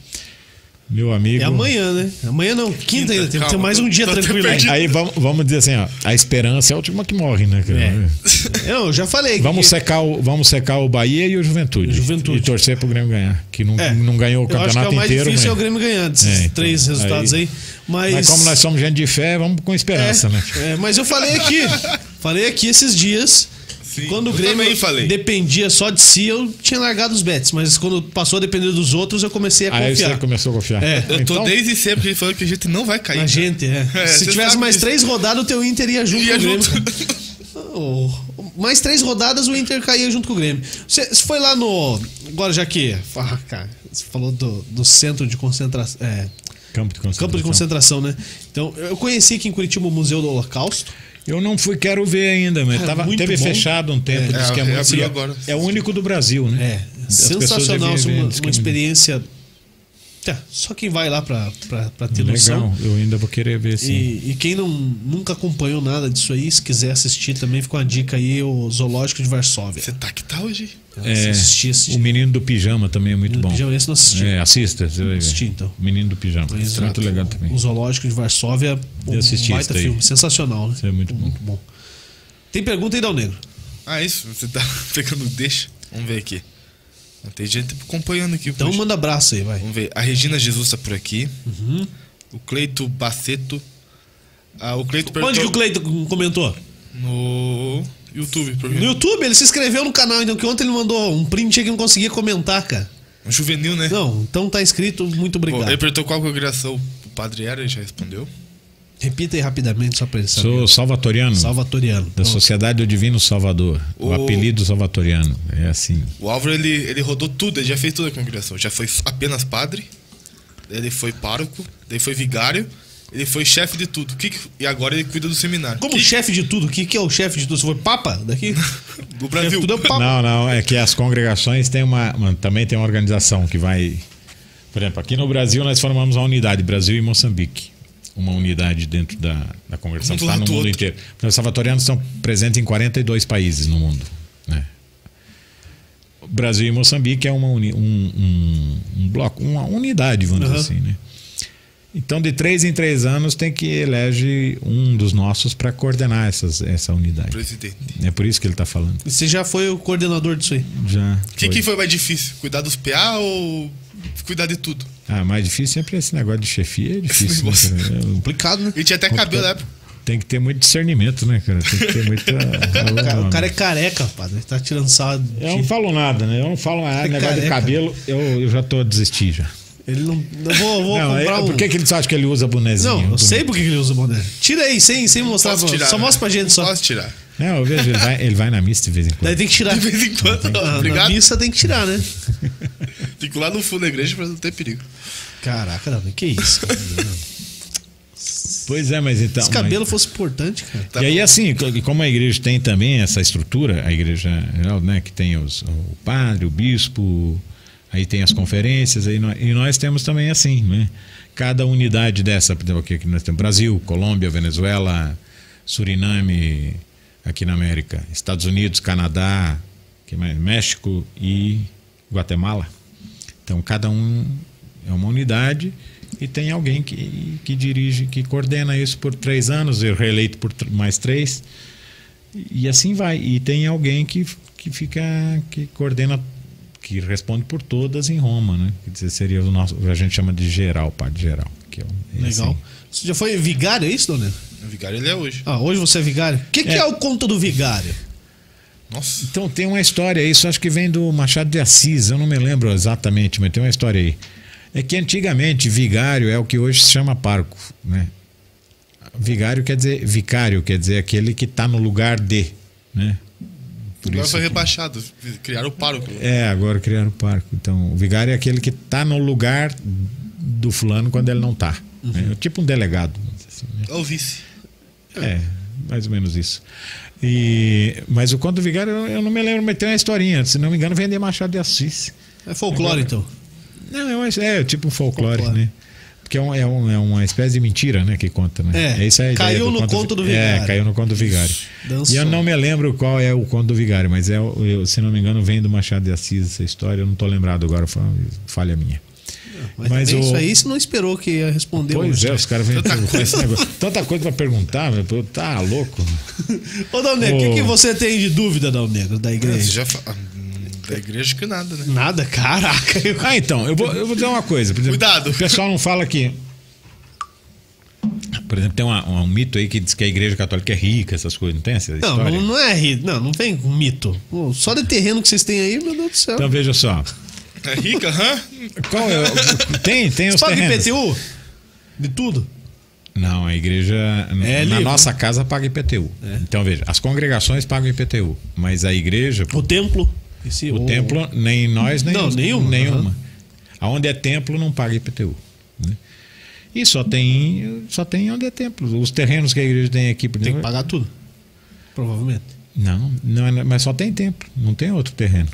Meu amigo. É amanhã, né? Amanhã não, quinta, Quinta, ainda. Tem que ter calma, mais um dia tranquilo. aí. Aí vamos, vamos dizer assim, ó, a esperança é a última que morre, né? cara? É. Eu já falei. Vamos que- secar, o, vamos secar o Bahia e o Juventude. Juventude. E torcer pro Grêmio ganhar. Que não, É. não ganhou o Eu acho que é campeonato o mais inteiro. difícil é o mas, Grêmio ganhar desses É, então, três resultados aí. aí- Mas, mas como nós somos gente de fé, vamos com esperança, é, né? é, mas eu falei aqui. falei aqui esses dias. Sim, quando o Grêmio dependia só de si, eu tinha largado os bets. Mas quando passou a depender dos outros, eu comecei a Aí confiar. você começou a confiar. É. Eu tô Então, desde sempre falou que a gente não vai cair. A cara. gente, é. É, Se tivesse mais disso. três rodadas, o teu Inter ia junto Ia com o Grêmio. junto. Oh, mais três rodadas, o Inter caía junto com o Grêmio. Você você foi lá no. Agora, já que. Ah, cara, você falou do, do centro de concentração. É, campo de concentração. campo de concentração, né? Então, eu conheci aqui em Curitiba o Museu do Holocausto. Eu não fui, quero ver ainda, mas Cara, tava, teve bom. fechado um tempo. É. diz que é, É, é- agora. é o único do Brasil, né? É, As sensacional, uma, uma é experiência. É, só quem vai lá pra, pra, pra ter Legal, noção. eu ainda vou querer ver sim. E, e quem não, nunca acompanhou nada disso aí, se quiser assistir também, fica uma dica aí, o Zoológico de Varsóvia. Você tá que tá hoje? Se assistir, assistir. É, o Menino do Pijama também é muito bom. Pijama, esse não assisti. É, assista, você vai ver. Assisti, então. Menino do Pijama. É Exato. muito legal também. O Zoológico de Varsóvia, um assisti baita filme, sensacional, né? Isso é muito bom. Muito bom. Tem pergunta aí, Dal Negro? Ah, isso? Você tá pegando deixa? Vamos ver aqui. Tem gente acompanhando aqui. Então poxa. manda abraço aí, vai. Vamos ver. A Regina Jesus tá por aqui. Uhum. O Cleito Baceto. Ah, o Cleito Onde que o Cleiton comentou? no YouTube. Por No YouTube, ele se inscreveu no canal, então que ontem ele mandou um print que não conseguia comentar, cara. Juvenil, né? Não, então tá inscrito, muito Bom, obrigado. ele perguntou qual congregação o padre era, ele já respondeu. Repita aí rapidamente, só pra ele saber. Sou salvatoriano. Salvatoriano. Da Pronto. Sociedade do Divino Salvador. O, O- apelido salvatoriano. É assim. O Álvaro, ele, ele rodou tudo, ele já fez toda a congregação. Já foi apenas padre, ele foi pároco, ele foi vigário, ele foi chefe de tudo. O que que- e agora ele cuida do seminário. Como que, chefe de tudo, o que, que é o chefe de tudo? Você foi papa daqui? do Brasil. tudo é papa. Não, não, é que as congregações têm uma, uma- também tem uma organização que vai. Por exemplo, aqui no Brasil nós formamos uma unidade, Brasil e Moçambique. Uma unidade dentro da, da do está no mundo outro. inteiro. Os salvatorianos estão presentes em 42 países no mundo. Né? Brasil e Moçambique é uma uni- um, um, um bloco, uma unidade, vamos Aham. dizer assim. Né? Então, de três em três anos, tem que elege um dos nossos para coordenar essas, essa unidade. Presidente. É por isso que ele está falando. E Você já foi o coordenador disso aí. Já. O que, que foi mais difícil? Cuidar dos PA ou cuidar de tudo? Ah, mais difícil sempre esse negócio de chefia, é difícil. né? É, Complicado, né? E tinha até cabelo na época. tem que ter muito discernimento, né, cara? Tem que ter muita. O cara, é careca, padre. Ele tá tirando sal. de- Eu não falo nada, né? Eu não falo nada. É negócio de careca. cabelo, eu, eu já tô a desistir já. Ele não. Eu vou, vou não, comprar é- um. Por que, que eles acham que ele usa bonezinho? Não, eu sei por que ele usa o boné. Tira aí, sem, sem mostrar. Pra- tirar, só né? mostra pra gente só. Posso tirar. Não, eu vejo, ele vai, ele vai na missa de vez em quando. Daí tem que tirar. De vez em quando. Ah, Na Obrigado. missa tem que tirar, né? Fico lá no fundo da igreja pra não ter perigo. Caraca, não, que isso? cara? Pois é, mas então. Se cabelo fosse importante, cara. Tá e aí, bom. assim, co- como a igreja tem também essa estrutura, a igreja geral, né, que tem os, o padre, o bispo, aí tem as conferências, aí nós, e nós temos também assim, né? Cada unidade dessa, por exemplo, aqui que nós temos Brasil, Colômbia, Venezuela, Suriname, aqui na América, Estados Unidos, Canadá? México e Guatemala. Então, cada um é uma unidade e tem alguém que, que dirige, que coordena isso por três anos, e reeleito por mais três. E assim vai. E tem alguém que, que fica, que coordena, que responde por todas em Roma, né? Quer dizer, seria o nosso, a gente chama de geral, padre geral. Que é, o- é Legal. assim. Você já foi vigário, é isso, Dona? O vigário ele é hoje. Ah, hoje você é vigário? O que, que é. É. o conto do vigário? Nossa. Então tem uma história, isso acho que vem do Machado de Assis, eu não me lembro exatamente, mas tem uma história aí. É que antigamente vigário é o que hoje se chama parco, né? Vigário quer dizer vicário, quer dizer aquele que está no lugar de, né? Agora foi rebaixado. Criaram o pároco. É, agora criaram o parco. Então, o vigário é aquele que está no lugar do fulano quando ele não está. É tipo um delegado. assim, né? É o vice. É, mais ou menos isso. E, mas o conto do vigário, eu não me lembro, mas tem uma historinha. Se não me engano, vem de Machado de Assis. É folclore, então. Não, é, uma, é tipo um folclore, Folclore. né? Porque é, um- é um- é uma espécie de mentira, né? Que conta, né? É, isso aí a ideia caiu no conto do vigário. É, caiu no conto do vigário. Dançou. E eu não me lembro qual é o conto do vigário, mas é, eu, se não me engano, vem do Machado de Assis essa história. Eu não estou lembrado agora, foi uma falha minha. Mas, Mas o- isso aí você não esperou que ia responder Pois hoje. é, os caras vêm com esse negócio. Tanta coisa pra perguntar, meu, tá louco. Ô, Dal Negro, o que, que você tem de dúvida, Dal Negro, da Você igreja? já fa... Da igreja que nada, né? Nada, caraca. Ah, então, eu vou, eu vou dizer uma coisa. Por exemplo, Cuidado. O pessoal não fala que. Por exemplo, tem uma- um mito aí que diz que a igreja católica é rica, essas coisas, não tem essa Não, história? não, não é ri- Não, não vem com mito. Só de terreno que vocês têm aí, meu Deus do céu. Então veja só. É rica, hã? Qual é, o- tem, tem os Você paga terrenos. IPTU? De tudo? Não, a igreja. É na livre. nossa casa paga IPTU. Então veja, as congregações pagam IPTU, mas a igreja, O templo? Esse- o templo, nem nós, nem Não, os- nenhuma, nenhuma. aham. Aonde é templo não paga IPTU. né? E só tem, só tem onde é templo. Os terrenos que a igreja tem aqui, por Tem exemplo. que pagar tudo. Provavelmente. Não, não é- mas só tem templo, não tem outro terreno.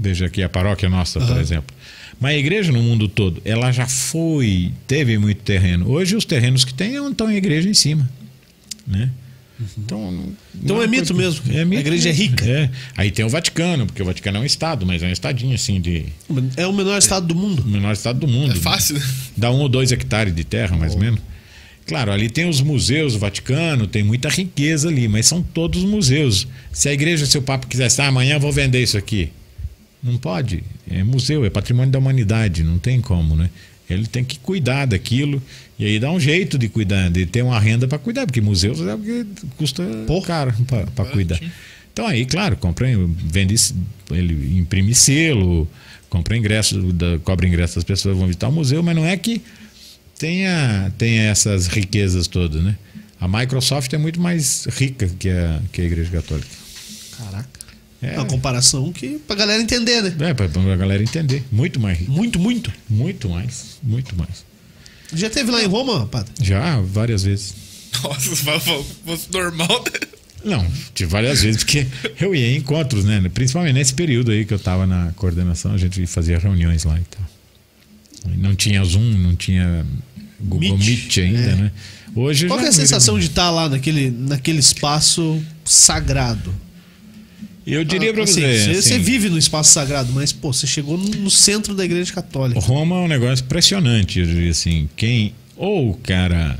Veja aqui a paróquia nossa, por Aham. exemplo. Mas a igreja no mundo todo, ela já foi, teve muito terreno. Hoje os terrenos que tem é onde estão a igreja em cima, né? Então, não- Então não é uma mito mesmo. A igreja é rica. É. Aí tem o Vaticano, porque o Vaticano é um estado, mas é um estadinho assim de É o menor estado do mundo. o menor estado do mundo. É fácil, né? Dá um ou dois hectares de terra, mais ou menos. Claro, ali tem os museus do Vaticano, tem muita riqueza ali, mas são todos museus. Se a igreja, se o Papa quisesse, ah, amanhã eu vou vender isso aqui. Não pode. É museu, é patrimônio da humanidade, não tem como, né? Ele tem que cuidar daquilo e aí dá um jeito de cuidar, de ter uma renda para cuidar, porque museus é o que custa Pô. caro para cuidar. Então aí, claro, compra, vende, ele imprime selo, compra ingresso, da, cobra ingresso das pessoas vão visitar o museu, mas não é que tenha, tenha essas riquezas todas, né? A Microsoft é muito mais rica que a, que a Igreja Católica. Caraca. É, Uma comparação que pra galera entender, né? é para a galera entender. Muito mais rica. Muito, muito. Muito mais. Muito mais. Já teve lá em Roma, padre? Já, várias vezes. Nossa, se fosse normal. né? Não, tive várias vezes, porque eu ia em encontros, né? Principalmente nesse período aí que eu estava na coordenação, a gente fazia reuniões lá e tal. Não tinha Zoom, não tinha Google Meet, Meet, ainda, é. né? Hoje Qual é a sensação de estar lá naquele, naquele espaço sagrado? Eu diria para Assim, você. você, assim, vive no espaço sagrado, mas, pô, você chegou no, centro da igreja católica. Roma é um negócio impressionante, eu diria assim. Quem. Ou o cara.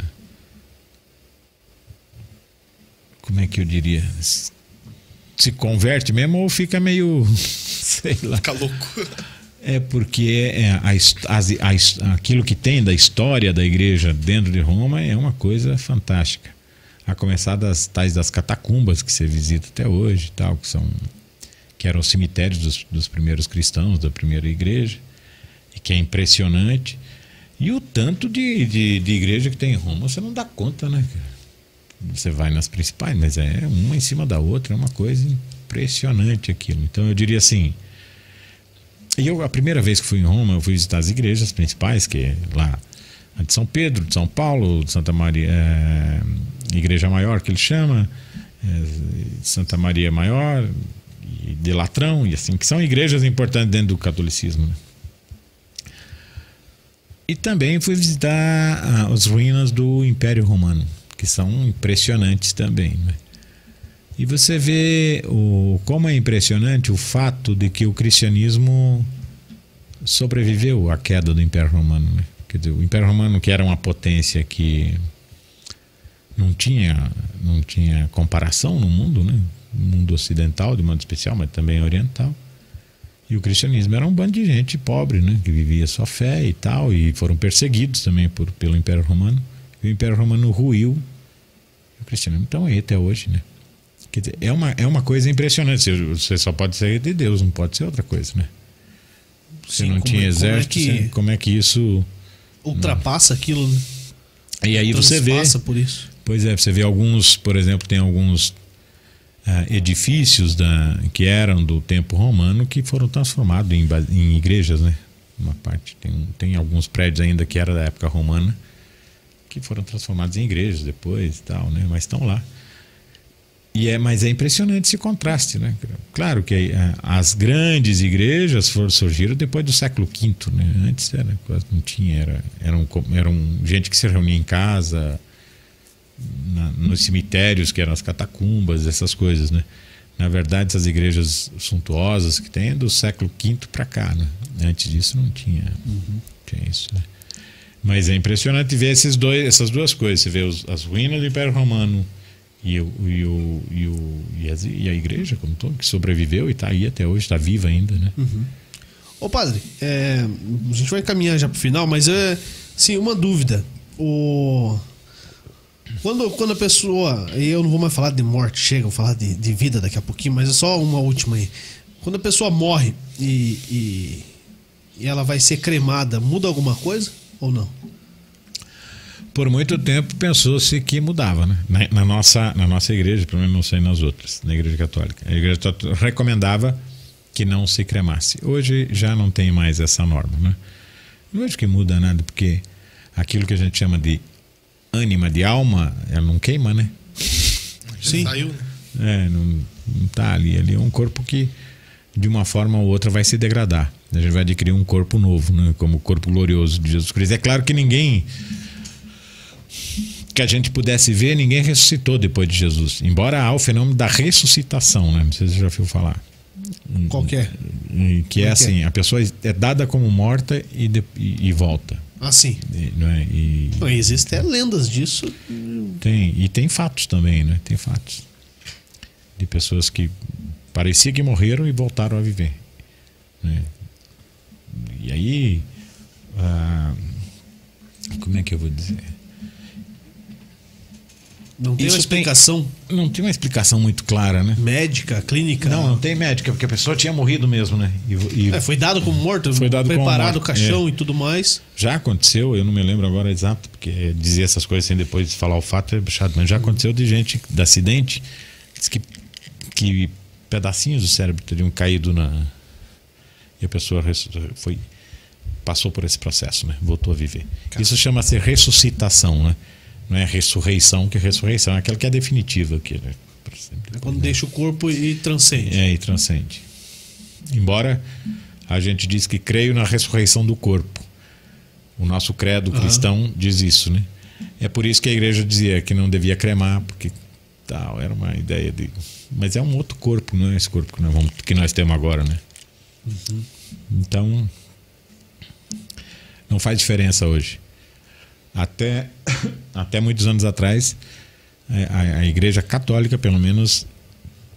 Como é que eu diria? Se converte mesmo ou fica meio. Sei lá. Fica louco. É porque é, a, a, a, aquilo que tem da história da igreja dentro de Roma é uma coisa fantástica. A começar das tais das catacumbas que você visita até hoje, tal, que são que eram os cemitérios dos, dos primeiros cristãos da primeira igreja, e que é impressionante. E o tanto de, de, de igreja que tem em Roma, você não dá conta, né? Você vai nas principais, mas é uma em cima da outra, é uma coisa impressionante aquilo. Então eu diria assim. E eu, a primeira vez que fui em Roma, eu fui visitar as igrejas principais, que é lá de São Pedro, de São Paulo, de Santa Maria, é, Igreja Maior, que ele chama, é, Santa Maria Maior, e de Latrão, e assim, que são igrejas importantes dentro do catolicismo. Né? E também fui visitar as ruínas do Império Romano, que são impressionantes também. Né? E você vê o, como é impressionante o fato de que o cristianismo sobreviveu à queda do Império Romano. Né? Quer dizer, o Império Romano, que era uma potência que não tinha, não tinha comparação no mundo, né? no mundo ocidental, de modo especial, mas também oriental. E o cristianismo era um bando de gente pobre, né? que vivia sua fé e tal, e foram perseguidos também por, pelo Império Romano. E o Império Romano ruiu. O cristianismo então aí até hoje, né? Quer dizer, é uma, é uma coisa impressionante. Você só pode ser de Deus, não pode ser outra coisa, né? Você Sim, não tinha é, exército, como é, que, como é que isso. Ultrapassa aquilo, né? E aí você vê. por isso. Pois é, você vê alguns, por exemplo, tem alguns uh, edifícios da, que eram do tempo romano que foram transformados em, em igrejas, né? Uma parte. Tem, tem alguns prédios ainda que era da época romana que foram transformados em igrejas depois e tal, né? Mas estão lá. E é, mas é impressionante esse contraste, né? Claro que é, as grandes igrejas foram, surgiram depois do século V, né? Antes era, quase não tinha, era, eram, eram gente que se reunia em casa, na, nos cemitérios, que eram as catacumbas, essas coisas, né? Na verdade, essas igrejas suntuosas que tem é do século V para cá, né? Antes disso não tinha, uhum. tinha isso, né? Mas é impressionante ver esses dois, essas duas coisas. Você vê os, as ruínas do Império Romano e, o, e, o, e, o, e, a, igreja como todo, que sobreviveu e está aí até hoje, está viva ainda, né? Uhum. Ô padre, é, a gente vai caminhar já para o final, mas é, sim, uma dúvida. O... Quando, quando a pessoa. E eu não vou mais falar de morte, chega, vou falar de, de vida daqui a pouquinho, mas é só uma última aí. Quando a pessoa morre e, e, e ela vai ser cremada, muda alguma coisa ou não? Por muito tempo pensou-se que mudava, né? Na, na, nossa, na nossa igreja, pelo menos não sei nas outras, na igreja católica. A igreja recomendava que não se cremasse. Hoje já não tem mais essa norma, né? Não acho que muda nada, porque aquilo que a gente chama de ânima de alma, ela não queima, né? Sim. Saiu. É, não, não tá ali. Ali é um corpo que, de uma forma ou outra, vai se degradar. A gente vai adquirir um corpo novo, né? Como o corpo glorioso de Jesus Cristo. É claro que ninguém que a gente pudesse ver, ninguém ressuscitou depois de Jesus. Embora há o fenômeno da ressuscitação, né? Não sei se você já ouviu falar. Qual que é? Que é, é assim, a pessoa é dada como morta e, de, e, e volta. Ah, sim. E, não é? E, não, existem lendas disso. Tem, e tem fatos também, né? Tem fatos. De pessoas que parecia que morreram e voltaram a viver. Né? E aí. Ah, como é que eu vou dizer? Não tem Isso uma explicação? Tem, não tem uma explicação muito clara, né? Médica, clínica? Não, não tem médica, porque a pessoa tinha morrido mesmo, né? E, e é, foi dado como morto, foi dado preparado como o caixão é. e tudo mais. Já aconteceu, eu não me lembro agora exato, porque dizer essas coisas sem depois falar o fato é chato, mas já aconteceu de gente, de acidente, que, que pedacinhos do cérebro teriam caído na. E a pessoa foi passou por esse processo, né? Voltou a viver. Caramba. Isso chama-se ressuscitação, né? Não é ressurreição, que ressurreição é aquela que é definitiva. Que, né? é quando deixa o corpo e transcende. É, e transcende. Embora a gente diz que creio na ressurreição do corpo. O nosso credo uhum. cristão diz isso, né? É por isso que a igreja dizia que não devia cremar, porque tal, era uma ideia de. Mas é um outro corpo, não é esse corpo que nós, vamos, que nós temos agora, né? Uhum. Então, não faz diferença hoje. Até, até muitos anos atrás, é, a, a, Igreja Católica, pelo menos,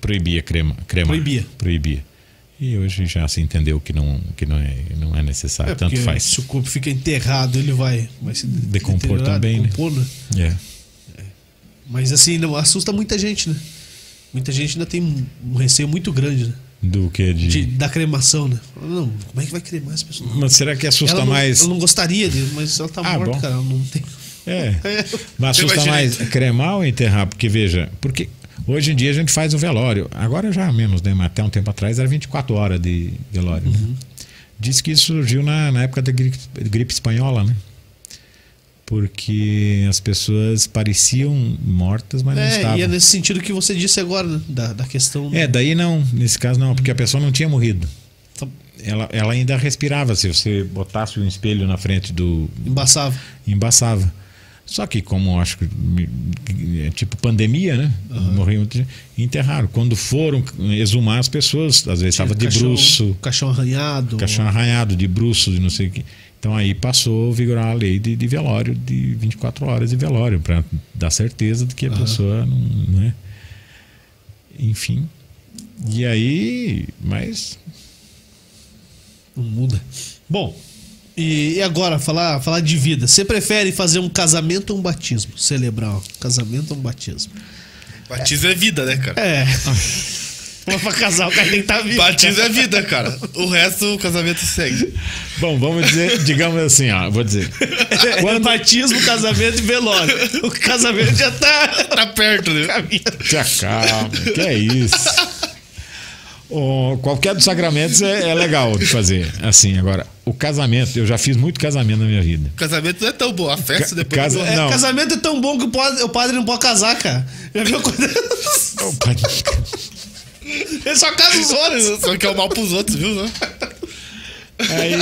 proibia crema, cremar. Proibia. Proibia. E hoje já se entendeu que não, que não, é, não é necessário, É, tanto faz. Se o corpo fica enterrado, ele vai, vai se Decompor também, né? decompor, né? É. Mas assim, não, assusta muita gente, né? Muita gente ainda tem um- um receio muito grande, né? Do que de. De- da cremação, né? Não, como é que vai cremar essa pessoa? Mas será que assusta ela não, mais. ela não gostaria de, mas ela tá Ah, morta, bom. cara. Ela não tem. É. Mas Tem assusta mais mais cremar ou enterrar? Porque, veja, porque hoje em dia a gente faz o velório. Agora já menos, né? Mas até um tempo atrás era 24 horas de velório. né? Uhum. Diz que isso surgiu na, na época da gripe, gripe espanhola, né? Porque as pessoas pareciam mortas, mas não É, estavam. e é nesse sentido que você disse agora, né? Da, da questão. É, daí não, nesse caso não, porque a pessoa não tinha morrido. Tá- Ela, ela ainda respirava. Se você botasse um espelho na frente do. Embaçava. embaçava. Só que, como acho que é tipo pandemia, né? Muita gente. Enterraram. Quando foram exumar as pessoas, às vezes estava de Caixão- bruço, Caixão arranhado. caixão arranhado, de bruço, de não sei o que. Então aí passou a vigorar a lei de, de velório, de 24 horas de velório, para dar certeza de que a pessoa não, não é. Enfim. E aí, mas Não muda. Bom, e, e agora, falar, falar de vida. Você prefere fazer um casamento ou um batismo? Celebrar um casamento ou um batismo? Batismo é vida, né, cara? É. Mas pra casar, o cara tem que estar vivo. Batismo é vida, cara. O resto, o casamento segue. Bom, vamos dizer, digamos assim, ó, vou dizer. Quando... Batismo, casamento e velório. O casamento já tá. Tá perto, né? Te acalma, que é isso. O- qualquer dos sacramentos é, é legal de fazer. Assim, agora, o casamento, eu já fiz muito casamento na minha vida. O casamento não é tão bom. A festa Ca- depois. casa- É, Não. Casamento é tão bom que o padre, o padre não pode casar, cara. Já viu quando. Ele só casa os outros. Só que é o mal pros outros, viu? Né? Aí.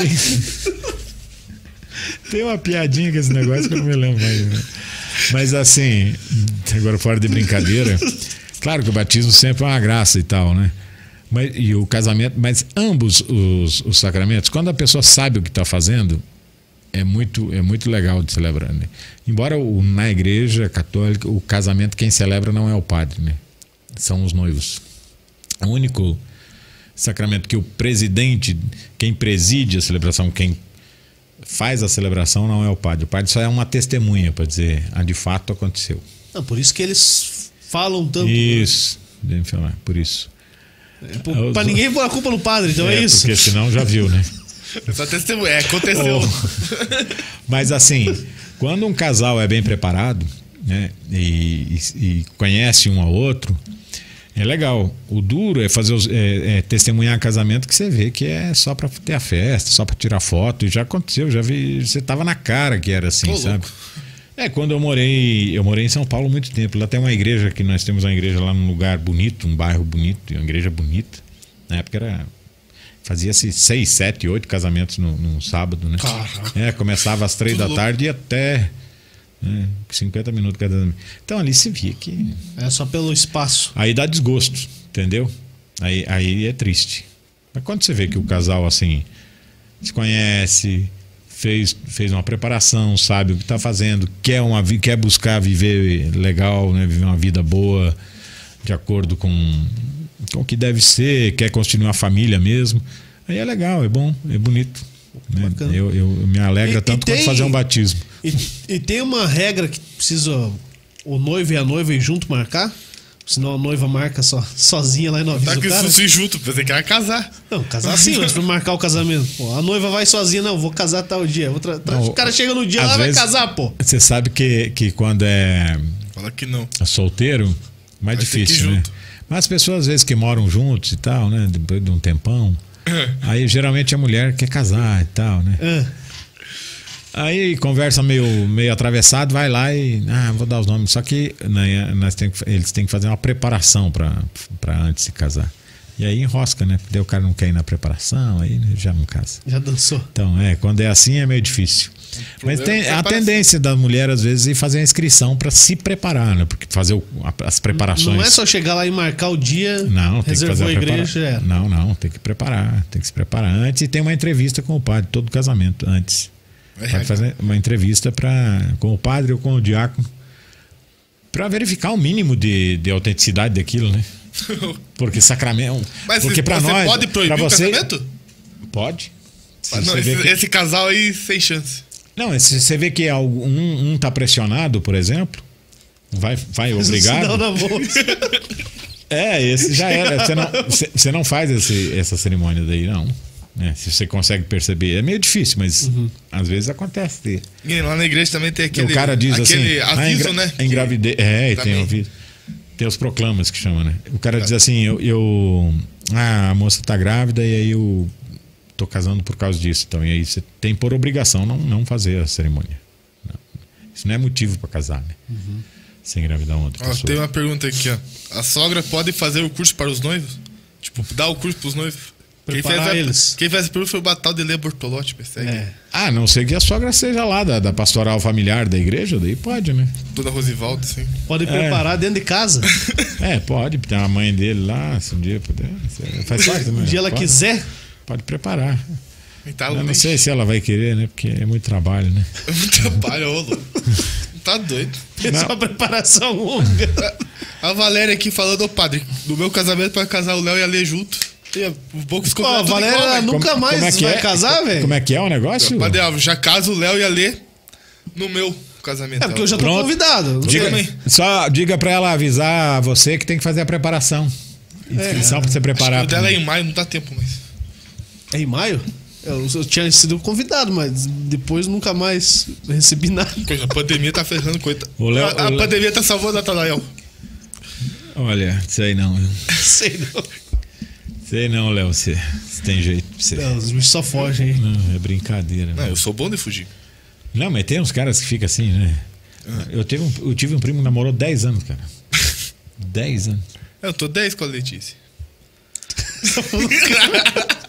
Tem uma piadinha com esse negócio que eu não me lembro mais. né? Mas assim, agora fora de brincadeira, claro que o batismo sempre é uma graça e tal, né? Mas, e o casamento, mas ambos os, os sacramentos, quando a pessoa sabe o que está fazendo, é muito, é muito legal de celebrar. Né? Embora o, na igreja católica, o casamento quem celebra não é o padre, né? São os noivos. O único sacramento que o presidente, quem preside a celebração, quem faz a celebração não é o padre. O padre só é uma testemunha para dizer, ah, de fato aconteceu. Não, por isso que eles falam tanto. Isso, deve falar, por isso. É, pô, pra ninguém pôr a culpa no padre, então é, isso. Porque senão já viu, né? É só testemunha. É, aconteceu. Mas assim, quando um casal é bem preparado, né, e, e- e conhece um ao outro, é legal. O duro é fazer os, é, é testemunhar casamento que você vê que é só para ter a festa, só para tirar foto. E já aconteceu, já vi, você tava na cara que era assim, Ô, sabe? louco. É, quando eu morei, eu morei em São Paulo há muito tempo. Lá tem uma igreja que nós temos uma igreja lá num lugar bonito, um bairro bonito, uma igreja bonita. Na época era fazia-se seis, sete, oito casamentos no, num sábado, né? Caraca. É, começava às três Tudo da louco. tarde e até né, 50 minutos cada. Então ali se via que É só pelo espaço. aí dá desgosto, entendeu? Aí, aí é triste. Mas quando você vê que o casal assim se conhece, fez, fez uma preparação, sabe o que está fazendo, quer, uma, quer buscar viver legal, né, viver uma vida boa, de acordo com, com o que deve ser, quer construir uma família mesmo, aí é legal, é bom, é bonito. né? Bacana. Eu, eu me alegra E- e tanto tem- quanto fazer um batismo. E, e tem uma regra que precisa o noivo e a noiva ir junto marcar? Senão a noiva marca só, sozinha lá e não avisa Tá o que cara. isso se junto, pensei que ia casar. Não, casar sim, mas pra marcar o casamento. Pô, a noiva vai sozinha, não, vou casar tal dia. Vou tra- tra- Não, o cara chega no dia lá vai casar, pô. Você sabe que, que quando é Fala que não. solteiro, mais Vai difícil, né? Mas as pessoas às vezes que moram juntos e tal, né? Depois de um tempão. aí geralmente a mulher quer casar e tal, né? Ah, Aí conversa meio, meio atravessado, vai lá e. Ah, vou dar os nomes. Só que né, nós tem, que- eles têm que fazer uma preparação para antes de casar. E aí enrosca, né? Porque daí o cara não quer ir na preparação, aí né, já não casa. já dançou. Então, é, quando é assim é meio difícil. Mas problema tem é a tendência da mulher, às vezes, é fazer a inscrição para se preparar, né? Porque fazer o- a- as preparações. Não é só chegar lá e marcar o dia, Não, tem que fazer a a igreja, era. Não, não, tem que preparar, tem que se preparar antes e tem uma entrevista com o padre, todo casamento antes. Pode fazer uma entrevista pra, com o padre ou com o diácono para verificar o mínimo de, de autenticidade daquilo, né? Porque sacramento. Mas porque para você nós. pode proibir pra o você, casamento? Pode. Ah, não, você esse, que- esse casal aí, sem chance. Não, se você vê que um, um tá pressionado, por exemplo, vai, vai obrigado. É, esse já era. Você não, você- você não faz esse- essa cerimônia daí, não. Né? se você consegue perceber. É meio difícil, mas Uhum. às vezes acontece. E lá na igreja também tem aquele, o cara diz aquele assim. aviso, ah, né? Engravidez. É, tem Também. ouvido. Tem os proclamas que chama, né? O cara diz assim: eu, eu- Ah, a moça tá grávida e aí eu tô casando por causa disso. Então, e aí você tem por obrigação não, não fazer a cerimônia. Não. Isso não é motivo para casar, né? Sem engravidar uma outra Ó, pessoa. tem uma pergunta aqui, ó. A sogra pode fazer o curso para os noivos? Tipo, dar o curso para os noivos? Quem fez, a, eles. quem fez a pergunta foi o Batal de Lê Bortolotti, persegue. É. Ah, a não sei que a sogra seja lá da, da pastoral familiar da igreja, daí pode, né? Toda Rosivaldo, assim. Pode preparar dentro de casa. É, pode. Tem a mãe dele lá, se um dia puder. Faz parte, né? Um dia ela Pode- quiser. Pode preparar. E tá Eu não sei se ela vai querer, né? Porque é muito trabalho, né? É muito trabalho, ô louco. Tá doido. Fez uma preparação longa. A Valéria aqui falando, ô padre, no meu casamento vai casar o Léo e a Lê junto. A- o Bocos Ó, a Valéria nunca mais vai casar, velho. Como é que é o negócio? Padre Alves, já caso o Léo e a Lê no meu casamento. É porque eu já tô Pronto. convidado. Diga, só diga pra ela avisar você que tem que fazer a preparação. Inscrição pra você preparar. O dela é em maio, não dá tempo mais. É em maio? Eu, eu tinha sido convidado, mas depois nunca mais recebi nada. Coisa, A pandemia tá ferrando coisa. O Léo- a a o Léo- pandemia tá salvando a Natanael. Olha, sei não. viu? Sei não. Sei não, Léo. Você tem jeito pra você. Não, os bichos só fogem, hein? Não, é brincadeira. Não, eu sou bom de fugir. Não, mas tem uns caras que ficam assim, né? Eu, tive um, eu tive um primo que namorou 10 anos, cara. 10 anos. Eu tô 10 com a Letícia.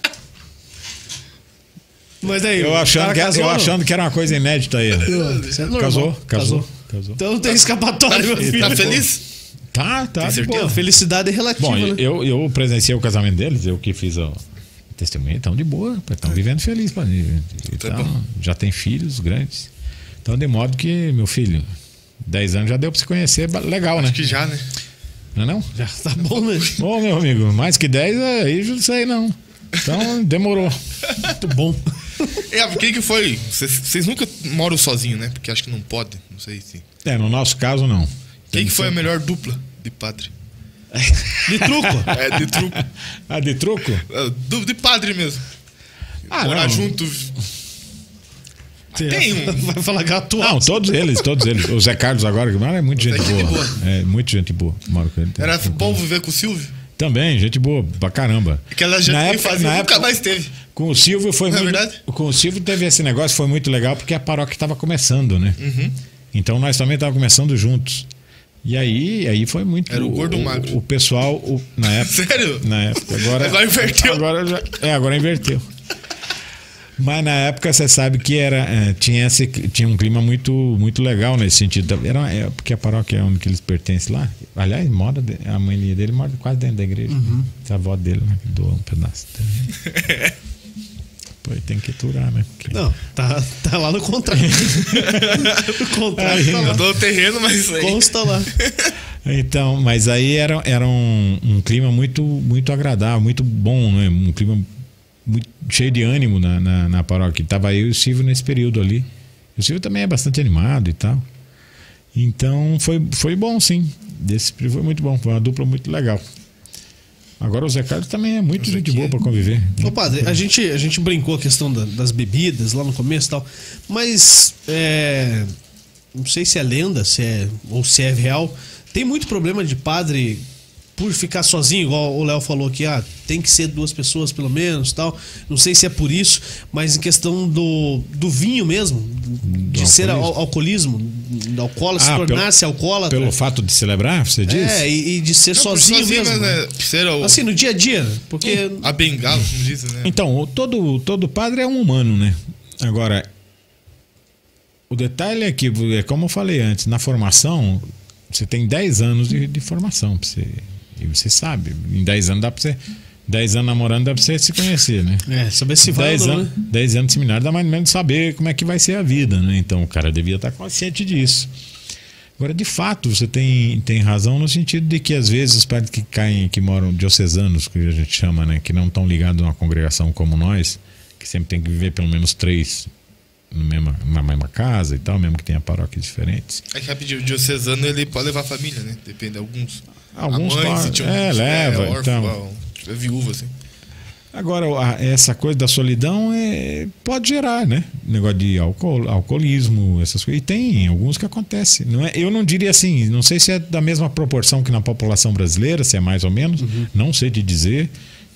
Mas daí. Eu achando, que, era- casou eu achando que era uma coisa inédita aí. é normal. Casou, casou, casou. Então não tem escapatória, meu filho. Tá feliz? Tá, tá. Tem certeza? boa. Pô, felicidade é relativa, Bom, né? eu, eu presenciei o casamento deles, eu que fiz o testemunho, estão de boa, estão vivendo feliz. pô, e- e Tá bom. já tem filhos grandes. Então, de modo que, meu filho, 10 anos já deu pra se conhecer, legal, né? Acho que já, né? Não é não? Já tá bom, né? Ô, meu amigo, mais que 10 aí eu não sei não. Então, demorou. Muito bom. É, quem que foi? Vocês, vocês nunca moram sozinho, né? Porque acho que não pode. Não sei se. É, no nosso caso, não. Quem que foi a melhor dupla de padre? De truco. É, de truco. Ah, de truco? É, du- de padre mesmo. Ah, Morar não. junto. Tem um. Vai falar gato Não, todos eles, todos eles. O Zé Carlos agora, que mora, é muito Zé gente boa. boa. É, muito gente boa. Ele. Era bom viver com o Silvio? Também, gente boa, pra caramba. Aquela gente Na que época- fazia, na nunca época- mais teve. Com o Silvio foi Não é muito. verdade? Com o Silvio teve esse negócio, foi muito legal, porque a paróquia estava começando, né? Uhum. Então nós também estávamos começando juntos. E aí, aí foi muito. Era o gordo o magro? O pessoal, o- na época. Sério? Na época. Agora, Agora inverteu. Agora já, é, agora inverteu. Mas na época você sabe que era, é, tinha, esse, tinha um clima muito, muito legal nesse sentido. Era, é, porque a paróquia é onde que eles pertencem lá. Aliás, mora, a mãe dele mora quase dentro da igreja. Uhum. Essa avó dele, né, que doou um pedaço. Pô, tem que aturar, né? Porque- Não, tá, tá lá no contrato. o contrato Aí, tá Eu lá. dou o terreno, mas aí. Consta lá. Então, mas aí era, era um, um clima muito, muito agradável, muito bom, né? Um clima muito cheio de ânimo na, na, na paróquia. Tava eu e o Silvio nesse período ali. O Silvio também é bastante animado e tal. Então foi, foi bom, sim. Desse período foi muito bom. Foi uma dupla muito legal. Agora o Zé Carlos também é muito gente boa para conviver. Ô, padre, a gente, a gente brincou a questão da- das bebidas lá no começo e tal, mas é, não sei se é lenda se é, ou se é real. Tem muito problema de padre por ficar sozinho, igual o Léo falou aqui, ah, tem que ser duas pessoas pelo menos tal. Não sei se é por isso, mas em questão do, do vinho mesmo, de Do ser alcoolismo? al- alcoolismo, do alcoólatra, se Ah, pelo- tornar-se alcoólatra. Pelo fato de celebrar, você diz? É, e, e de ser Não, sozinho, mesmo. mas, né, ser o, Assim, no dia a dia, né? porque a bengala, como dizem, né? Então, todo, todo padre é um humano, né? Agora, o detalhe é que, é como eu falei antes, na formação, você tem 10 anos de, de formação. Pra você, e você sabe, em 10 anos dá pra você. 10 anos namorando dá pra você se conhecer, né? É, saber se vai 10 ou não, anos, né? 10 anos de seminário dá mais ou menos saber como é que vai ser a vida, né? Então o cara devia estar consciente disso. Agora, de fato, você tem, tem razão no sentido de que às vezes os padres que caem, que moram diocesanos, que a gente chama, né, que não estão ligados a uma congregação como nós, que sempre tem que viver pelo menos três no mesma, na mesma casa e tal, mesmo que tenha paróquias diferentes. É que rapidinho, o diocesano ele pode levar a família, né? Depende, alguns. Alguns a mãe, é, tiver leva, órfão, então. se tiver viúva, assim. Agora, a- essa coisa da solidão é, pode gerar, né? Negócio de álcool, alcoolismo, essas coisas. E tem alguns que acontece. Não é, eu não diria assim, não sei se é da mesma proporção que na população brasileira, se é mais ou menos. Não sei te dizer.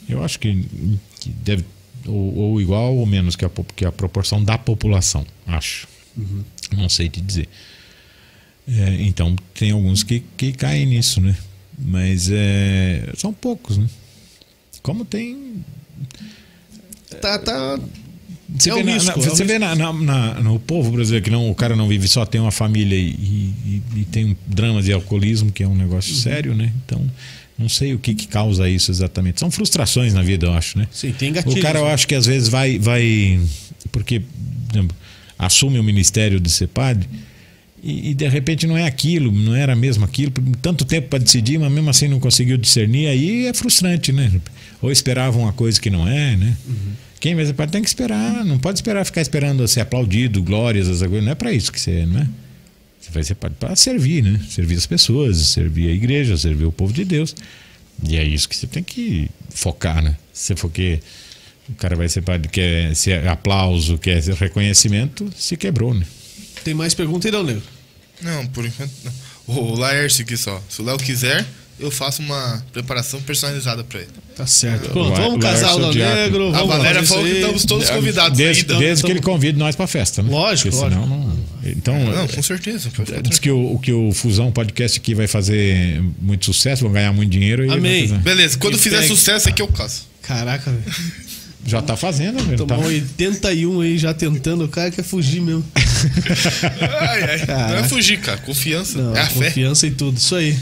Eu acho que, que deve. Ou, ou igual ou menos que a, que a proporção da população, acho. Não sei te dizer. É, então, tem alguns que, que caem nisso, né? Mas é, são poucos, né? Como tem Tá, tá. você É vê, um na- risco, na- é um você vê na- na- no povo brasileiro que não, o cara não vive só, tem uma família e, e- e tem um dramas de alcoolismo, que é um negócio Uhum. sério, né? Então, não sei o que, que causa isso exatamente. São frustrações na vida, eu acho, né? Sim, tem gatilhos. O cara, eu né? acho que às vezes vai. vai porque, por exemplo, assume o ministério de ser padre e, e, de repente não é aquilo, não era mesmo aquilo, tanto tempo para decidir, mas mesmo assim não conseguiu discernir, aí é frustrante, né? Ou esperava uma coisa que não é, né? Quem vai tem que esperar, não pode esperar ficar esperando ser aplaudido, glórias, essas coisas, não é para isso que você é, não é? Você vai ser para servir, né? Servir as pessoas, servir a igreja, servir o povo de Deus. E é isso que você tem que focar, né? Se for que o cara vai ser padre, quer ser aplauso, quer ser reconhecimento, se quebrou, né? Tem mais pergunta aí, nego? Não, por enquanto não. O Laércio aqui só. Se o Léo quiser, eu faço uma preparação personalizada pra ele. Tá certo. Pronto, vamos casar o ser o. Negro. A Vamos Valéria fazer falou que estamos todos convidados. Desde, aí, então. desde que então- ele convide nós pra festa, né? Lógico, Porque senão não. Então, Não, com certeza. diz que o, que o Fusão Podcast aqui vai fazer muito sucesso, vão ganhar muito dinheiro. E Amém. fazer- Beleza, quando Que fizer pegue. sucesso aqui eu caso. Caraca, velho. Já tá fazendo, velho. Tomar Tá... 81 aí já tentando. O cara quer fugir mesmo. Ai, ai. Não é fugir, cara. Confiança. Não, é a fé. confiança e tudo. Isso aí.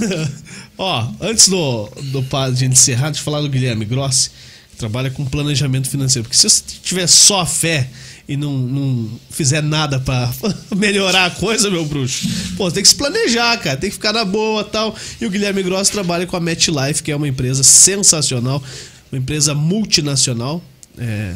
Ó, antes do, do padre de encerrar, deixa eu falar do Guilherme Grossi, que trabalha com planejamento financeiro. Porque se você tiver só fé e não, não fizer nada pra melhorar a coisa, meu bruxo, pô, tem que se planejar, cara. Tem que ficar na boa tal. E o Guilherme Grossi trabalha com a MetLife, que é uma empresa sensacional, uma empresa multinacional. É,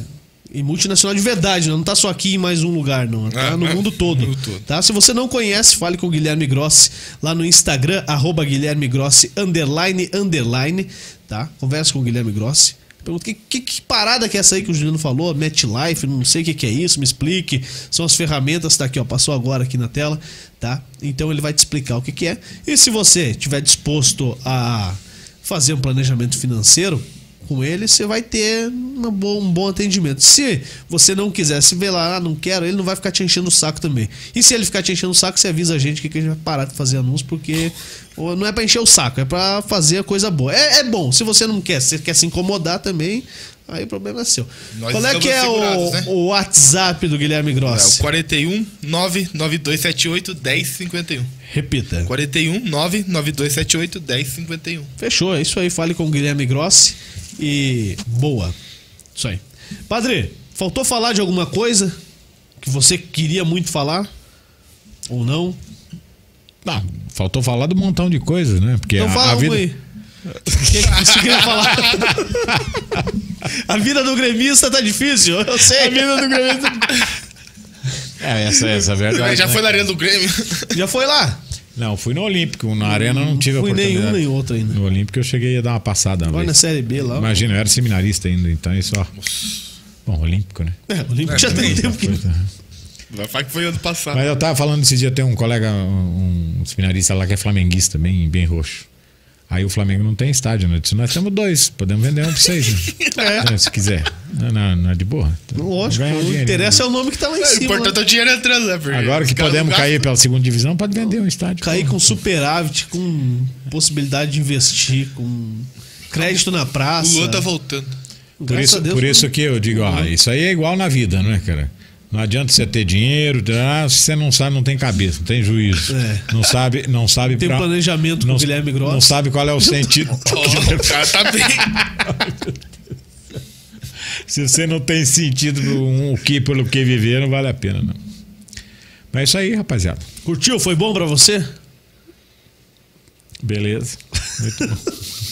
e multinacional de verdade, não tá só aqui em mais um lugar, não. Tá Ah, no é. mundo todo. Mundo todo. Tá? Se você não conhece, fale com o Guilherme Grossi lá no Instagram, arroba Guilherme Grossi, underline, underline, tá? Conversa com o Guilherme Grossi. Pergunta, que, que, que parada que é essa aí que o Juliano falou? MetLife, não sei o que, que é isso, me explique. São as ferramentas, tá aqui, ó, passou agora aqui na tela, tá? Então ele vai te explicar o que, que é. E se você estiver disposto a fazer um planejamento financeiro, com ele, você vai ter boa- um bom atendimento. Se você não quiser se ver lá, ah, não quero, ele não vai ficar te enchendo o saco também. E se ele ficar te enchendo o saco, você avisa a gente que a gente vai parar de fazer anúncio, porque não é pra encher o saco, é pra fazer a coisa boa. É, é bom, se você não quer, se você quer se incomodar também, aí o problema é seu. Nós Qual é que é o, né? o WhatsApp do Guilherme É, Grossi? o 41 99278 1051. Repita. 41 99278 1051. Fechou, é isso aí. Fale com o Guilherme Grossi e boa. Isso aí. Padre, faltou falar de alguma coisa que você queria muito falar? Ou não? Ah, faltou falar do montão de coisas, né? Porque Então a, fala a vida. aí. O que que você queria falar? A vida do gremista tá difícil, eu sei. A vida do gremista. É, essa, essa é a verdade. Já né? foi na arena do Grêmio. Já foi lá? Não, fui no Olímpico. Na Arena não tive a Fui oportunidade. nenhum nem outro ainda. No Olímpico eu cheguei a dar uma passada. Agora na. Série B lá. Imagina, eu era seminarista ainda, então isso, ó. Bom, Olímpico, né? É, Olímpico já tem tempo que. Vai falar que foi ano passado. Mas eu tava falando esse dia, tem um colega, um, um seminarista lá que é flamenguista, bem, bem roxo. Aí o Flamengo não tem estádio, né? Disse, nós temos dois, podemos vender um pra vocês, né? É, Se quiser. Não, não, não é de boa. Lógico, o interesse é o nome que tá lá em É, o cima. importante né? é o dinheiro entrando, né? porque Agora que podemos cair pela segunda divisão, pode vender um estádio. Cair com superávit, com possibilidade de investir, com crédito na praça. O Luan tá voltando. Por Graças isso, a Deus, por foi- isso que eu digo, ó, isso aí é igual na vida, não é, cara? Não adianta você ter dinheiro, ah, se você não sabe, não tem cabeça, não tem juízo. É. Não sabe, não sabe Tem pra- planejamento com não, o Guilherme Grossi. Não sabe qual é o sentido. Ó, o cara tá bem. Se você não tem sentido um, o que pelo que viver, não vale a pena, não. Mas é isso aí, rapaziada. Curtiu? Foi bom pra você? Beleza. Muito bom.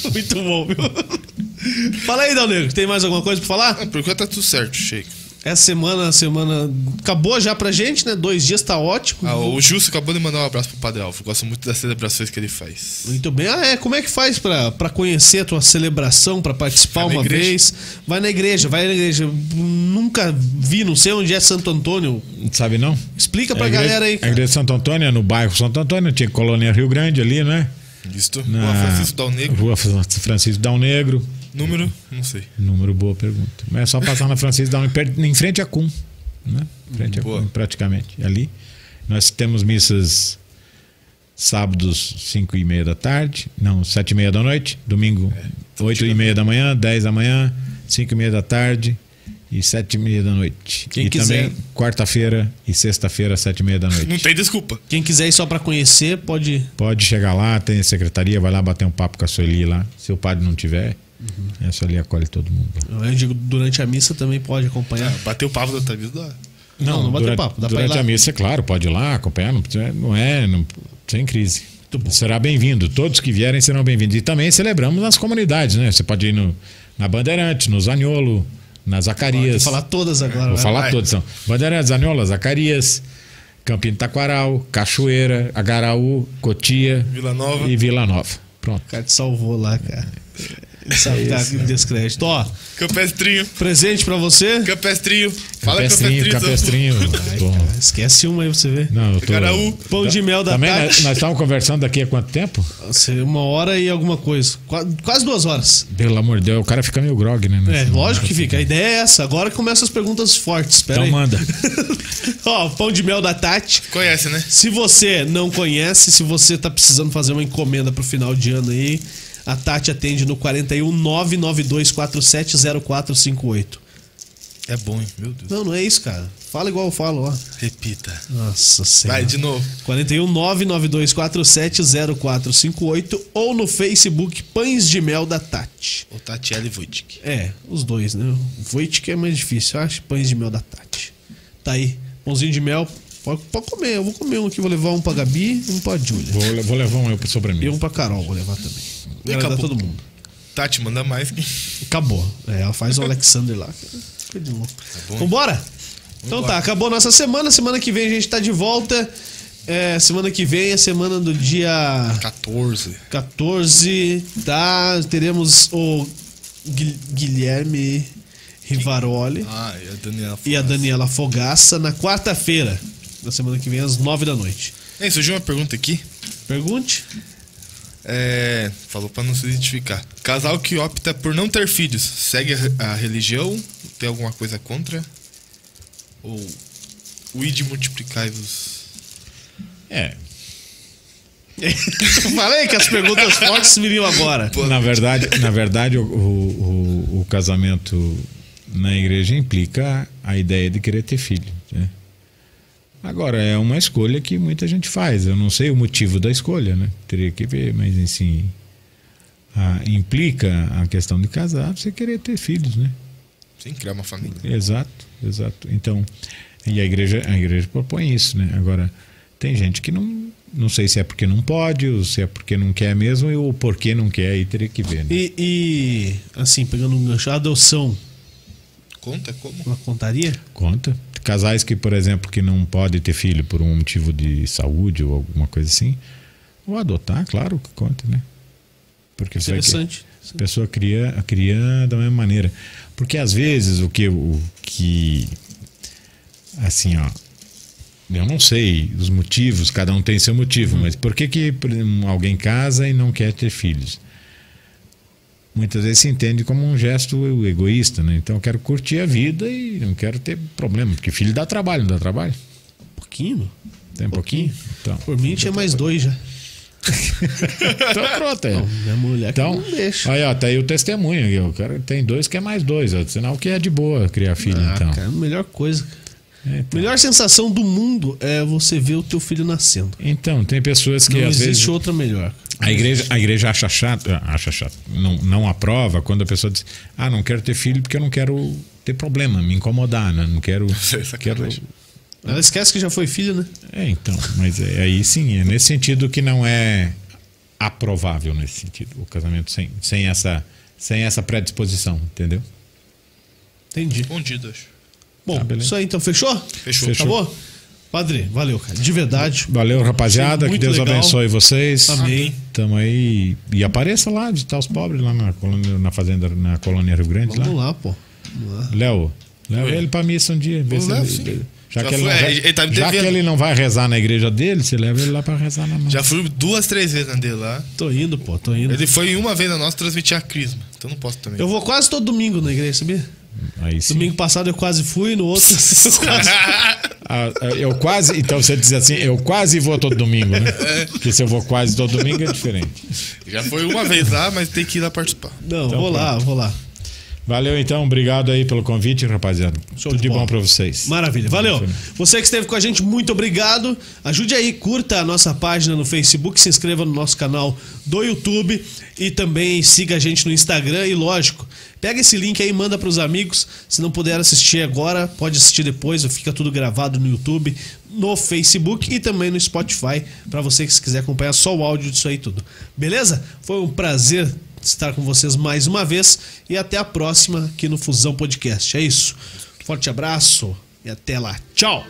Muito bom, viu? Fala aí, Dal Negro, tem mais alguma coisa pra falar? Ah, por enquanto tá tudo certo, Sheik. Essa semana, semana acabou já pra gente, né? Dois dias tá ótimo. Ah, o Justo acabou de mandar um abraço pro Padre Alvo. Gosto muito das celebrações que ele faz. Muito bem. Ah, é. Como é que faz pra, pra conhecer a tua celebração, pra participar Vai uma igreja. vez? Vai na igreja, vai na igreja. Nunca vi, não sei onde é Santo Antônio. Sabe não? Explica pra a igreja, galera aí. A cara. igreja de Santo Antônio é no bairro Santo Antônio, tinha colônia Rio Grande ali, né? Isto. Na Rua Francisco Dal Negro. Rua Francisco Dal Negro. Número? Não sei. Número, boa pergunta. Mas é só passar na Francisco Negro, em frente a Cum. Né? Em frente a Boa. Cum, praticamente. Ali. Nós temos missas sábados, 5 e meia da tarde. Não, 7 e meia da noite. Domingo, É, 8 e meia da manhã, 10 da manhã, 5 e meia da tarde e 7 e meia da noite. Quem e quiser. também quarta-feira e sexta-feira, 7 e meia da noite. Não tem desculpa. Quem quiser ir só pra conhecer, pode. Pode chegar lá, tem a secretaria, vai lá bater um papo com a Sueli lá. Se o padre não tiver, Uhum. a Sueli acolhe todo mundo. Eu digo, durante a missa também pode acompanhar. Ah, bateu o papo da tua vida. Não, não bateu durante, papo, dá pra ir durante lá. a missa, é claro, pode ir lá acompanhar, não, não é, não- sem crise. Muito bom. Será bem-vindo, todos que vierem serão bem-vindos. E também celebramos nas comunidades, né? Você pode ir no, na Bandeirante, no Zaniolo, na Vou Zacarias. falar todas agora. Vou né? falar Vai. todos. São Bandeirantes, Zaniola, Zacarias, Campinho de Taquaral, Cachoeira, Agaraú, Cotia Vila Nova. e Vila Nova. Pronto. O cara te salvou lá, cara. Ele sabe dar descrédito. Ó, Campestrinho. presente pra você. Campestrinho. Fala Capestrinho, Campestrinho. capestrinho. Bom. Esquece uma aí pra você ver. Não, eu tô... Caraú. Pão de mel da Também tarde. nós, estávamos conversando daqui há quanto tempo? Uma hora e alguma coisa. Qua- Quase duas horas. Pelo amor de Deus, o cara fica meio grog, né? É, lógico que fica. A ideia é essa. Agora que começam as perguntas fortes. Pera Então aí. manda. Ó, pão de mel da Tati. Conhece, né? Se você não conhece, se você tá precisando fazer uma encomenda pro final de ano aí, a Tati atende no 41 992470458. É bom, hein? Meu Deus. Não, não é isso, cara. Fala igual eu falo, ó. Repita. Nossa senhora. Vai, de novo. 41 992470458 ou no Facebook Pães de Mel da Tati. O Tatiele Wojcik. É, os dois, né? O Voit é mais difícil, eu acho. Pães de mel da Tati. Tá aí. Pãozinho de mel, pode, pode comer. Eu vou comer um aqui, vou levar um pra Gabi e um pra Júlia. Vou, vou levar um eu pro E sobremesa. um pra Carol, vou levar também. E acabou. todo mundo. Tati, manda mais. Acabou. É, ela faz o Alexander lá. Fica de louco. bom. Vambora? Então tá, acabou nossa semana. Semana que vem a gente tá de volta. É, semana que vem é semana do dia 14. 14, tá? Teremos o Gui- Guilherme Rivaroli Ah, e a Daniela. e a Daniela Fogaça na quarta-feira da semana que vem, às nove da noite. Ei, surgiu uma pergunta aqui. Pergunte. É, falou pra não se identificar. Casal que opta por não ter filhos, segue a, a religião? Tem alguma coisa contra? Ou o id multiplicai-vos? É. Falei que as perguntas fortes viriam agora. Na verdade, na verdade o, o, o- o casamento na igreja implica a ideia de querer ter filho. né? Agora, é uma escolha que muita gente faz. Eu não sei o motivo da escolha, né? Teria que ver, mas assim. a- implica a questão de casar, você querer ter filhos, né? Sim, criar uma família. Exato, exato. Então, e a igreja, a igreja propõe isso, né? Agora, tem gente que não, não sei se é porque não pode, ou se é porque não quer mesmo, ou porque não quer, aí teria que ver, né? E, e, assim, pegando um gancho, a adoção, Conta como? ela contaria? Conta. Casais que, por exemplo, que não podem ter filho por um motivo de saúde ou alguma coisa assim, ou adotar, claro que conta, né? Porque Interessante. A pessoa cria, cria da mesma maneira. Porque às vezes o que o que assim, ó, eu não sei os motivos, cada um tem seu motivo, mas por que que exemplo, alguém casa e não quer ter filhos? Muitas vezes se entende como um gesto egoísta, né? Então eu quero curtir a vida e não quero ter problema, porque filho dá trabalho, não dá trabalho? Um pouquinho? Tem um pouquinho? Então, Por mim tinha mais dois já. então pronto, é. Não, minha mulher Então, não deixa. aí ó, tá aí o testemunho. aqui, O cara tem dois que é mais dois, ó, sinal que é de boa criar filho, Ah, então. cara, a melhor coisa. É, então. Melhor sensação do mundo é você ver o teu filho nascendo. Então, tem pessoas que Não às existe vezes outra melhor. A igreja, a igreja acha chato, acha chato, não, não aprova quando a pessoa diz: "Ah, não quero ter filho porque eu não quero ter problema, me incomodar, né? Não quero é quero. Ela esquece que já foi filho, né? É, então, mas é, aí sim, é nesse sentido que não é aprovável nesse sentido, o casamento sem, sem, essa, sem essa predisposição, entendeu? Entendi. Escondido, acho. Bom, Tá, beleza. isso aí então, fechou? Fechou. Fechou. Acabou? Padre, valeu, cara. De verdade. Valeu, rapaziada, que Deus legal. abençoe vocês. Amém. Tamo aí. E apareça lá, visitar os pobres lá na, colônia, na fazenda, na colônia Rio Grande. Vamos lá. lá, pô. Vamos lá. Léo, leva ele pra missa um dia. vê levo, ele- já Já que, ele fui, é, vai, ele tá já que ele não vai rezar na igreja dele, você leva ele lá pra rezar na mão. Já fui duas, três vezes na dele lá. Tô indo, pô, tô indo. Ele foi uma vez na nossa transmitir a Crisma. Então não posso também. Eu vou quase todo domingo na igreja, sabia? Aí sim. Domingo passado eu quase fui, no outro. quase. Ah, ah, eu quase. Então você diz assim, eu quase vou todo domingo, né? É. Porque se eu vou quase todo domingo é diferente. Já foi uma vez lá, mas tem que ir lá participar. Não, Então vou lá, vou lá. Valeu então, obrigado aí pelo convite, rapaziada. Show Tudo de bola. bom pra vocês. Maravilha, valeu. Você que esteve com a gente, muito obrigado. Ajude aí, curta a nossa página no Facebook, se inscreva no nosso canal do YouTube e também siga a gente no Instagram e lógico, pega esse link aí e manda para os amigos. Se não puder assistir agora, pode assistir depois, fica tudo gravado no YouTube, no Facebook e também no Spotify para você que quiser acompanhar só o áudio disso aí tudo. Beleza? Foi um prazer estar com vocês mais uma vez e até a próxima aqui no Fusão Podcast. É isso. Forte abraço e até lá. Tchau.